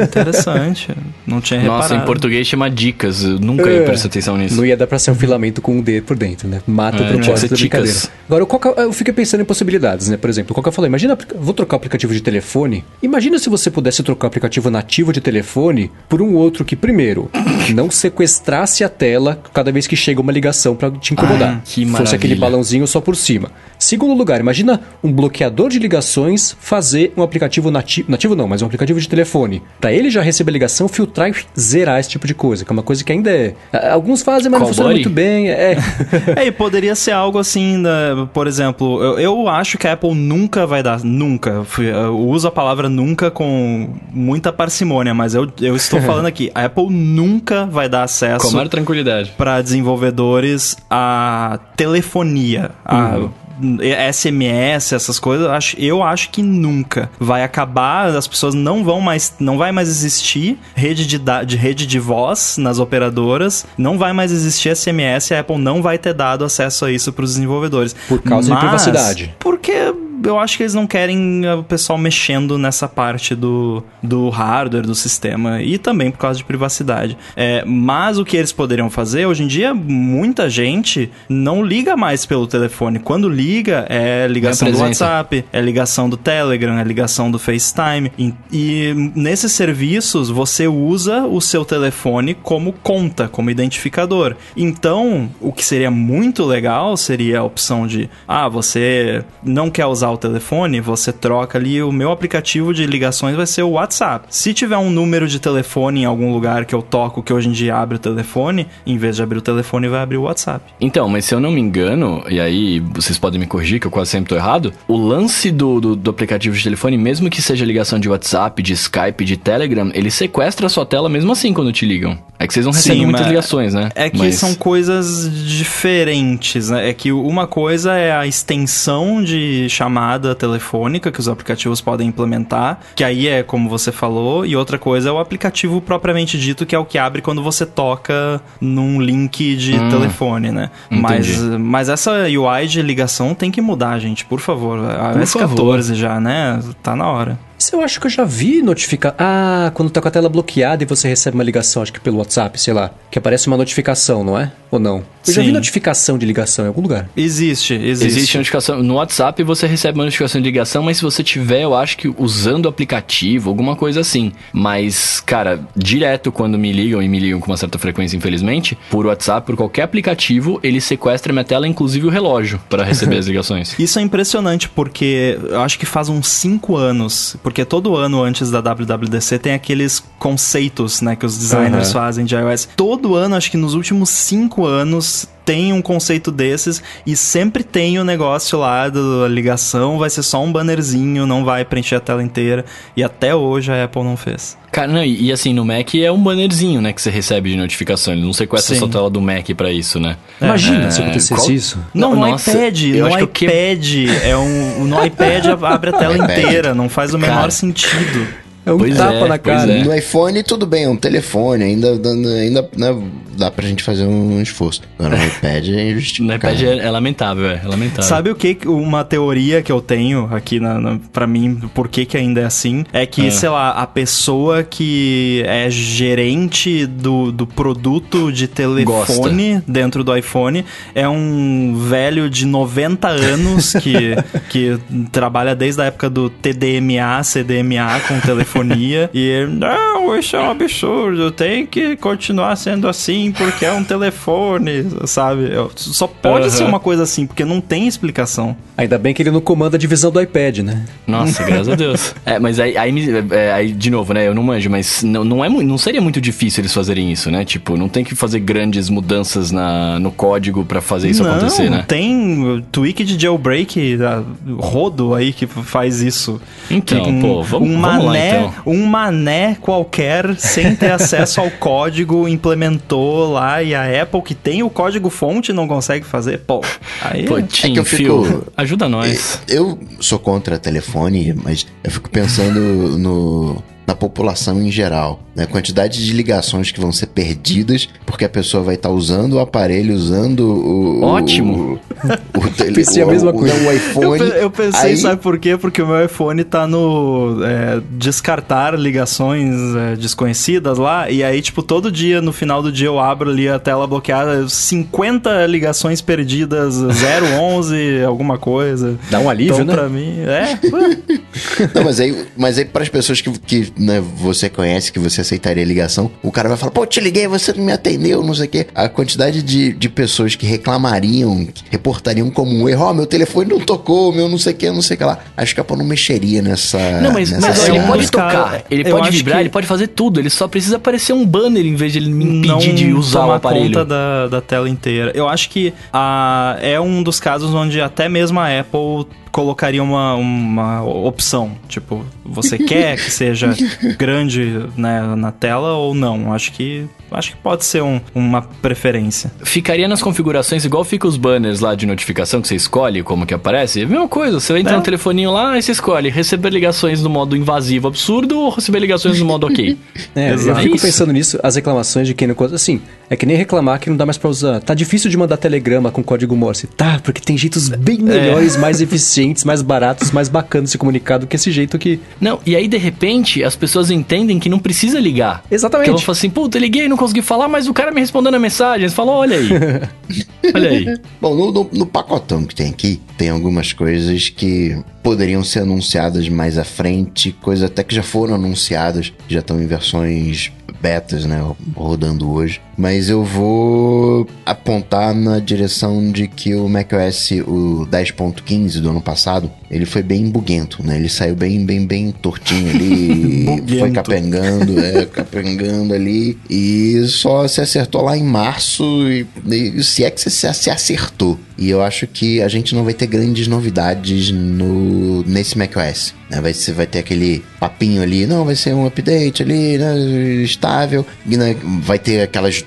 interessante. Não tinha Nossa, reparado. em português chama dicas. Eu nunca ia É. prestar atenção nisso. Não ia dar pra ser um filamento com um D por dentro, né? Mata É, o que propósito da brincadeira. Agora, o Coca, eu fiquei pensando em possibilidades, né? Por exemplo, o Coca falou, imagina, vou trocar o aplicativo de telefone. Imagina se você pudesse trocar o aplicativo nativo de telefone por um outro que, primeiro, não sequestrasse a tela cada vez que chega uma ligação pra te incomodar. Ah, que Fosse aquele maravilha. balãozinho só por cima. Segundo lugar, imagina um bloqueador de ligações fazer um aplicativo nativo, nativo não, mas um aplicativo de telefone. Pra ele já receber a ligação, filtrar e zerar esse tipo de coisa, que é uma coisa que ainda é... Alguns fazem, mas não Call funciona buddy? muito bem. É. É, e poderia ser algo assim, né, por exemplo, eu, eu acho que a Apple nunca vai dar, nunca, uso a palavra nunca com muita parcimônia, mas eu, eu estou falando aqui, a Apple nunca vai dar acesso Com maior tranquilidade. para desenvolvedores a telefonia, a SMS, essas coisas, eu acho- eu acho que nunca vai acabar, as pessoas não vão mais, não vai mais existir rede de, de rede de voz nas operadoras, não vai mais existir SMS, a Apple não vai ter dado acesso a isso para os desenvolvedores. Por causa de privacidade. Porque eu acho que eles não querem eh, o pessoal mexendo nessa parte do, do hardware, do sistema, e também por causa de privacidade. É, mas o que eles poderiam fazer, hoje em dia, muita gente não liga mais pelo telefone. Quando liga, é ligação do. WhatsApp, é ligação do Telegram, é ligação do FaceTime. E, e nesses serviços, você usa o seu telefone como conta, como identificador. Então, o que seria muito legal seria a opção de, ah, você não quer usar o telefone, você troca ali, o meu aplicativo de ligações vai ser o WhatsApp. Se tiver um número de telefone em algum lugar que eu toco, que hoje em dia abre o telefone, em vez de abrir o telefone, vai abrir o WhatsApp. Então, mas se eu não me engano, e aí vocês podem me corrigir, que eu quase sempre tô errado, o lance do, do, do aplicativo de telefone, mesmo que seja ligação de WhatsApp, de Skype, de Telegram, ele sequestra a sua tela mesmo assim quando te ligam. É que vocês não recebem Sim, muitas ligações, né? É que Mas- são coisas diferentes, né? É que uma coisa é a extensão de chamada telefônica que os aplicativos podem implementar, que aí é como você falou, e outra coisa é o aplicativo propriamente dito, que é o que abre quando você toca num link de Hum, telefone, né? entendi. Mas, mas essa UI de ligação tem que mudar, gente, por favor. A Por iOS favor. 14 já, né? Tá na hora. Isso eu acho que eu já vi notificar. Ah, quando tá com a tela bloqueada e você recebe uma ligação, acho que pelo WhatsApp, sei lá, que aparece uma notificação, não é? Ou não? Eu já Sim. vi notificação de ligação em algum lugar. Existe, existe. Existe notificação. No WhatsApp você recebe uma notificação de ligação, mas se você tiver, eu acho que usando o aplicativo, alguma coisa assim. Mas, cara, direto quando me ligam, e me ligam com uma certa frequência, infelizmente, por WhatsApp, por qualquer aplicativo, ele sequestra minha tela, inclusive o relógio, para receber as ligações. Isso é impressionante porque eu acho que faz uns 5 anos, porque todo ano antes da WWDC tem aqueles conceitos, né, que os designers Aham. fazem de iOS. Todo ano, acho que nos últimos 5 anos tem um conceito desses e sempre tem o negócio lá da ligação, vai ser só um bannerzinho, não vai preencher a tela inteira. E até hoje a Apple não fez. Cara, não, e, e assim, no Mac é um bannerzinho, né, que você recebe de notificação. Ele não sequestra Sim. só a tela do Mac pra isso, né? Imagina É, se acontecesse qual- isso. Não, Não, no nossa, iPad, no acho que iPad é um, no iPad abre a tela iPad. inteira, não faz o menor Cara. sentido. É um Pois tapa é, na cara. é. No iPhone tudo bem, é um telefone, ainda, ainda né, dá pra gente fazer um esforço. Agora no iPad é No injustificável. iPad é, é lamentável, é, é lamentável. Sabe o que? Uma teoria que eu tenho aqui na, na, pra mim, por que, que ainda é assim? É que, Ah. sei lá, a pessoa que é gerente do, do produto de telefone dentro do iPhone é um velho de 90 anos que, que trabalha desde a época do TDMA, CDMA com telefonia. e ele, não, isso é um absurdo, tem que continuar sendo assim porque é um telefone, sabe? Só pode Aham. ser uma coisa assim, porque não tem explicação. Ainda bem que ele não comanda a divisão do iPad, né? Nossa, graças a Deus. É, mas aí, aí, é, aí, de novo, né? Eu não manjo, mas não, não, é, não seria muito difícil eles fazerem isso, né? Tipo, não tem que fazer grandes mudanças na, no código pra fazer isso não, acontecer, né? tem tweak de jailbreak, ah, rodo aí que faz isso. Então, Que um, pô, vamos, um vamos lá mané, então. Um mané qualquer, sem ter acesso ao código, implementou lá e a Apple, que tem o código fonte, não consegue fazer. Pô, aí... Pô, é- Tim, que eu Phil, fico- ajuda nós. Eu sou contra telefone, mas eu fico pensando no, na população em geral. Na quantidade de ligações que vão ser perdidas porque a pessoa vai estar usando o aparelho, usando o. Ótimo. O, o, tele, Pensei a mesma o, coisa. O, Eu, iPhone. pe- eu pensei, aí- sabe por quê? Porque o meu iPhone tá no é, descartar ligações é, desconhecidas lá, e aí, tipo, todo dia, no final do dia, eu abro ali a tela bloqueada, 50 ligações perdidas, 011, alguma coisa. Dá um alívio, então, né? pra mim, é. Não, mas aí, mas aí para as pessoas que, que né, você conhece, que você aceitaria a ligação, o cara vai falar, pô, te liguei, você não me atendeu, não sei o quê. A quantidade de, de pessoas que reclamariam, que reportariam como um erro, ó, meu telefone não tocou, meu não sei o que, não sei o que lá. Acho que a Apple não mexeria nessa. Não, mas, nessa mas ele pode tocar, ele pode vibrar, que- ele pode fazer tudo. Ele só precisa aparecer um banner em vez de ele me impedir não de usar o aparelho. conta da, da tela inteira. Eu acho que ah, é um dos casos onde até mesmo a Apple colocaria uma, uma opção. Tipo, você quer que seja grande né, na tela ou não? Acho que acho que pode ser um- uma preferência. Ficaria nas configurações igual fica os banners lá de notificação que você escolhe como que aparece. É a mesma coisa, você entra É. no telefoninho lá e você escolhe receber ligações no modo invasivo absurdo ou receber ligações no modo ok. É, eu fico Isso. pensando nisso, as reclamações de quem não conta. Assim, é que nem reclamar que não dá mais pra usar. Tá difícil de mandar telegrama com código Morse. Tá, porque tem jeitos bem melhores, mais eficientes, mais baratos, mais bacanas de se comunicar do que esse jeito que. Não, e aí de repente as pessoas entendem que não precisa ligar. Exatamente. Que ela fala assim, puta, eu liguei, não consegui falar, mas o cara me respondeu na mensagem. Você falou, olha aí. olha aí. Bom, no, no- no pacotão que tem aqui, tem algumas coisas que poderiam ser anunciadas mais à frente, coisas até que já foram anunciadas, já estão em versões betas, né, rodando hoje. Mas eu vou apontar na direção de que o macOS, o 10.15 do ano passado, ele foi bem buguento, né? Ele saiu bem, bem, bem tortinho ali, foi capengando, é, capengando ali, e só se acertou lá em março, e, e se é que se, se acertou. E eu acho que a gente não vai ter grandes novidades no, nesse macOS. Né? Vai, ser, vai ter aquele papinho ali, não, vai ser um update ali, né, estável, e, né, vai ter aquelas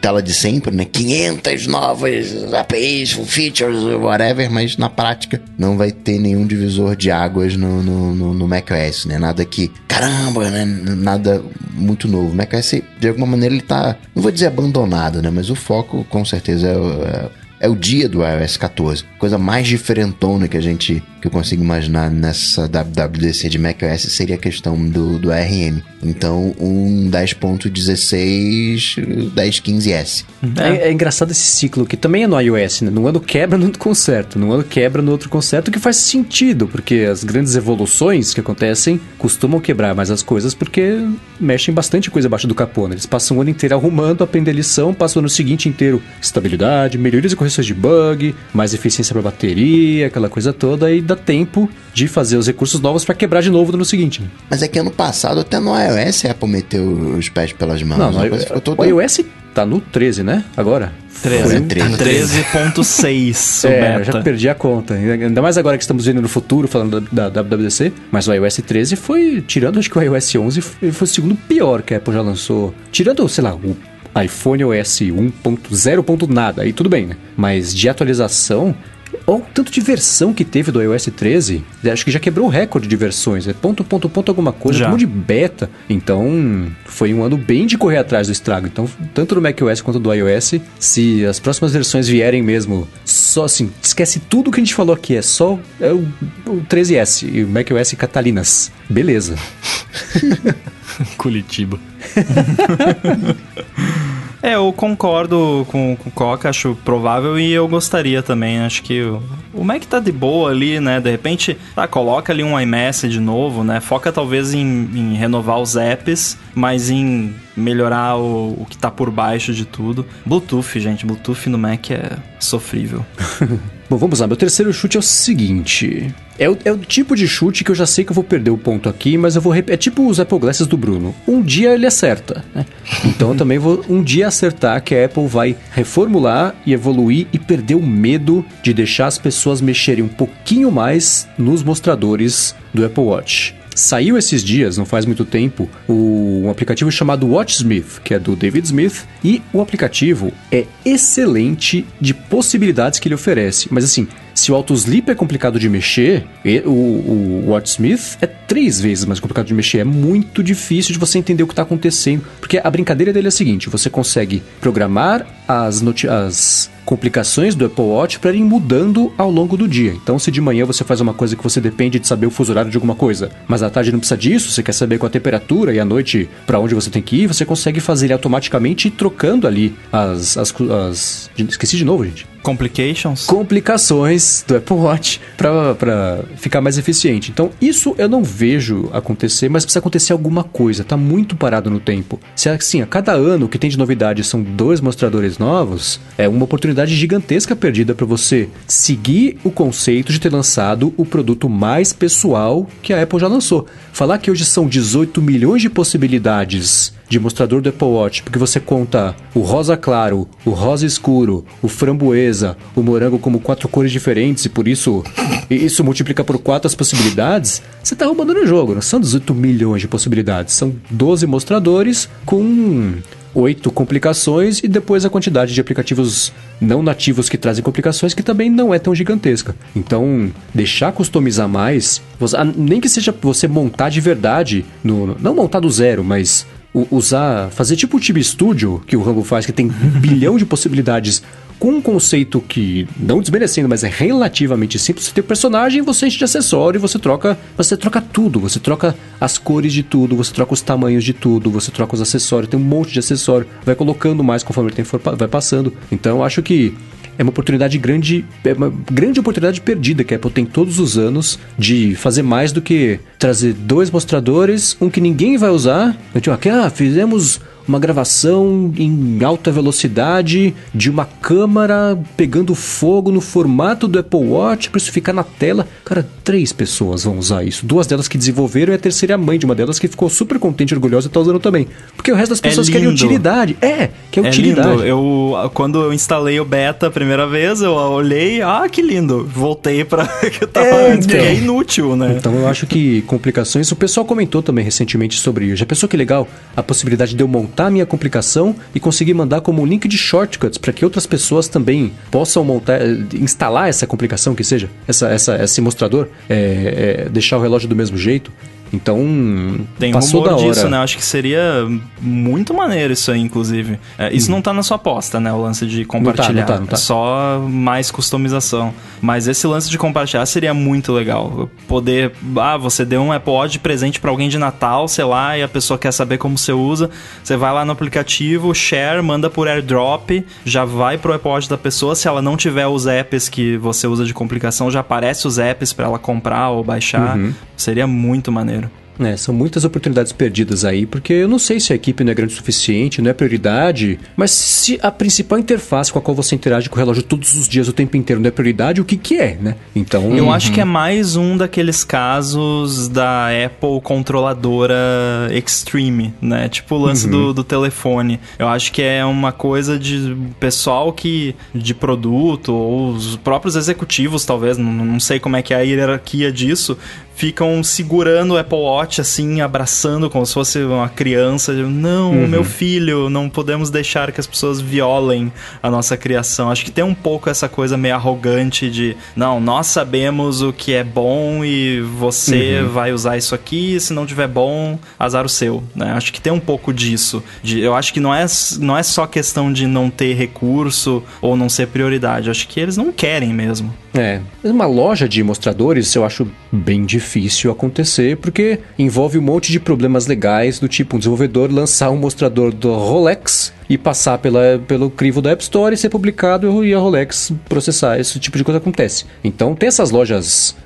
tela de sempre, né, 500 novas APIs, features, whatever, mas na prática não vai ter nenhum divisor de águas no, no, no, no macOS, né, nada que, caramba, né, nada muito novo. O macOS, de alguma maneira, ele tá, não vou dizer abandonado, né, mas o foco com certeza é é é o dia do iOS 14. Coisa mais diferentona que a gente que eu consigo imaginar nessa WWDC de macOS seria a questão do, do ARM. Então, um 10.16, 10.15S. É. é. engraçado esse ciclo, que também é no iOS, né? No ano quebra, no outro conserto. No ano quebra, no outro conserto, que faz sentido, porque as grandes evoluções que acontecem costumam quebrar mais as coisas, porque mexem bastante coisa abaixo do capô, né? Eles passam o ano inteiro arrumando, aprendendo a lição, passam o ano seguinte inteiro estabilidade, melhorias e correções de bug, mais eficiência para bateria, aquela coisa toda, e dá tempo de fazer os recursos novos para quebrar de novo no ano seguinte. Né? Mas é que ano passado, até no iOS, a Apple meteu os pés pelas mãos. Não, no iOS, o iOS tá no 13, né? Agora. 13. 13.6 é, já perdi a conta. Ainda mais agora que estamos vendo no futuro, falando da, da WWDC. Mas o iOS 13 foi, tirando acho que o iOS 11, foi, foi o segundo pior que a Apple já lançou. Tirando, sei lá, o iPhone OS 1.0. nada, aí tudo bem, né? Mas de atualização, Olha o tanto de versão que teve do iOS 13. Acho que já quebrou o recorde de versões. É ponto, ponto, ponto alguma coisa. Já. Um de beta. Então, foi um ano bem de correr atrás do estrago. Então, tanto do macOS quanto do iOS, se as próximas versões vierem mesmo só assim, esquece tudo que a gente falou aqui. É só é o, o 13S e o macOS Catalinas. Beleza. Curitiba. É, eu concordo com, com o Coca, acho provável e eu gostaria também. Acho que o, o Mac tá de boa ali, né? De repente, tá, coloca ali um iMessage novo, né? Foca talvez em, em renovar os apps, mas em melhorar o, o que tá por baixo de tudo. Bluetooth, gente, Bluetooth no Mac é sofrível. Bom, vamos lá. Meu terceiro chute é o seguinte. É o, é o, tipo de chute que eu já sei que eu vou perder o ponto aqui, mas eu vou repetir. É tipo os Apple Glasses do Bruno. Um dia ele acerta, né? Então eu também vou um dia acertar que a Apple vai reformular e evoluir e perder o medo de deixar as pessoas mexerem um pouquinho mais nos mostradores do Apple Watch. Saiu esses dias, não faz muito tempo, o, um aplicativo chamado WatchSmith, que é do David Smith, e o aplicativo é excelente de possibilidades que ele oferece. Mas assim, se o auto-sleep é complicado de mexer, o, o WatchSmith é três vezes mais complicado de mexer. É muito difícil de você entender o que está acontecendo. Porque a brincadeira dele é a seguinte: você consegue programar as, as complicações do Apple Watch para irem mudando ao longo do dia. Então, se de manhã você faz uma coisa que você depende de saber o fuso horário de alguma coisa, mas à tarde não precisa disso, você quer saber com a temperatura e à noite para onde você tem que ir, você consegue fazer ele automaticamente trocando ali as, as, as... Esqueci de novo, gente. Complications? Complicações do Apple Watch para ficar mais eficiente. Então, isso eu não vejo acontecer, mas precisa acontecer alguma coisa. Tá muito parado no tempo. Se assim, a cada ano o que tem de novidade são dois mostradores novos, é uma oportunidade gigantesca perdida para você seguir o conceito de ter lançado o produto mais pessoal que a Apple já lançou. Falar que hoje são 18 milhões de possibilidades de mostrador do Apple Watch, porque você conta o rosa claro, o rosa escuro, o framboesa, o morango como quatro cores diferentes e por isso isso multiplica por quatro as possibilidades, você está roubando no jogo. Não são 18 milhões de possibilidades, são 12 mostradores com oito complicações e depois a quantidade de aplicativos não nativos que trazem complicações que também não é tão gigantesca. Então, deixar customizar mais, nem que seja você montar de verdade, no, não montar do zero, mas usar, fazer tipo o Time Studio que o Rambo faz, que tem um bilhão de possibilidades com um conceito que, não desmerecendo, mas é relativamente simples. Você tem o personagem, você enche de acessório, você troca, você troca tudo, você troca as cores de tudo, você troca os tamanhos de tudo, você troca os acessórios, tem um monte de acessório, vai colocando mais conforme o tempo vai passando. Então acho que é uma oportunidade grande, é uma grande oportunidade perdida que a Apple tem todos os anos de fazer mais do que trazer dois mostradores, um que ninguém vai usar. Então, aqui, ah, fizemos uma gravação em alta velocidade de uma câmera pegando fogo no formato do Apple Watch para isso ficar na tela. Cara, três pessoas vão usar isso. Duas delas que desenvolveram e a terceira é a mãe de uma delas que ficou super contente e orgulhosa e tá usando também. Porque o resto das é pessoas é querem utilidade. É, que é, é utilidade. Lindo. Eu, quando eu instalei o beta a primeira vez, eu olhei, ah, que lindo. Voltei para que eu tava é, antes, então. é inútil, né? Então eu acho que complicações, o pessoal comentou também recentemente sobre isso. Já pensou que legal a possibilidade de eu montar a minha complicação e conseguir mandar como um link de shortcuts para que outras pessoas também possam montar, eh, instalar essa complicação que seja, essa, essa, esse mostrador, é, é, deixar o relógio do mesmo jeito. Então, Tem passou rumor da hora. disso, né? Acho que seria muito maneiro isso aí, inclusive. É, isso não tá na sua aposta, né? O lance de compartilhar. Hum. não tá, não tá. É só mais customização. Mas esse lance de compartilhar seria muito legal. Poder. Ah, você deu um de presente pra alguém de Natal, sei lá, e a pessoa quer saber como você usa. Você vai lá no aplicativo, share, manda por airdrop, já vai pro Apple Watch da pessoa. Se ela não tiver os apps que você usa de complicação, já aparece os apps pra ela comprar ou baixar. Uhum. Seria muito maneiro. É, são muitas oportunidades perdidas aí, porque eu não sei se a equipe não é grande o suficiente, não é prioridade, mas se a principal interface com a qual você interage com o relógio todos os dias, o tempo inteiro, não é prioridade, o que que é, né? Então... Eu acho que é mais um daqueles casos da Apple controladora extreme, né? Tipo o lance do, do telefone. Eu acho que é uma coisa de pessoal que de produto ou os próprios executivos, talvez, não, não sei como é que é a hierarquia disso, ficam segurando o Apple Watch assim, abraçando como se fosse uma criança. Não, meu filho, não podemos deixar que as pessoas violem a nossa criação. Acho que tem um pouco essa coisa meio arrogante de, não, nós sabemos o que é bom e você vai usar isso aqui, se não tiver bom, azar o seu, né? Acho que tem um pouco disso. De, eu acho que não é, não é só questão de não ter recurso ou não ser prioridade. Acho que eles não querem mesmo. É, uma loja de mostradores eu acho bem difícil acontecer, porque envolve um monte de problemas legais, do tipo um desenvolvedor lançar um mostrador do Rolex e passar pela, pelo crivo da App Store e ser publicado e a Rolex processar. Esse tipo de coisa acontece. Então tem essas lojas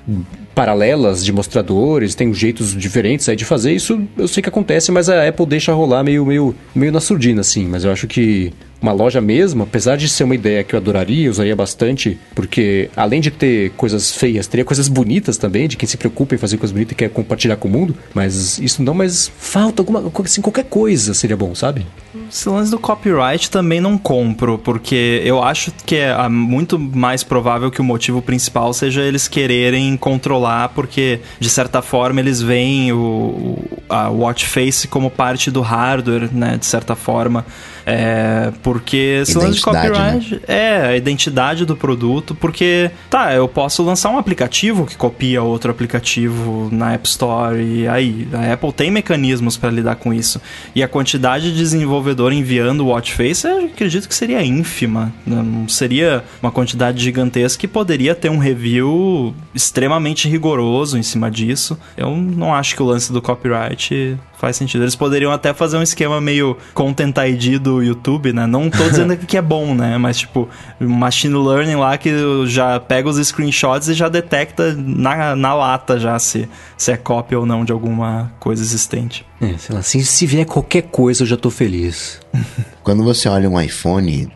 paralelas de mostradores, tem jeitos diferentes aí de fazer, isso eu sei que acontece, mas a Apple deixa rolar meio, meio, meio na surdina, assim. Mas eu acho que uma loja mesmo, apesar de ser uma ideia que eu adoraria, usaria bastante, porque além de ter coisas feias, teria coisas bonitas também, de quem se preocupa em fazer coisas bonitas e quer compartilhar com o mundo, mas isso não, mas falta alguma assim, qualquer coisa seria bom, sabe? Esse lance do copyright também não compro, porque eu acho que é ah, muito mais provável que o motivo principal seja eles quererem controlar, porque de certa forma eles veem o, a watch face como parte do hardware, né? De certa forma. É, porque esse lance de Identidade, copyright é a identidade do produto, porque tá, eu posso lançar um aplicativo que copia outro aplicativo na App Store e aí a Apple tem mecanismos para lidar com isso. E a quantidade de desenvolvedor enviando o watch face, eu acredito que seria ínfima, né? não seria uma quantidade gigantesca que poderia ter um review extremamente rigoroso em cima disso. Eu não acho que o lance do copyright faz sentido. Eles poderiam até fazer um esquema meio Content ID do YouTube, né? Não tô dizendo que é bom, né? Mas tipo, um machine learning lá que já pega os screenshots e já detecta na, na lata já se, se é cópia ou não de alguma coisa existente. É, sei lá, se, se vier qualquer coisa eu já tô feliz. Quando você olha um iPhone,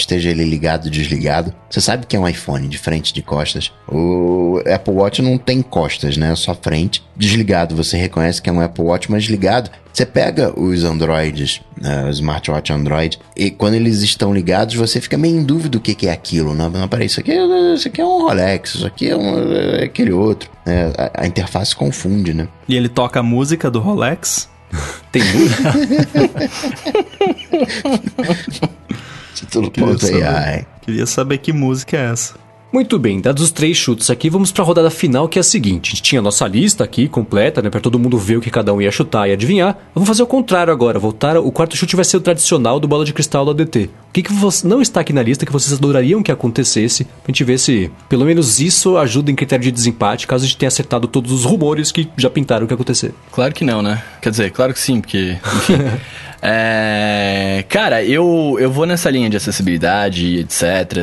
esteja ele ligado ou desligado, você sabe que é um iPhone de frente, de costas. O Apple Watch não tem costas, né? É só frente. Desligado, você reconhece que é um Apple Watch, mas ligado. Você pega os Androids, né, o smartwatch Android, e quando eles estão ligados, você fica meio em dúvida do que, que é aquilo. Não, não peraí, isso aqui, é, isso aqui é um Rolex, isso aqui é, um, é aquele outro. É, a, a interface confunde, né? E ele toca a música do Rolex. Tem música? Título Queria saber. Queria saber que música é essa. Muito bem, dados os três chutes aqui, vamos para a rodada final, que é a seguinte. A gente tinha a nossa lista aqui completa, né, para todo mundo ver o que cada um ia chutar e adivinhar. Vamos fazer o contrário agora, voltar. O quarto chute vai ser o tradicional do bola de cristal do ADT. O que, que não está aqui na lista que vocês adorariam que acontecesse, pra gente ver se pelo menos isso ajuda em critério de desempate, caso a gente tenha acertado todos os rumores que já pintaram o que ia acontecer. Claro que não, né? Quer dizer, claro que sim, porque. Enfim. É, cara, eu, eu vou nessa linha de acessibilidade, etc.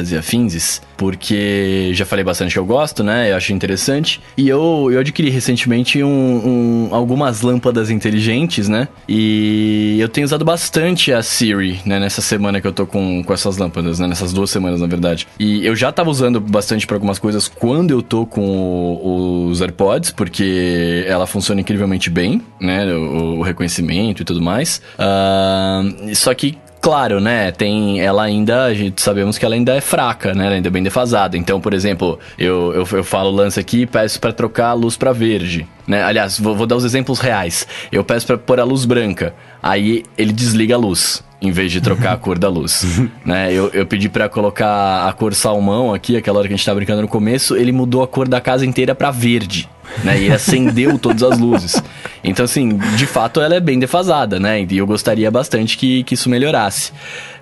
e afins, porque já falei bastante que eu gosto, né? Eu acho interessante. E eu, eu adquiri recentemente um, um- algumas lâmpadas inteligentes, né? E eu tenho usado bastante a Siri, né? Nessa semana que eu tô com, com essas lâmpadas, né? Nessas duas semanas, na verdade. E eu já tava usando bastante pra algumas coisas quando eu tô com o- os AirPods, porque ela funciona incrivelmente bem, né? O, o reconhecimento e tudo mais. Ah, só que Claro, né? Tem. Ela ainda. A gente sabemos que ela ainda é fraca, né? Ela ainda é bem defasada. Então, por exemplo, eu, eu, eu falo lance aqui e peço pra trocar a luz pra verde. Né? Aliás, vou, vou dar os exemplos reais. Eu peço pra pôr a luz branca. Aí ele desliga a luz em vez de trocar a cor da luz. né? Eu, eu pedi para colocar a cor salmão aqui, aquela hora que a gente tava brincando no começo, ele mudou a cor da casa inteira para verde. Né? E acendeu todas as luzes. Então, assim, de fato ela é bem defasada, né? E eu gostaria bastante que, que isso melhorasse.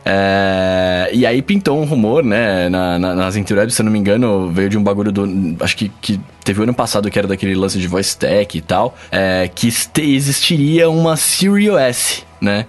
É... E aí pintou um rumor, né, na, na, nas interwebs, se eu não me engano, veio de um bagulho do. Acho que, que teve ano passado que era daquele lance de voice tech e tal, é, que existiria uma Siri OS, né?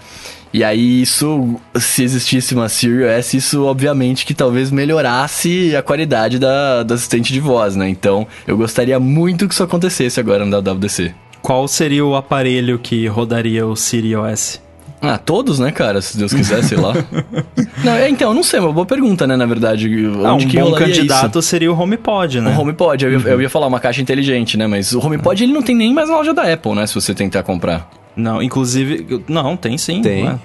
E aí isso, se existisse uma Siri OS, isso obviamente que talvez melhorasse a qualidade da, da assistente de voz, né? Então eu gostaria muito que isso acontecesse agora no WWDC. Qual seria o aparelho que rodaria o Siri OS? Ah, todos, né, cara? Se Deus quiser, sei lá. não, é, então, não sei, uma boa pergunta, né, na verdade. Ah, onde um que bom candidato isso? seria o HomePod, né? O HomePod, eu, uhum. eu ia falar uma caixa inteligente, né? Mas o HomePod, ele não tem nem mais na loja da Apple, né? Se você tentar comprar. Não, inclusive. Não, tem sim. Tem. Né?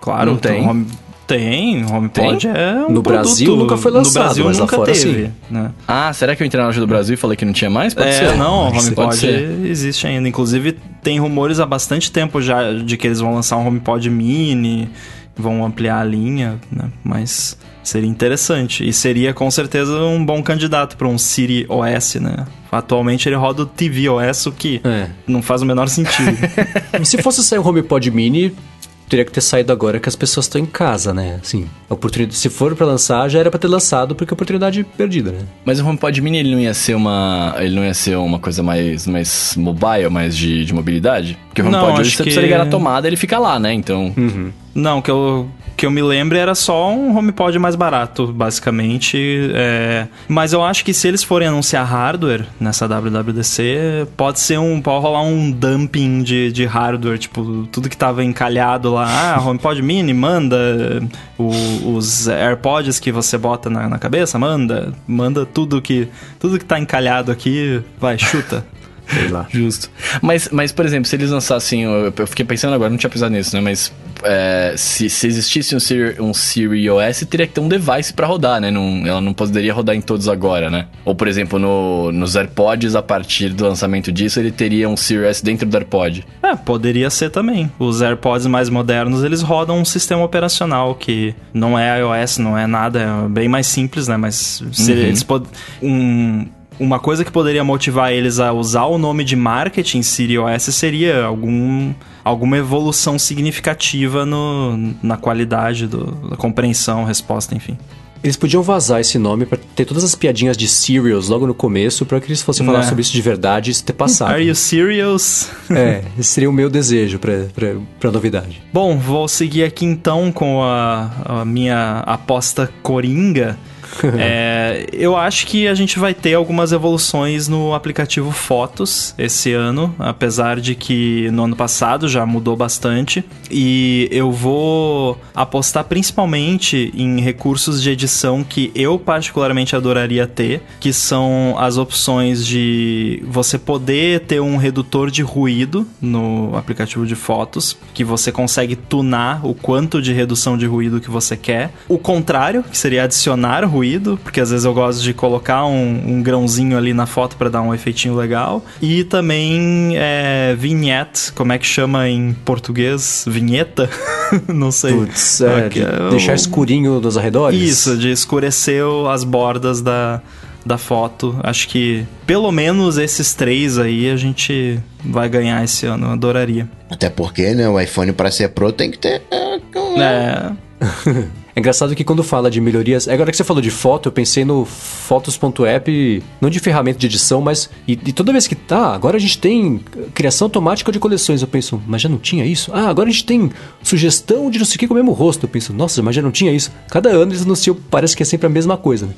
Claro, não tem. Home, tem, HomePod é um No produto, Brasil nunca foi lançado, no Brasil mas nunca lá fora teve, sim. Né? Ah, será que eu entrei na loja do Brasil e falei que não tinha mais? Pode é, ser. não, o HomePod existe ainda. Inclusive, tem rumores há bastante tempo já de que eles vão lançar um HomePod mini, vão ampliar a linha, né? Mas seria interessante. E seria com certeza um bom candidato para um Siri OS, né? Atualmente ele roda o TV OS, o que é. não faz o menor sentido. Se fosse sair um HomePod mini, teria que ter saído agora que as pessoas estão em casa, né? Assim, a oportunidade, se for para lançar, já era para ter lançado porque é oportunidade perdida, né? Mas o HomePod Mini ele não ia ser uma, ele não ia ser uma coisa mais mais mobile, mais de, de mobilidade? Porque o HomePod hoje você que... precisa ligar na tomada, ele fica lá, né? Então, uhum. Não, que eu que eu me lembro era só um HomePod mais barato, basicamente. É... Mas eu acho que se eles forem anunciar hardware nessa WWDC, pode ser um. pode rolar um dumping de, de hardware, tipo, tudo que tava encalhado lá. Ah, HomePod Mini, manda. O, os AirPods que você bota na, na cabeça, manda. Manda tudo que. Tudo que tá encalhado aqui, vai, chuta. Sei lá. Justo. Mas, mas, por exemplo, se eles lançassem. Eu, eu fiquei pensando agora, não tinha pensado nisso, né? Mas é, se, se existisse um Siri, um Siri OS, teria que ter um device para rodar, né? Não, ela não poderia rodar em todos agora, né? Ou, por exemplo, no, nos AirPods, a partir do lançamento disso, ele teria um Siri OS dentro do AirPod. É, poderia ser também. Os AirPods mais modernos, eles rodam um sistema operacional que não é iOS, não é nada, é bem mais simples, né? Mas se uhum. eles pod... um uma coisa que poderia motivar eles a usar o nome de marketing Siri OS seria algum, alguma evolução significativa no, na qualidade do, da compreensão, resposta, enfim. Eles podiam vazar esse nome para ter todas as piadinhas de serials logo no começo, para que eles fossem falar é. sobre isso de verdade e isso ter passado. Are you serious? é, esse seria o meu desejo para novidade. Bom, vou seguir aqui então com a, a minha aposta coringa. é, eu acho que a gente vai ter algumas evoluções no aplicativo Fotos esse ano, apesar de que no ano passado já mudou bastante. E eu vou apostar principalmente em recursos de edição que eu particularmente adoraria ter, que são as opções de você poder ter um redutor de ruído no aplicativo de fotos, que você consegue tunar o quanto de redução de ruído que você quer. O contrário, que seria adicionar ruído ruído, porque às vezes eu gosto de colocar um, um grãozinho ali na foto para dar um efeitinho legal. E também é, vignette, como é que chama em português? Vinheta? Não sei. Putz, é, de é, deixar escurinho nos arredores? Isso, de escurecer as bordas da, da foto. Acho que pelo menos esses três aí a gente vai ganhar esse ano. Eu adoraria. Até porque, né, o iPhone para ser Pro tem que ter. É. É engraçado que quando fala de melhorias. Agora que você falou de foto, eu pensei no Fotos.app, não de ferramenta de edição, mas. E, e, toda vez que tá, agora a gente tem criação automática de coleções. Eu penso, mas já não tinha isso? Ah, agora a gente tem sugestão de não sei o que com o mesmo rosto. Eu penso, nossa, mas já não tinha isso. Cada ano eles anunciam, parece que é sempre a mesma coisa, né?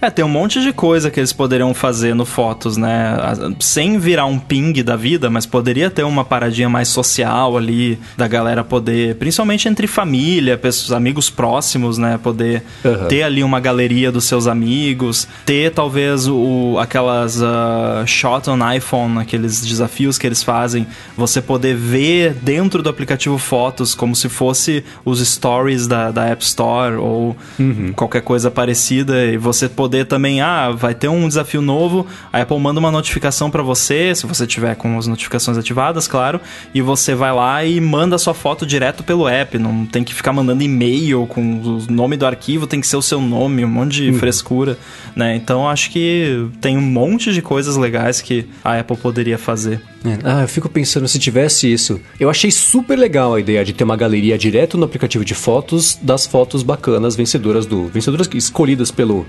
É, tem um monte de coisa que eles poderiam fazer no Fotos, né? Sem virar um ping da vida, mas poderia ter uma paradinha mais social ali, da galera poder, principalmente entre família, pessoas, amigos próximos, né? Poder uhum. ter ali uma galeria dos seus amigos, ter talvez o, aquelas uh, shot on iPhone, aqueles desafios que eles fazem, você poder ver dentro do aplicativo Fotos como se fosse os stories da, da App Store ou uhum. qualquer coisa parecida e você poder poder também, ah, vai ter um desafio novo, a Apple manda uma notificação para você, se você tiver com as notificações ativadas, claro, e você vai lá e manda a sua foto direto pelo app, não tem que ficar mandando e-mail com o nome do arquivo, tem que ser o seu nome, um monte de uhum. frescura, né? Então acho que tem um monte de coisas legais que a Apple poderia fazer. É. Ah, eu fico pensando se tivesse isso. Eu achei super legal a ideia de ter uma galeria direto no aplicativo de fotos das fotos bacanas vencedoras do. Vencedoras escolhidas pelo.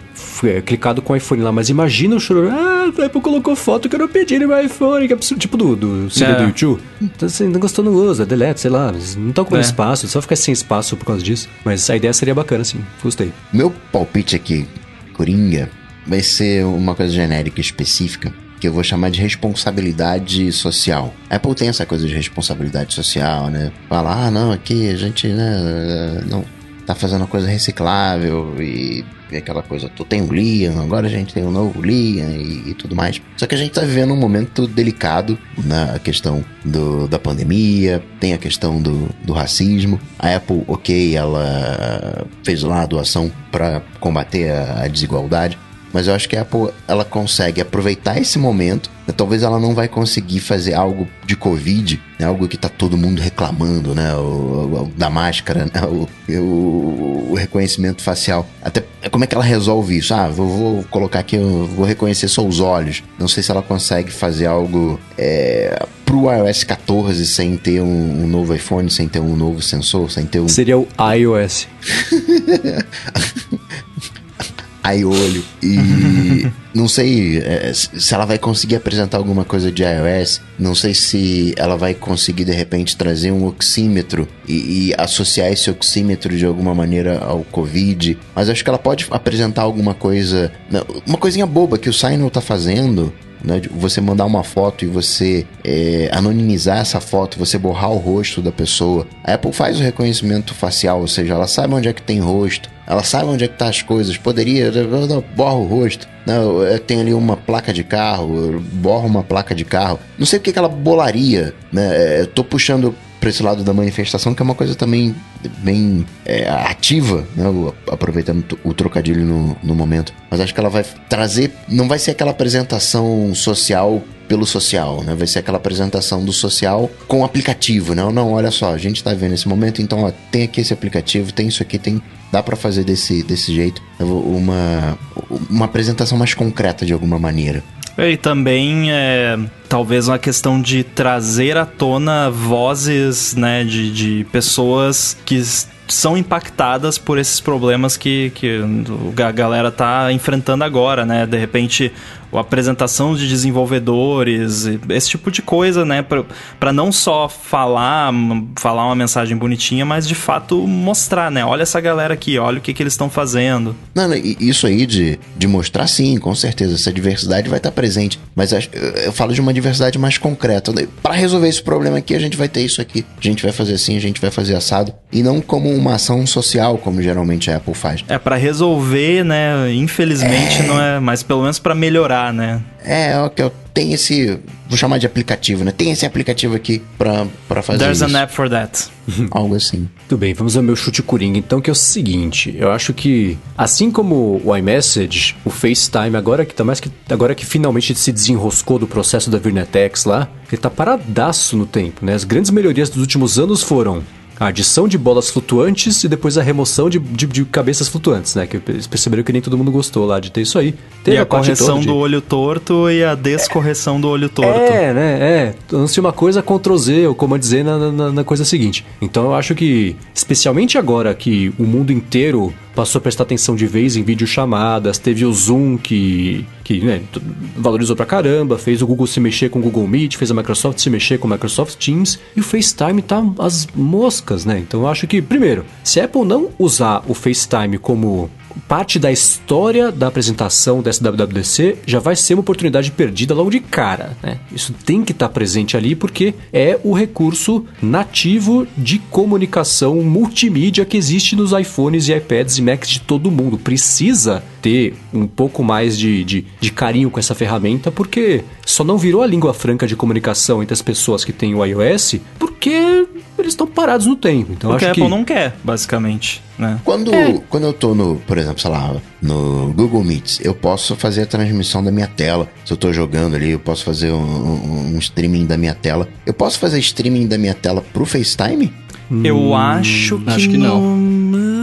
É, clicado com o iPhone lá. Mas imagina o choro. Ah, a Apple colocou foto que eu não pedi no meu iPhone. Que absurdo. Tipo do, do CD é. do YouTube. Então assim, não gostou, não usa, delete, sei lá. Não tá ocupando é. espaço, só ficar sem espaço por causa disso. Mas a ideia seria bacana, sim. Gostei. Meu palpite aqui, Coringa, vai ser uma coisa genérica específica que eu vou chamar de responsabilidade social. A Apple tem essa coisa de responsabilidade social, né? Falar, ah, não, aqui a gente, né, não tá fazendo coisa reciclável e, e aquela coisa, tu tem o Liam, agora a gente tem o novo Liam e, e, tudo mais. Só que a gente tá vivendo um momento delicado na questão do, da pandemia, tem a questão do, do racismo. A Apple, ok, ela fez lá a doação para combater a, a desigualdade, mas eu acho que a Apple ela consegue aproveitar esse momento. Né? Talvez ela não vai conseguir fazer algo de Covid, né? algo que tá todo mundo reclamando, né? O, o da máscara, né? o, o, o, reconhecimento facial. Até como é que ela resolve isso? Ah, vou, vou colocar aqui, vou reconhecer só os olhos. Não sei se ela consegue fazer algo é, pro iOS 14 sem ter um, um, novo iPhone, sem ter um novo sensor, sem ter um. Seria o iOS. olho E não sei é, se ela vai conseguir apresentar alguma coisa de iOS. Não sei se ela vai conseguir de repente trazer um oxímetro e, e associar esse oxímetro de alguma maneira ao Covid. Mas acho que ela pode apresentar alguma coisa. Uma coisinha boba que o Signal tá fazendo né? Você mandar uma foto e você é, anonimizar essa foto, você borrar o rosto da pessoa. A Apple faz o reconhecimento facial, ou seja, ela sabe onde é que tem rosto, ela sabe onde é que tá as coisas. Poderia, borra o rosto. Tem ali uma placa de carro, borra uma placa de carro. Não sei o que, que ela bolaria, né? Eu tô puxando para esse lado da manifestação, que é uma coisa também bem é, ativa, né? aproveitando o trocadilho no, no momento. Mas acho que ela vai trazer, não vai ser aquela apresentação social pelo social, né? Vai ser aquela apresentação do social com aplicativo? Né? Não, olha só, a gente tá vendo esse momento, então ó, tem aqui esse aplicativo, tem isso aqui, tem dá para fazer desse, desse jeito uma uma apresentação mais concreta de alguma maneira. E também é, talvez uma questão de trazer à tona vozes né, de, de pessoas que são impactadas por esses problemas que, que a galera tá enfrentando agora, né? De repente, a apresentação de desenvolvedores, esse tipo de coisa, né? Para não só falar, falar uma mensagem bonitinha, mas de fato mostrar, né? Olha essa galera aqui, olha o que, que eles estão fazendo. Não, não, isso aí de, de mostrar, sim, com certeza. Essa diversidade vai estar presente. Mas eu falo de uma diversidade mais concreta. Para resolver esse problema aqui, a gente vai ter isso aqui. A gente vai fazer assim, a gente vai fazer assado. E não como uma ação social, como geralmente a Apple faz. É, para resolver, né? Infelizmente é... não é, mas pelo menos para melhorar né? É, ok, tem esse. Vou chamar de aplicativo, né? Tem esse aplicativo aqui pra, pra fazer There's isso. There's an app for that. Algo assim. Tudo bem, vamos ao meu chute coringa então, que é o seguinte. Eu acho que, assim como o iMessage, o FaceTime, agora que tá mais que. Agora que finalmente se desenroscou do processo da Virnetex lá, ele tá paradaço no tempo, né? As grandes melhorias dos últimos anos foram a adição de bolas flutuantes e depois a remoção de, de, de, cabeças flutuantes, né? Que eles perceberam que nem todo mundo gostou lá de ter isso aí. Teve e a, a correção do olho torto e a descorreção é, do olho torto. É, né? É. Antes uma coisa, Ctrl Z, ou como dizer na, na, na coisa seguinte. Então eu acho que, especialmente agora que o mundo inteiro passou a prestar atenção de vez em videochamadas, teve o Zoom que, que né, valorizou pra caramba, fez o Google se mexer com o Google Meet, fez a Microsoft se mexer com o Microsoft Teams, e o FaceTime tá as moscas, né? Então eu acho que, primeiro, se a Apple não usar o FaceTime como parte da história da apresentação dessa WWDC já vai ser uma oportunidade perdida logo de cara. Né? Isso tem que estar tá presente ali porque é o recurso nativo de comunicação multimídia que existe nos iPhones e iPads e Macs de todo mundo. Precisa ter um pouco mais de, de, de carinho com essa ferramenta porque só não virou a língua franca de comunicação entre as pessoas que têm o iOS porque eles estão parados no tempo. Então Porque a acho Apple que... não quer, basicamente, né? Quando, quando eu tô no, por exemplo, sei lá, no Google Meets, eu posso fazer a transmissão da minha tela. Se eu tô jogando ali, eu posso fazer um, um- um streaming da minha tela. Eu posso fazer streaming da minha tela pro FaceTime? Eu acho que, acho que não. não.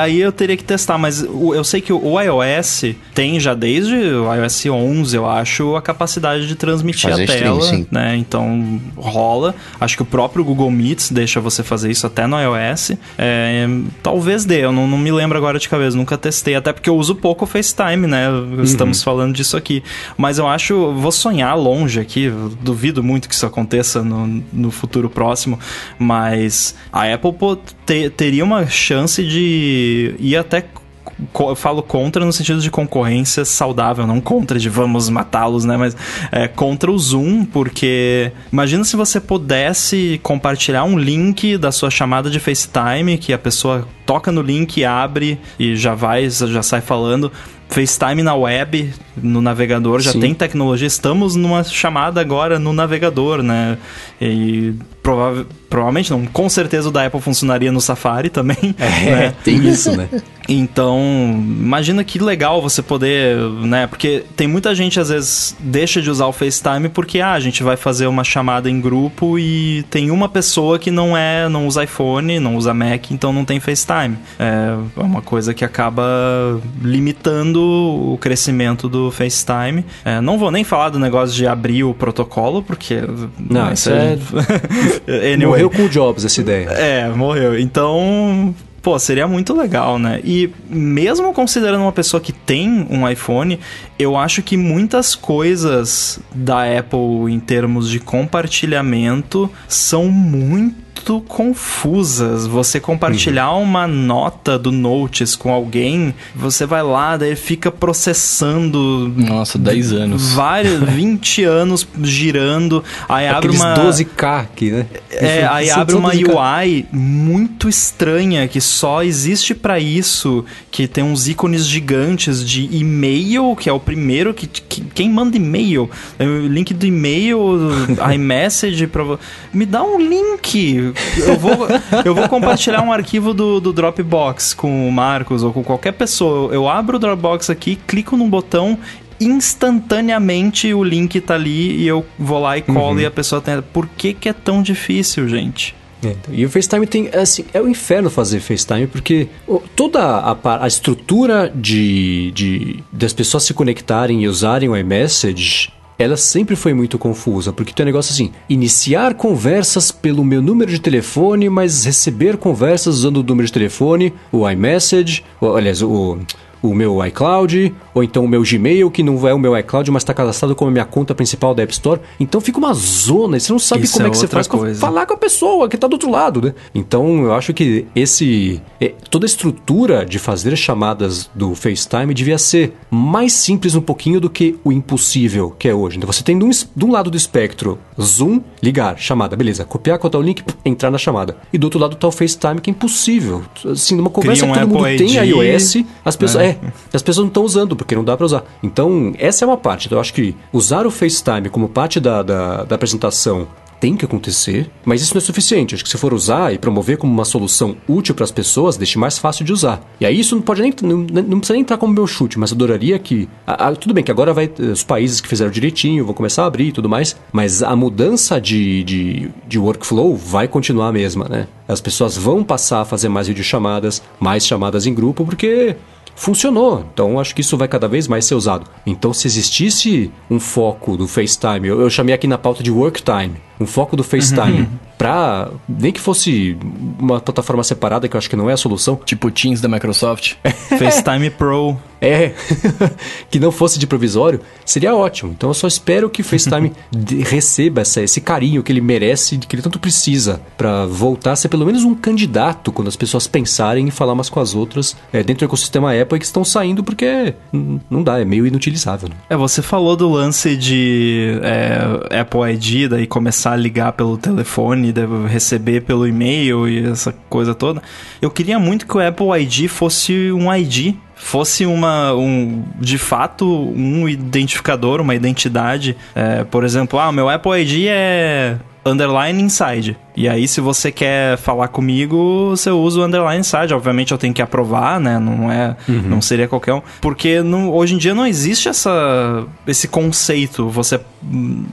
Aí eu teria que testar, mas eu sei que o iOS tem já desde o iOS 11, eu acho, a capacidade de transmitir Fazer a stream, tela, sim. né? Então rola. Acho que o próprio Google Meets deixa você fazer isso até no iOS. É, talvez dê, eu não, não me lembro agora de cabeça, nunca testei, até porque eu uso pouco o FaceTime, né? Estamos falando disso aqui. Mas eu acho, vou sonhar longe aqui, duvido muito que isso aconteça no, no futuro próximo, mas a Apple pô, te- teria uma chance de ir até co- eu falo contra no sentido de concorrência saudável, não contra de vamos matá-los, né? Mas é, contra o Zoom, porque imagina se você pudesse compartilhar um link da sua chamada de FaceTime, que a pessoa toca no link, abre e já vai, já sai falando. FaceTime na web, no navegador, já Sim. tem tecnologia. Estamos numa chamada agora no navegador, né? E prova provavelmente não, com certeza o da Apple funcionaria no Safari também. É, né? tem isso, né? Então, imagina que legal você poder, né? Porque tem muita gente às vezes deixa de usar o FaceTime porque ah, a gente vai fazer uma chamada em grupo e tem uma pessoa que não é, não usa iPhone, não usa Mac, então não tem FaceTime. É uma coisa que acaba limitando o crescimento do FaceTime. É, não vou nem falar do negócio de abrir o protocolo, porque Não, isso é- anyway. Morreu com o Jobs essa ideia. É, morreu. Então, pô, seria muito legal, né? E mesmo considerando uma pessoa que tem um iPhone, eu acho que muitas coisas da Apple em termos de compartilhamento são muito confusas. Você compartilhar uma nota do Notes com alguém, você vai lá, daí fica processando Nossa, 10 anos. vários 20 anos girando, aí abre Aqueles uma 12K aqui, né? é, aí São abre uma 12K. UI muito estranha que só existe pra isso, que tem uns ícones gigantes de e-mail, que é o primeiro que, que- quem manda e-mail, É link do e-mail, iMessage para me dá um link. Eu vou eu vou compartilhar um arquivo do, do Dropbox com o Marcos ou com qualquer pessoa. Eu abro o Dropbox aqui, clico num botão instantaneamente o link tá ali e eu vou lá e colo e a pessoa tem. Por que, que é tão difícil, gente? É, então, E o FaceTime tem, assim, é o inferno fazer FaceTime, porque toda a, a estrutura de, de das pessoas se conectarem e usarem o iMessage, ela sempre foi muito confusa, porque tem um negócio assim, iniciar conversas pelo meu número de telefone, mas receber conversas usando o número de telefone, o iMessage, o, aliás, o o meu iCloud, ou então o meu Gmail, que não é o meu iCloud, mas está cadastrado como a minha conta principal da App Store. Então fica uma zona, e você não sabe Isso como é, é que você faz coisa. falar com a pessoa que tá do outro lado, né? Então eu acho que esse. é, toda a estrutura de fazer chamadas do FaceTime devia ser mais simples um pouquinho do que o impossível que é hoje. Então você tem de um, de um lado do espectro Zoom, ligar, chamada, beleza, copiar, cotar o link, entrar na chamada. E do outro lado tá o FaceTime, que é impossível. Assim, numa conversa um que todo mundo Apple tem ID, iOS, as pessoas. É, as pessoas não estão usando, porque não dá pra usar. Então, essa é uma parte. Então, eu acho que usar o FaceTime como parte da, da, da apresentação tem que acontecer, mas isso não é suficiente. Acho que se for usar e promover como uma solução útil para as pessoas, deixe mais fácil de usar. E aí isso não pode nem não, não precisa nem entrar como meu chute, mas adoraria que a- a- tudo bem que agora vai os países que fizeram direitinho vão começar a abrir e tudo mais, mas a mudança de, de, de workflow vai continuar a mesma, né? As pessoas vão passar a fazer mais videochamadas, mais chamadas em grupo, porque funcionou. Então acho que isso vai cada vez mais ser usado. Então se existisse um foco do FaceTime, eu, eu chamei aqui na pauta de work time, um foco do FaceTime pra nem que fosse uma plataforma separada, que eu acho que não é a solução. Tipo Teams da Microsoft. FaceTime Pro. É, que não fosse de provisório, seria ótimo. Então eu só espero que o FaceTime receba essa, esse carinho que ele merece, que ele tanto precisa, pra voltar a ser pelo menos um candidato quando as pessoas pensarem em falar umas com as outras é, dentro do ecossistema Apple que estão saindo porque não dá, é meio inutilizável. Né? É, você falou do lance de é, Apple ID, daí começar a ligar pelo telefone, receber pelo e-mail e essa coisa toda. Eu queria muito que o Apple ID fosse um ID, fosse uma, um, de fato, um identificador, uma identidade. É, por exemplo, ah, meu Apple ID é underline inside. E aí, se você quer falar comigo, você usa o underline inside. Obviamente, eu tenho que aprovar, né? Não é, uhum. não seria qualquer um. Porque não, hoje em dia não existe essa, esse conceito. Você,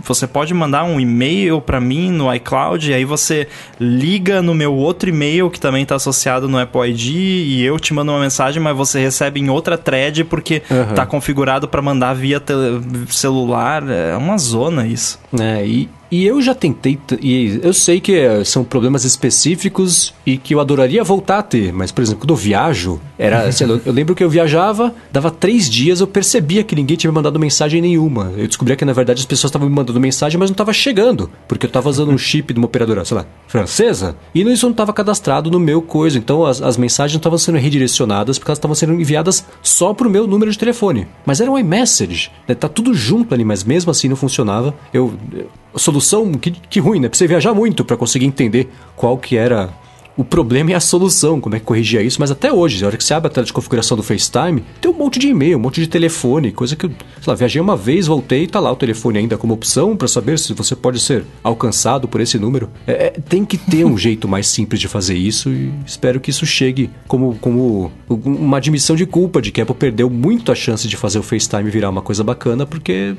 você pode mandar um e-mail para mim no iCloud, e aí você liga no meu outro e-mail que também está associado no Apple ID, e eu te mando uma mensagem, mas você recebe em outra thread porque uhum. tá configurado para mandar via celular. É uma zona isso. É, e, e eu já tentei, e eu sei que eh, são problemas específicos e que eu adoraria voltar a ter, mas, por exemplo, quando eu viajo, era. Eu lembro que eu viajava, dava três dias, eu percebia que ninguém tinha me mandado mensagem nenhuma. Eu descobria que, na verdade, as pessoas estavam me mandando mensagem, mas não estava chegando, porque eu estava usando um chip de uma operadora, sei lá, francesa, e isso não estava cadastrado no meu coisa. Então as, as mensagens não estavam sendo redirecionadas porque elas estavam sendo enviadas só pro meu número de telefone. Mas era um iMessage, né? tá tudo junto ali, mas mesmo assim não funcionava. Eu, eu a solução, que, que ruim, né? Precisa viajar muito para conseguir entender qual que era o problema é a solução, como é que corrigia isso, mas até hoje, na hora que você abre a tela de configuração do FaceTime, tem um monte de e-mail, um monte de telefone, coisa que eu, sei lá, viajei uma vez, voltei e tá lá o telefone ainda como opção para saber se você pode ser alcançado por esse número. É, é, tem que ter um jeito mais simples de fazer isso e espero que isso chegue como, como uma admissão de culpa de que a Apple perdeu muito a chance de fazer o FaceTime virar uma coisa bacana porque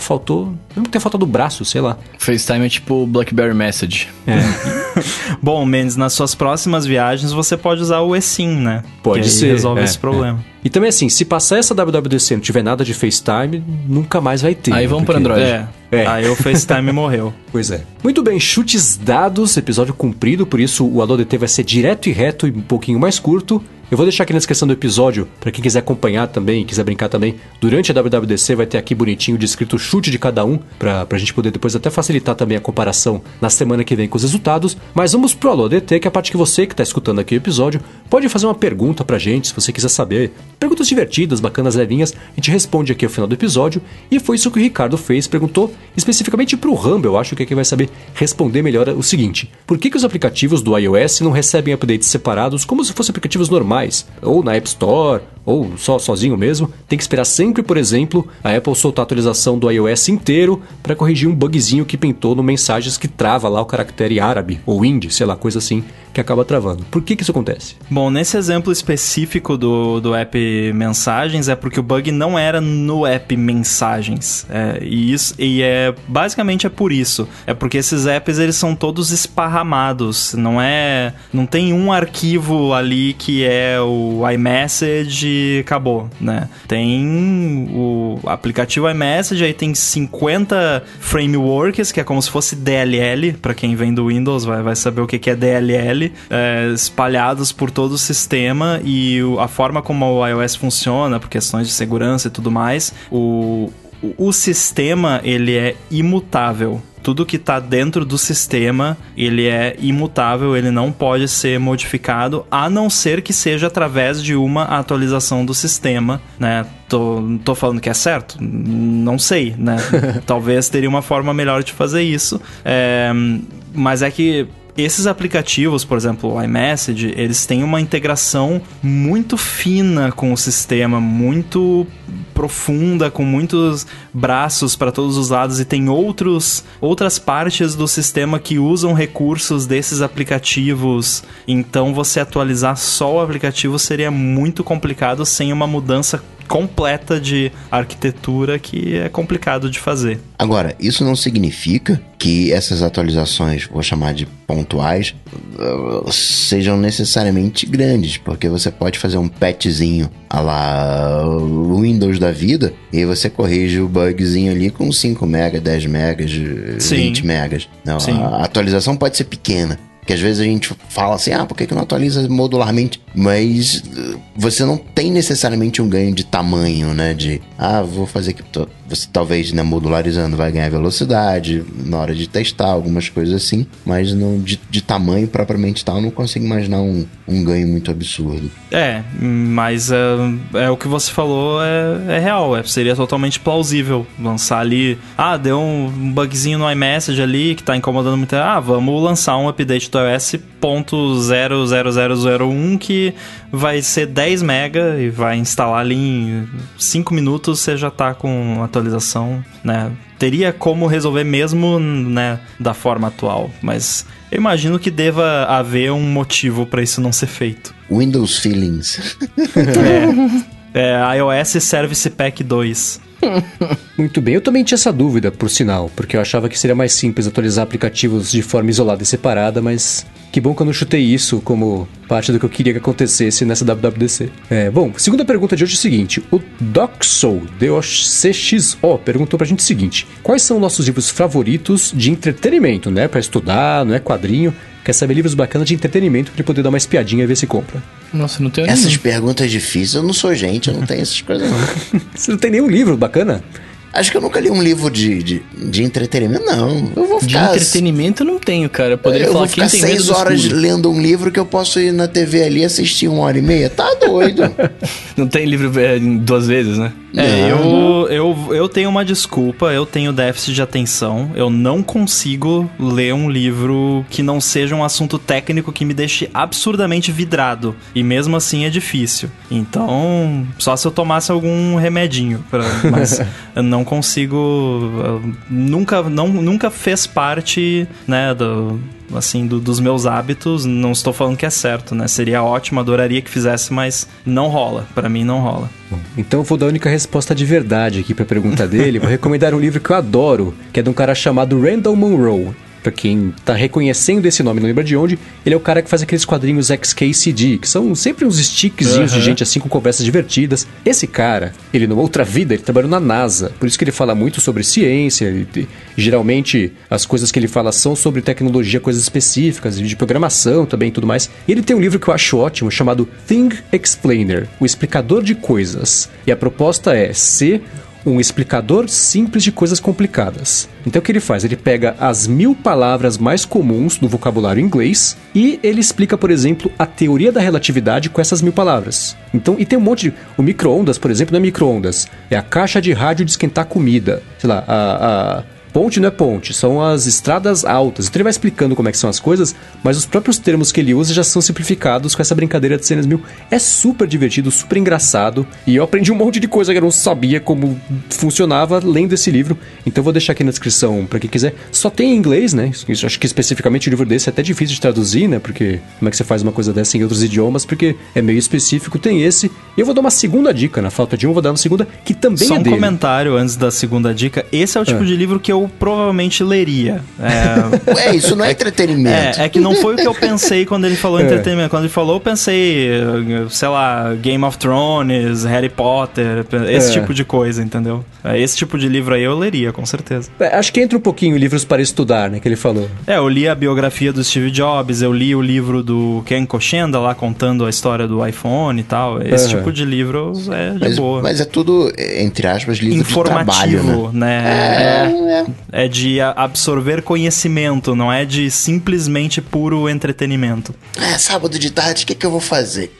faltou. Não ter falta do braço, sei lá. FaceTime é tipo Blackberry Message. É. Bom, Mendes, nas suas próximas viagens você pode usar o eSIM, né? Pode que ser. resolve é, esse problema. É. E também assim, se passar essa WWDC e não tiver nada de FaceTime, nunca mais vai ter. Aí vamos para Android. É. é. Aí o FaceTime morreu. Pois é. Muito bem, chutes dados, episódio cumprido, por isso o Alô DT vai ser direto e reto e um pouquinho mais curto. Eu vou deixar aqui na descrição do episódio, para quem quiser acompanhar também, quiser brincar também. Durante a WWDC vai ter aqui bonitinho descrito o chute de cada um, pra, pra gente poder depois até facilitar também a comparação na semana que vem com os resultados. Mas vamos pro Alô DT, que é a parte que você que tá escutando aqui o episódio pode fazer uma pergunta pra gente, se você quiser saber. Perguntas divertidas, bacanas, levinhas, a gente responde aqui ao final do episódio. E foi isso que o Ricardo fez, perguntou especificamente pro Rumble, eu acho que é quem vai saber responder melhor o seguinte. Por que, que os aplicativos do iOS não recebem updates separados como se fossem aplicativos normais? ou na App Store, ou só sozinho mesmo, tem que esperar sempre, por exemplo, a Apple soltar a atualização do iOS inteiro para corrigir um bugzinho que pintou no mensagens que trava lá o caractere árabe ou hindi, sei lá, coisa assim, que acaba travando. Por que, que isso acontece? Bom, nesse exemplo específico do, do app Mensagens é porque o bug não era no app Mensagens. É, e, isso, e é basicamente é por isso. É porque esses apps eles são todos esparramados. Não é. Não tem um arquivo ali que é o iMessage e acabou, né? Tem o aplicativo iMessage, aí tem 50 frameworks, que é como se fosse DLL, para quem vem do Windows vai, vai saber o que é DLL é, espalhados por todo o sistema e a forma como o iOS funciona, por questões de segurança e tudo mais, o, o sistema ele é imutável tudo que está dentro do sistema ele é imutável, ele não pode ser modificado, a não ser que seja através de uma atualização do sistema, né? Tô, tô falando que é certo? Não sei, né? Talvez teria uma forma melhor de fazer isso. É, mas é que esses aplicativos, por exemplo, o iMessage, eles têm uma integração muito fina com o sistema, muito profunda, com muitos braços para todos os lados e tem outros outras partes do sistema que usam recursos desses aplicativos. Então você atualizar só o aplicativo seria muito complicado sem uma mudança completa de arquitetura que é complicado de fazer. Agora, isso não significa que essas atualizações, vou chamar de pontuais, uh, sejam necessariamente grandes, porque você pode fazer um patchzinho a lá Windows da vida e você corrige o bugzinho ali com 5 MB, 10 MB, 20 MB. Não, a atualização pode ser pequena, que às vezes a gente fala assim, ah, por que, que não atualiza modularmente? Mas uh, você não tem necessariamente um ganho de tamanho, né? De, ah, vou fazer aqui. Você talvez, né, modularizando, vai ganhar velocidade na hora de testar, algumas coisas assim. Mas não, de, de tamanho propriamente tal, não consigo imaginar um, um ganho muito absurdo. É, mas é, é o que você falou, é, é real. É, seria totalmente plausível lançar ali. Ah, deu um bugzinho no iMessage ali que tá incomodando muito. Ah, vamos lançar um update do iOS .00001 que vai ser 10 mega e vai instalar ali em 5 minutos você já tá com atualização atualização, né? Teria como resolver mesmo, né, da forma atual, mas eu imagino que deva haver um motivo para isso não ser feito. Windows Feelings. é, é iOS Service Pack 2. Muito bem, eu também tinha essa dúvida, por sinal, porque eu achava que seria mais simples atualizar aplicativos de forma isolada e separada, mas que bom que eu não chutei isso como parte do que eu queria que acontecesse nessa WWDC. É, bom, segunda pergunta de hoje é o seguinte: o DocSoul, D-O-C-X-O, perguntou pra gente o seguinte: quais são nossos livros favoritos de entretenimento, né? Pra estudar, não é quadrinho. Quer saber livros bacanas de entretenimento pra ele poder dar uma espiadinha e ver se compra. Nossa, não tenho Essas nenhum. perguntas difíceis, eu não sou gente, eu não tenho essas coisas não. Você não tem nenhum livro bacana? Acho que eu nunca li um livro de, de, de entretenimento, não. Eu vou De ficar. entretenimento eu não tenho, cara. Eu poderia eu falar vou quem ficar tem medo seis horas escuro. lendo um livro que eu posso ir na TV ali e assistir uma hora e meia. Tá doido. Não tem livro é, duas vezes, né? É, Não, eu, eu, eu tenho uma desculpa, eu tenho déficit de atenção, eu não consigo ler um livro que não seja um assunto técnico que me deixe absurdamente vidrado. E mesmo assim é difícil. Então, só se eu tomasse algum remedinho. Pra, mas eu não consigo. eu nunca, não, nunca fez parte, né, do, assim, do- dos meus hábitos. Não estou falando que é certo, né? Seria ótimo, adoraria que fizesse, mas não rola. Pra mim não rola. Então eu vou dar a única resposta de verdade aqui pra pergunta dele. Vou recomendar um livro que eu adoro, que é de um cara chamado Randall Monroe. Pra quem tá reconhecendo esse nome, não lembra de onde, ele é o cara que faz aqueles quadrinhos XKCD, que são sempre uns stickzinhos de Aham. gente assim com conversas divertidas. Esse cara, ele numa outra vida, ele trabalhou na NASA, por isso que ele fala muito sobre ciência, geralmente as coisas que ele fala são sobre tecnologia, coisas específicas, de programação também e tudo mais. E ele tem um livro que eu acho ótimo, chamado Thing Explainer, o explicador de coisas. E a proposta é ser um explicador simples de coisas complicadas. Então o que ele faz? Ele pega as mil palavras mais comuns do vocabulário inglês e ele explica, por exemplo, a teoria da relatividade com essas mil palavras. Então, e tem um monte de. O micro-ondas, por exemplo, não é micro-ondas, é a caixa de rádio de esquentar comida. Sei lá, a. a Ponte não é ponte, são as estradas altas. Então ele vai explicando como é que são as coisas, mas os próprios termos que ele usa já são simplificados com essa brincadeira de cenas mil. É super divertido, super engraçado. E eu aprendi um monte de coisa que eu não sabia como funcionava lendo esse livro. Então eu vou deixar aqui na descrição para quem quiser. Só tem em inglês, né? Isso, acho que especificamente o livro desse é até difícil de traduzir, né? Porque como é que você faz uma coisa dessa em outros idiomas? Porque é meio específico. Tem esse. E eu vou dar uma segunda dica. Na falta de um, vou dar uma segunda que também Só é um dele. comentário antes da segunda dica. Esse é o tipo É. de livro que eu provavelmente leria. É, Ué, isso não é entretenimento. É, é que não foi o que eu pensei quando ele falou É. entretenimento. Quando ele falou, eu pensei, sei lá, Game of Thrones, Harry Potter, esse É. tipo de coisa, entendeu? É, Esse tipo de livro aí eu leria, com certeza. É, Acho que entra um pouquinho em livros para estudar, né? Que ele falou. É, eu li a biografia do Steve Jobs, eu li o livro do Ken Koshenda lá contando a história do iPhone e tal. Esse Aham. tipo de livro é de Mas, boa. mas é tudo, entre aspas, livro de trabalho, né? Informativo, né? É, é de a- absorver conhecimento, não é de simplesmente puro entretenimento. É, sábado de tarde, o que, que eu vou fazer?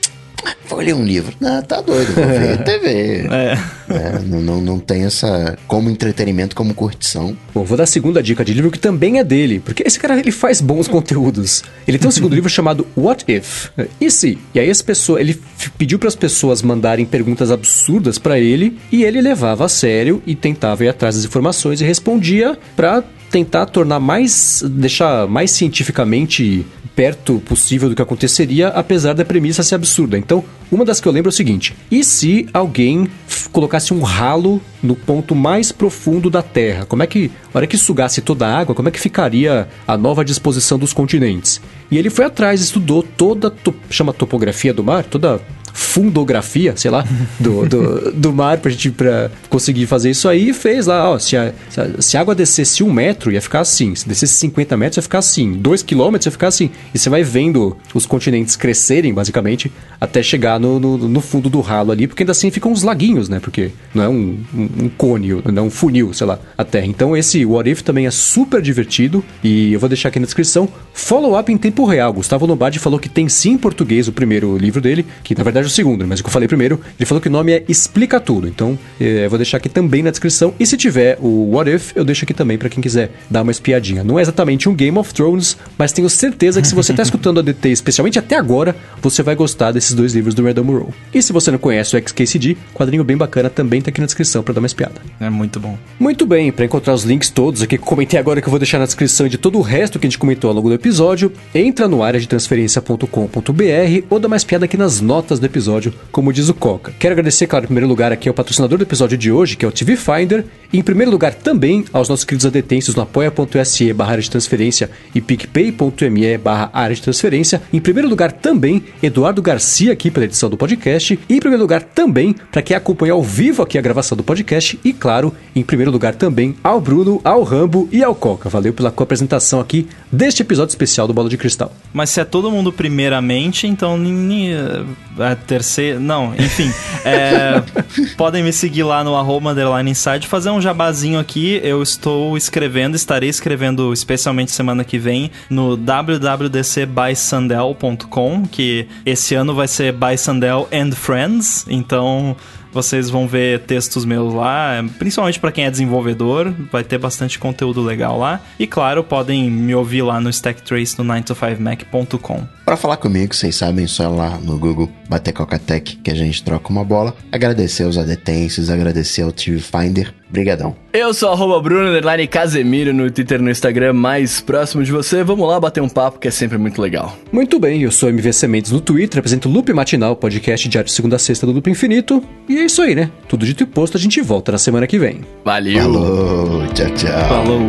Vou ler um livro. Não, tá doido, vou ver TV. É. É, não, não, não tem essa como entretenimento, como curtição. Bom, vou dar a segunda dica de livro que também é dele, porque esse cara ele faz bons conteúdos. Ele tem um segundo livro chamado What If? E se? E aí as pessoas, ele pediu para as pessoas mandarem perguntas absurdas para ele e ele levava a sério e tentava ir atrás das informações e respondia para tentar tornar mais deixar mais cientificamente perto possível do que aconteceria, apesar da premissa ser absurda. Então, uma das que eu lembro é o seguinte: e se alguém colocasse um ralo no ponto mais profundo da Terra? Como é que, na hora que sugasse toda a água, como é que ficaria a nova disposição dos continentes? E ele foi atrás, estudou toda, chama topografia do mar, toda fundografia, sei lá, do, do, do mar pra gente pra conseguir fazer isso aí e fez lá, ó, se a, se a, se a água descesse um metro, ia ficar assim, se descesse 50 metros, ia ficar assim, dois quilômetros, ia ficar assim, e você vai vendo os continentes crescerem, basicamente, até chegar no, no, no fundo do ralo ali, porque ainda assim ficam uns laguinhos, né, porque não é um, um, um cone, não é um funil, sei lá, a Terra. Então esse What If também é super divertido, e eu vou deixar aqui na descrição, follow-up em tempo real, Gustavo Lombardi falou que tem sim em português o primeiro livro dele, que na verdade verdade, o segundo, mas o que eu falei primeiro, ele falou que o nome é Explica Tudo. Então, é, eu vou deixar aqui também na descrição. E se tiver o What If, eu deixo aqui também para quem quiser dar uma espiadinha. Não é exatamente um Game of Thrones, mas tenho certeza que se você tá escutando a DT, especialmente até agora, você vai gostar desses dois livros do Random Row. E se você não conhece o XKCD, quadrinho bem bacana também tá aqui na descrição para dar uma espiada. É muito bom. Muito bem, para encontrar os links todos aqui que comentei agora que eu vou deixar na descrição de todo o resto que a gente comentou ao longo do episódio, entra no área de transferência.com.br ou dá mais piada aqui nas notas do episódio, como diz o Coca. Quero agradecer, claro, em primeiro lugar aqui ao patrocinador do episódio de hoje, que é o TV Finder, e em primeiro lugar também aos nossos queridos adetêncios no apoia.se barra área de transferência e picpay.me barra área de transferência. Em primeiro lugar também, Eduardo Garcia aqui pela edição do podcast. E em primeiro lugar também, para quem acompanha ao vivo aqui a gravação do podcast. E claro, em primeiro lugar também ao Bruno, ao Rambo e ao Coca. Valeu pela co-apresentação aqui deste episódio especial do Bola de Cristal. Mas se é todo mundo primeiramente, então a terceira. Não, enfim. é, podem me seguir lá no arroba underline inside, fazer um jabazinho aqui. Eu estou escrevendo, estarei escrevendo especialmente semana que vem no www.dcbysandel.com, que esse ano vai ser By Sandel and Friends. Então vocês vão ver textos meus lá, principalmente para quem é desenvolvedor, vai ter bastante conteúdo legal lá. E claro, podem me ouvir lá no Stack Trace no 9to5mac.com. Para falar comigo, vocês sabem, só lá no Google bater Coca-Tech que a gente troca uma bola. Agradecer aos adetêncios, agradecer ao TV Finder. Brigadão. Eu sou arroba Bruno Underline Casemiro no Twitter e no Instagram mais próximo de você. Vamos lá bater um papo que é sempre muito legal. Muito bem, eu sou MVC Mendes no Twitter, apresento o Loop Matinal, podcast diário de segunda a sexta do Loop Infinito. E é isso aí, né? Tudo dito e posto, a gente volta na semana que vem. Valeu. Falou, tchau, tchau. Falou.